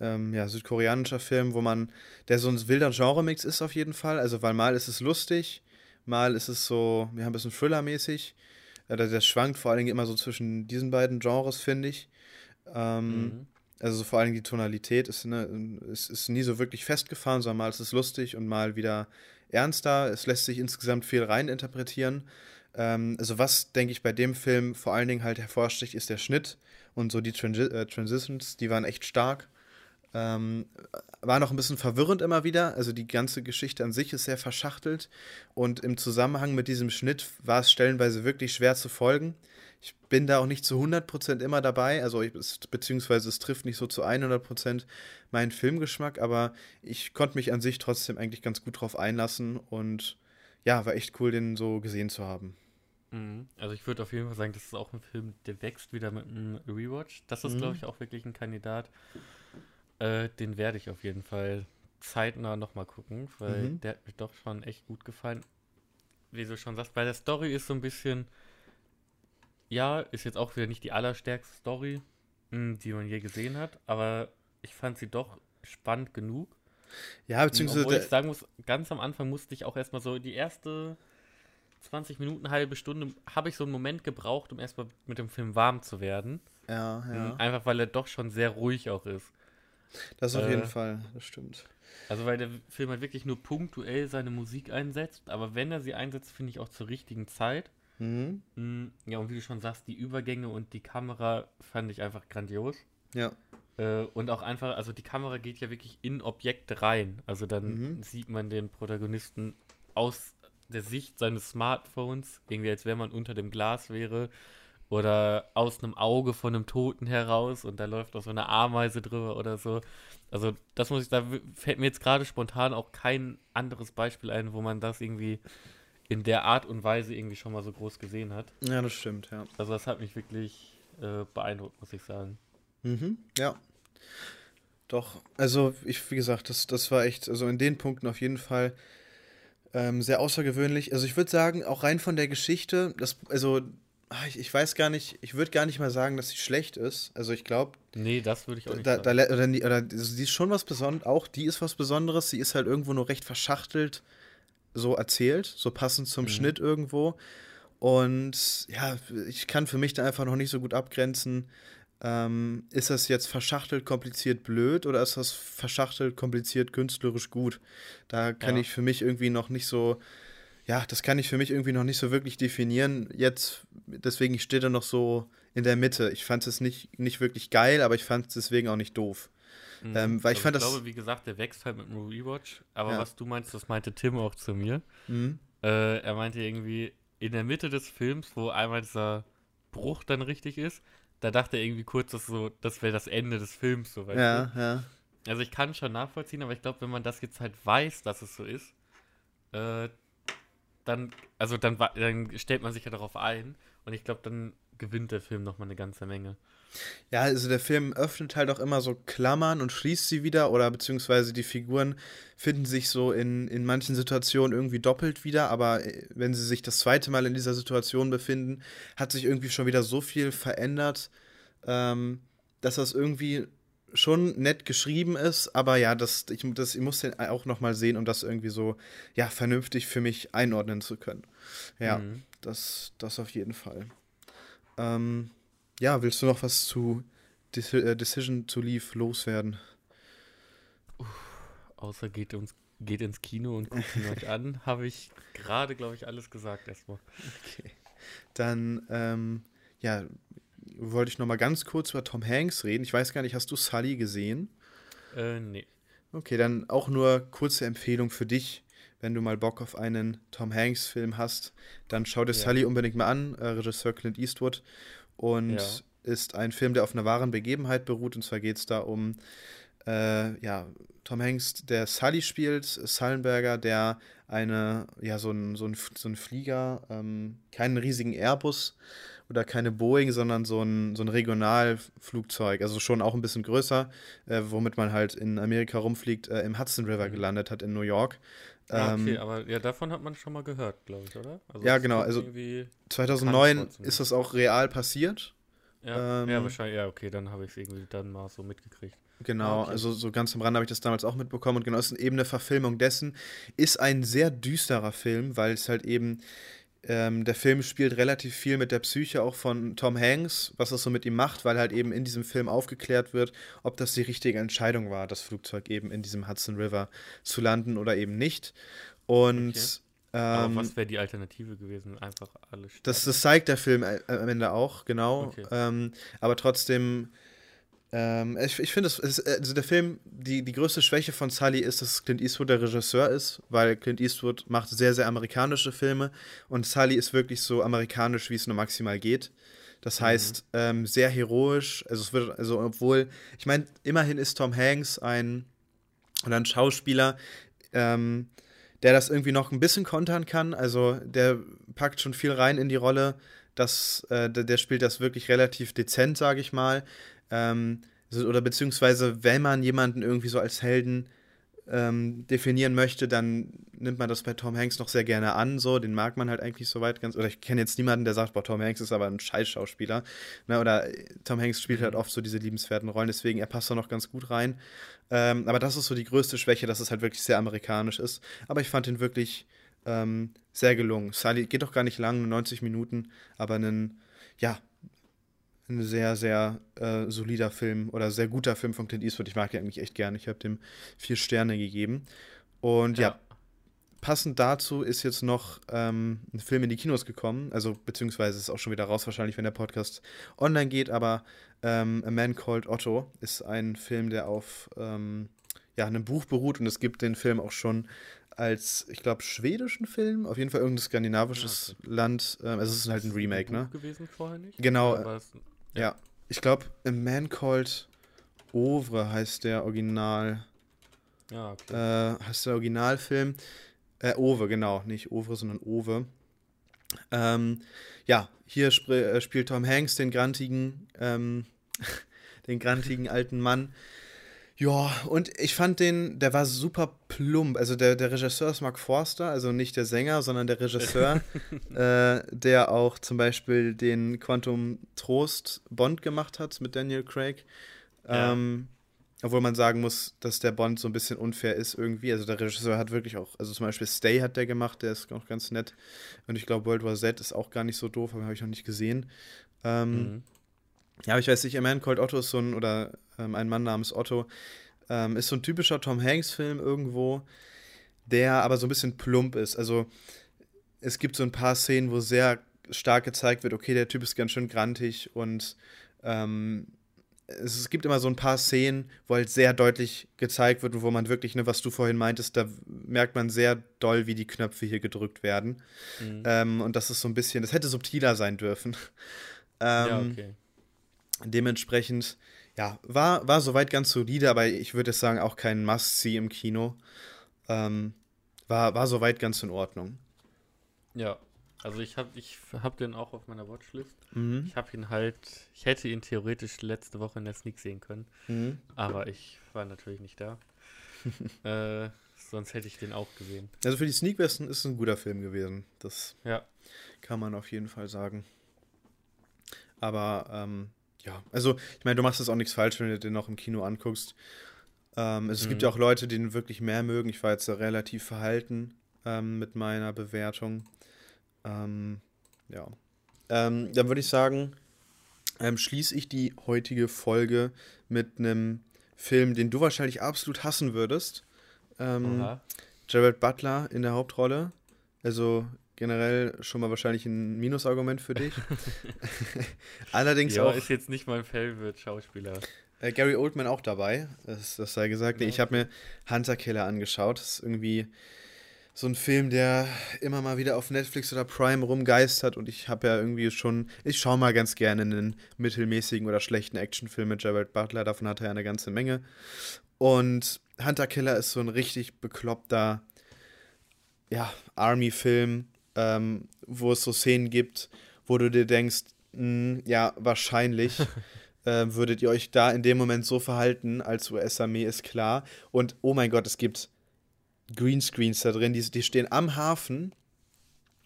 ähm, ja, südkoreanischer Film, wo man, der so ein wilder Genremix ist auf jeden Fall. Also, weil mal ist es lustig, mal ist es so, wir haben ein bisschen Thriller-mäßig. Äh, der, der, schwankt vor allen Dingen immer so zwischen diesen beiden Genres, finde ich. Ähm, mhm. Also vor Dingen die Tonalität ist, ne, ist, ist nie so wirklich festgefahren, sondern mal ist es lustig und mal wieder ernster. Es lässt sich insgesamt viel reininterpretieren. Ähm, also was, denke ich, bei dem Film vor allen Dingen halt hervorsticht, ist der Schnitt und so die Transi äh, Transitions, die waren echt stark. Ähm, war noch ein bisschen verwirrend immer wieder. Also die ganze Geschichte an sich ist sehr verschachtelt. Und im Zusammenhang mit diesem Schnitt war es stellenweise wirklich schwer zu folgen. Ich bin da auch nicht zu 100% immer dabei, also ich, beziehungsweise es trifft nicht so zu 100% meinen Filmgeschmack, aber ich konnte mich an sich trotzdem eigentlich ganz gut drauf einlassen und ja, war echt cool, den so gesehen zu haben. Mhm. Also ich würde auf jeden Fall sagen, das ist auch ein Film, der wächst wieder mit einem Rewatch. Das ist, mhm. glaube ich, auch wirklich ein Kandidat. Äh, den werde ich auf jeden Fall zeitnah nochmal gucken, weil mhm. der hat mir doch schon echt gut gefallen. Wie du schon sagst, bei der Story ist so ein bisschen, ja, ist jetzt auch wieder nicht die allerstärkste Story, hm, die man je gesehen hat, aber ich fand sie doch spannend genug. Ja, beziehungsweise. Obwohl ich sagen muss, ganz am Anfang musste ich auch erstmal so die erste 20 Minuten, halbe Stunde, habe ich so einen Moment gebraucht, um erstmal mit dem Film warm zu werden. Ja, ja. Hm, einfach weil er doch schon sehr ruhig auch ist. Das auf äh, jeden Fall, das stimmt. Also weil der Film halt wirklich nur punktuell seine Musik einsetzt, aber wenn er sie einsetzt, finde ich auch zur richtigen Zeit. Mhm. Mm, ja, und wie du schon sagst, die Übergänge und die Kamera fand ich einfach grandios. Ja. Äh, und auch einfach, also die Kamera geht ja wirklich in Objekte rein. Also dann mhm. sieht man den Protagonisten aus der Sicht seines Smartphones, irgendwie als wenn man unter dem Glas wäre oder aus einem Auge von einem Toten heraus und da läuft auch so eine Ameise drüber oder so. Also das muss ich, da fällt mir jetzt gerade spontan auch kein anderes Beispiel ein, wo man das irgendwie in der Art und Weise irgendwie schon mal so groß gesehen hat. Ja, das stimmt, ja. Also das hat mich wirklich äh, beeindruckt, muss ich sagen. Mhm, ja. Doch, also ich, wie gesagt, das, das war echt, also in den Punkten auf jeden Fall ähm, sehr außergewöhnlich. Also ich würde sagen, auch rein von der Geschichte, das, also Ah, ich, ich weiß gar nicht, ich würde gar nicht mal sagen, dass sie schlecht ist. Also ich glaube. Nee, das würde ich auch nicht da, sagen. Da, oder, oder, die ist schon was Besonderes, auch die ist was Besonderes. Sie ist halt irgendwo nur recht verschachtelt so erzählt, so passend zum mhm. Schnitt irgendwo. Und ja, ich kann für mich da einfach noch nicht so gut abgrenzen. Ähm, ist das jetzt verschachtelt, kompliziert, blöd oder ist das verschachtelt, kompliziert, künstlerisch gut? Da kann ja. ich für mich irgendwie noch nicht so ja, das kann ich für mich irgendwie noch nicht so wirklich definieren. Jetzt, deswegen, ich stehe da noch so in der Mitte. Ich fand es nicht, nicht wirklich geil, aber ich fand es deswegen auch nicht doof. Mhm. Ähm, weil also ich fand ich glaube, wie gesagt, der wächst halt mit dem Rewatch. Aber ja. was du meinst, das meinte Tim auch zu mir. Mhm. Äh, er meinte irgendwie, in der Mitte des Films, wo einmal dieser Bruch dann richtig ist, da dachte er irgendwie kurz, dass so, das wäre das Ende des Films, so weißt Ja, du? ja. Also ich kann schon nachvollziehen, aber ich glaube, wenn man das jetzt halt weiß, dass es so ist, äh, dann, also dann, dann stellt man sich ja darauf ein und ich glaube, dann gewinnt der Film nochmal eine ganze Menge. Ja, also der Film öffnet halt auch immer so Klammern und schließt sie wieder oder beziehungsweise die Figuren finden sich so in, in manchen Situationen irgendwie doppelt wieder, aber äh, wenn sie sich das zweite Mal in dieser Situation befinden, hat sich irgendwie schon wieder so viel verändert, ähm, dass das irgendwie schon nett geschrieben ist, aber ja, das, ich, das, ich muss den auch nochmal sehen, um das irgendwie so, ja, vernünftig für mich einordnen zu können. Ja, mhm. das, das auf jeden Fall. Ähm, ja, willst du noch was zu äh, Decision to Leave loswerden? Uh, außer geht, uns, geht ins Kino und guckt ihn euch an, habe ich gerade, glaube ich, alles gesagt erstmal. Okay. Dann, ähm, ja, wollte ich noch mal ganz kurz über Tom Hanks reden. Ich weiß gar nicht, hast du Sully gesehen? Äh, nee. Okay, dann auch nur kurze Empfehlung für dich. Wenn du mal Bock auf einen Tom Hanks-Film hast, dann schau dir ja. Sully unbedingt mal an, äh, Regisseur Clint Eastwood. Und ja. ist ein Film, der auf einer wahren Begebenheit beruht. Und zwar geht es da um äh, ja, Tom Hanks, der Sully spielt, Sullenberger, der eine, ja, so ein, so ein, so ein Flieger, ähm, keinen riesigen Airbus oder keine Boeing, sondern so ein, so ein Regionalflugzeug, also schon auch ein bisschen größer, äh, womit man halt in Amerika rumfliegt, äh, im Hudson River mhm. gelandet hat in New York. Ah, okay, ähm, aber ja, davon hat man schon mal gehört, glaube ich, oder? Also ja, genau. Also 2009 ist das auch real passiert. Ja, ähm, ja wahrscheinlich, ja, okay, dann habe ich es irgendwie dann mal so mitgekriegt. Genau, ah, okay. also so ganz am Rande habe ich das damals auch mitbekommen und genau, es ist eben eine Verfilmung dessen. Ist ein sehr düsterer Film, weil es halt eben, ähm, der Film spielt relativ viel mit der Psyche auch von Tom Hanks, was das so mit ihm macht, weil halt eben in diesem Film aufgeklärt wird, ob das die richtige Entscheidung war, das Flugzeug eben in diesem Hudson River zu landen oder eben nicht. Und okay. Aber ähm, was wäre die Alternative gewesen? Einfach alles. Das, das zeigt der Film am Ende auch, genau. Okay. Ähm, aber trotzdem ähm, ich ich finde, also der Film, die, die größte Schwäche von Sully ist, dass Clint Eastwood der Regisseur ist, weil Clint Eastwood macht sehr, sehr amerikanische Filme und Sully ist wirklich so amerikanisch, wie es nur maximal geht. Das mhm. heißt, ähm, sehr heroisch. Also es wird, also obwohl, ich meine, immerhin ist Tom Hanks ein oder ein Schauspieler, ähm, der das irgendwie noch ein bisschen kontern kann. Also der packt schon viel rein in die Rolle. Das, äh, der, der spielt das wirklich relativ dezent, sage ich mal. Ähm, oder beziehungsweise, wenn man jemanden irgendwie so als Helden ähm, definieren möchte, dann nimmt man das bei Tom Hanks noch sehr gerne an, so, den mag man halt eigentlich soweit ganz, oder ich kenne jetzt niemanden, der sagt, boah, Tom Hanks ist aber ein Scheißschauspieler, ne, oder Tom Hanks spielt halt mhm. oft so diese liebenswerten Rollen, deswegen, er passt da noch ganz gut rein, ähm, aber das ist so die größte Schwäche, dass es halt wirklich sehr amerikanisch ist, aber ich fand ihn wirklich ähm, sehr gelungen. Sally geht doch gar nicht lang, 90 Minuten, aber einen, ja, ein sehr, sehr äh, solider Film oder sehr guter Film von Clint Eastwood. Ich mag ihn eigentlich echt gerne. Ich habe dem vier Sterne gegeben. Und ja, ja passend dazu ist jetzt noch ähm, ein Film in die Kinos gekommen. Also, beziehungsweise ist auch schon wieder raus, wahrscheinlich, wenn der Podcast online geht. Aber ähm, A Man Called Otto ist ein Film, der auf ähm, ja, einem Buch beruht. Und es gibt den Film auch schon als, ich glaube, schwedischen Film, auf jeden Fall irgendein skandinavisches ja. Land. Ähm, also es ist halt ein Remake, ein ne? gewesen vorher nicht? Genau. Ja, ich glaube, A Man Called Ovre heißt der Original. Ja, okay. Äh, heißt der Originalfilm. Äh, Ove, genau. Nicht Ovre, sondern Ove. Ähm, ja, hier sp äh, spielt Tom Hanks den grantigen, ähm, den grantigen alten Mann, ja, und ich fand den, der war super plump. Also der, der Regisseur ist Mark Forster, also nicht der Sänger, sondern der Regisseur, äh, der auch zum Beispiel den Quantum Trost Bond gemacht hat mit Daniel Craig. Ja. Ähm, obwohl man sagen muss, dass der Bond so ein bisschen unfair ist irgendwie. Also der Regisseur hat wirklich auch, also zum Beispiel Stay hat der gemacht, der ist auch ganz nett. Und ich glaube, World War Z ist auch gar nicht so doof, aber habe ich noch nicht gesehen. Ähm, mhm. Ja, ich weiß nicht, A Man Called Otto ist so ein, oder ähm, ein Mann namens Otto, ähm, ist so ein typischer Tom Hanks-Film irgendwo, der aber so ein bisschen plump ist. Also es gibt so ein paar Szenen, wo sehr stark gezeigt wird, okay, der Typ ist ganz schön grantig und ähm, es, gibt immer so ein paar Szenen, wo halt sehr deutlich gezeigt wird, wo man wirklich, ne, was du vorhin meintest, da merkt man sehr doll, wie die Knöpfe hier gedrückt werden. Mhm. Ähm, und das ist so ein bisschen, das hätte subtiler sein dürfen. ähm, ja, okay. Dementsprechend, ja, war, war soweit ganz solide, aber ich würde sagen, auch kein Must-See im Kino. Ähm, war, war soweit ganz in Ordnung. Ja, also ich habe ich hab den auch auf meiner Watchlist. Mhm. Ich habe ihn halt, ich hätte ihn theoretisch letzte Woche in der Sneak sehen können, mhm. aber ich war natürlich nicht da. äh, sonst hätte ich den auch gesehen. Also für die Sneak ist es ein guter Film gewesen. Das ja. kann man auf jeden Fall sagen. Aber ähm, ja, also ich meine, du machst das auch nichts falsch, wenn du den noch im Kino anguckst. Ähm, es mhm. gibt ja auch Leute, die ihn wirklich mehr mögen. Ich war jetzt relativ verhalten ähm, mit meiner Bewertung. Ähm, ja. Ähm, dann würde ich sagen, ähm, schließe ich die heutige Folge mit einem Film, den du wahrscheinlich absolut hassen würdest. Ähm, Jared Butler in der Hauptrolle. Also generell schon mal wahrscheinlich ein Minusargument für dich. Allerdings ja, auch. ist jetzt nicht mein Favorite-Schauspieler. Äh, Gary Oldman auch dabei, das, das sei gesagt. Ja. Ich habe mir Hunter Killer angeschaut. Das ist irgendwie so ein Film, der immer mal wieder auf Netflix oder Prime rumgeistert und ich habe ja irgendwie schon, ich schaue mal ganz gerne einen mittelmäßigen oder schlechten Actionfilm mit Jared Butler, davon hat er ja eine ganze Menge. Und Hunter Killer ist so ein richtig bekloppter, ja, Army-Film, ähm, wo es so Szenen gibt, wo du dir denkst, mh, hm, ja, wahrscheinlich äh, würdet ihr euch da in dem Moment so verhalten als US-Armee, ist klar. Und oh mein Gott, es gibt Greenscreens da drin, die, die stehen am Hafen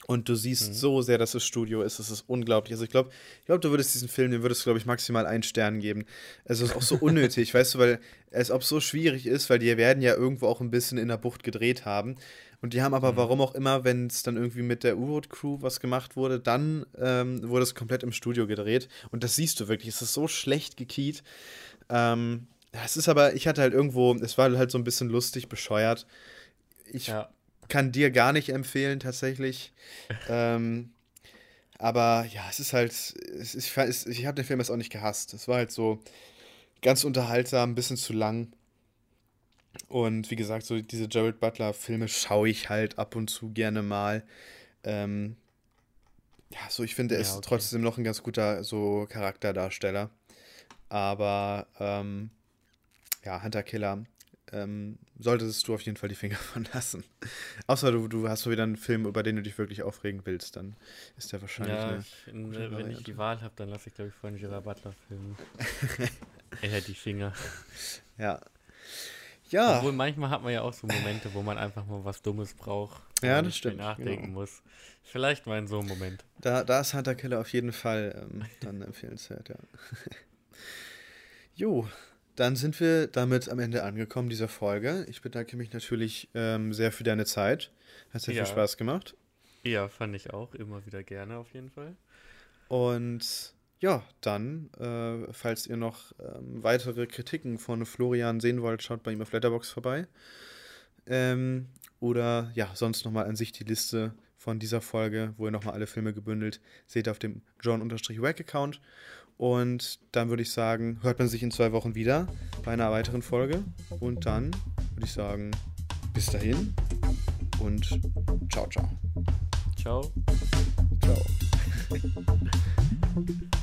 und du siehst mhm. so sehr, dass es Studio ist. Es ist unglaublich. Also ich glaube, ich glaube, du würdest diesen Film, den würdest du, glaube ich, maximal einen Stern geben. Also es ist auch so unnötig, weißt du, weil es ob so schwierig ist, weil die werden ja irgendwo auch ein bisschen in der Bucht gedreht haben. Und die haben aber, mhm. warum auch immer, wenn es dann irgendwie mit der U-Boot-Crew was gemacht wurde, dann ähm, wurde es komplett im Studio gedreht. Und das siehst du wirklich. Es ist so schlecht gekiet. Ähm, es ist aber, ich hatte halt irgendwo, es war halt so ein bisschen lustig, bescheuert. Ich ja. kann dir gar nicht empfehlen, tatsächlich. ähm, aber ja, es ist halt, es, ich, ich habe den Film jetzt auch nicht gehasst. Es war halt so ganz unterhaltsam, ein bisschen zu lang. Und wie gesagt, so diese Jared Butler-Filme schaue ich halt ab und zu gerne mal. Ähm, ja, so ich finde, er ja, ist okay. trotzdem noch ein ganz guter so Charakterdarsteller. Aber ähm, ja, Hunter Killer ähm, solltest du auf jeden Fall die Finger von lassen. Außer du, du hast so wieder einen Film, über den du dich wirklich aufregen willst, dann ist der wahrscheinlich. Ja, ich, ne, wenn ich die Wahl habe, dann lasse ich, glaube ich, von Gerard Butler filmen. er hat die Finger. Ja, ja. Obwohl manchmal hat man ja auch so Momente, wo man einfach mal was Dummes braucht. Ja, das stimmt. Nachdenken genau. muss. Vielleicht mal in so einem Moment. Da, da ist Hunter Killer auf jeden Fall ähm, dann empfehlenswert, ja. jo, dann sind wir damit am Ende angekommen dieser Folge. Ich bedanke mich natürlich ähm, sehr für deine Zeit. Hat sehr ja. viel Spaß gemacht. Ja, fand ich auch. Immer wieder gerne auf jeden Fall. Und ja, dann, äh, falls ihr noch ähm, weitere Kritiken von Florian sehen wollt, schaut bei ihm auf Letterbox vorbei. Ähm, oder ja, sonst nochmal an sich die Liste von dieser Folge, wo ihr nochmal alle Filme gebündelt seht auf dem John-Wack-Account. Und dann würde ich sagen, hört man sich in zwei Wochen wieder bei einer weiteren Folge. Und dann würde ich sagen, bis dahin und ciao, ciao. Ciao. Ciao.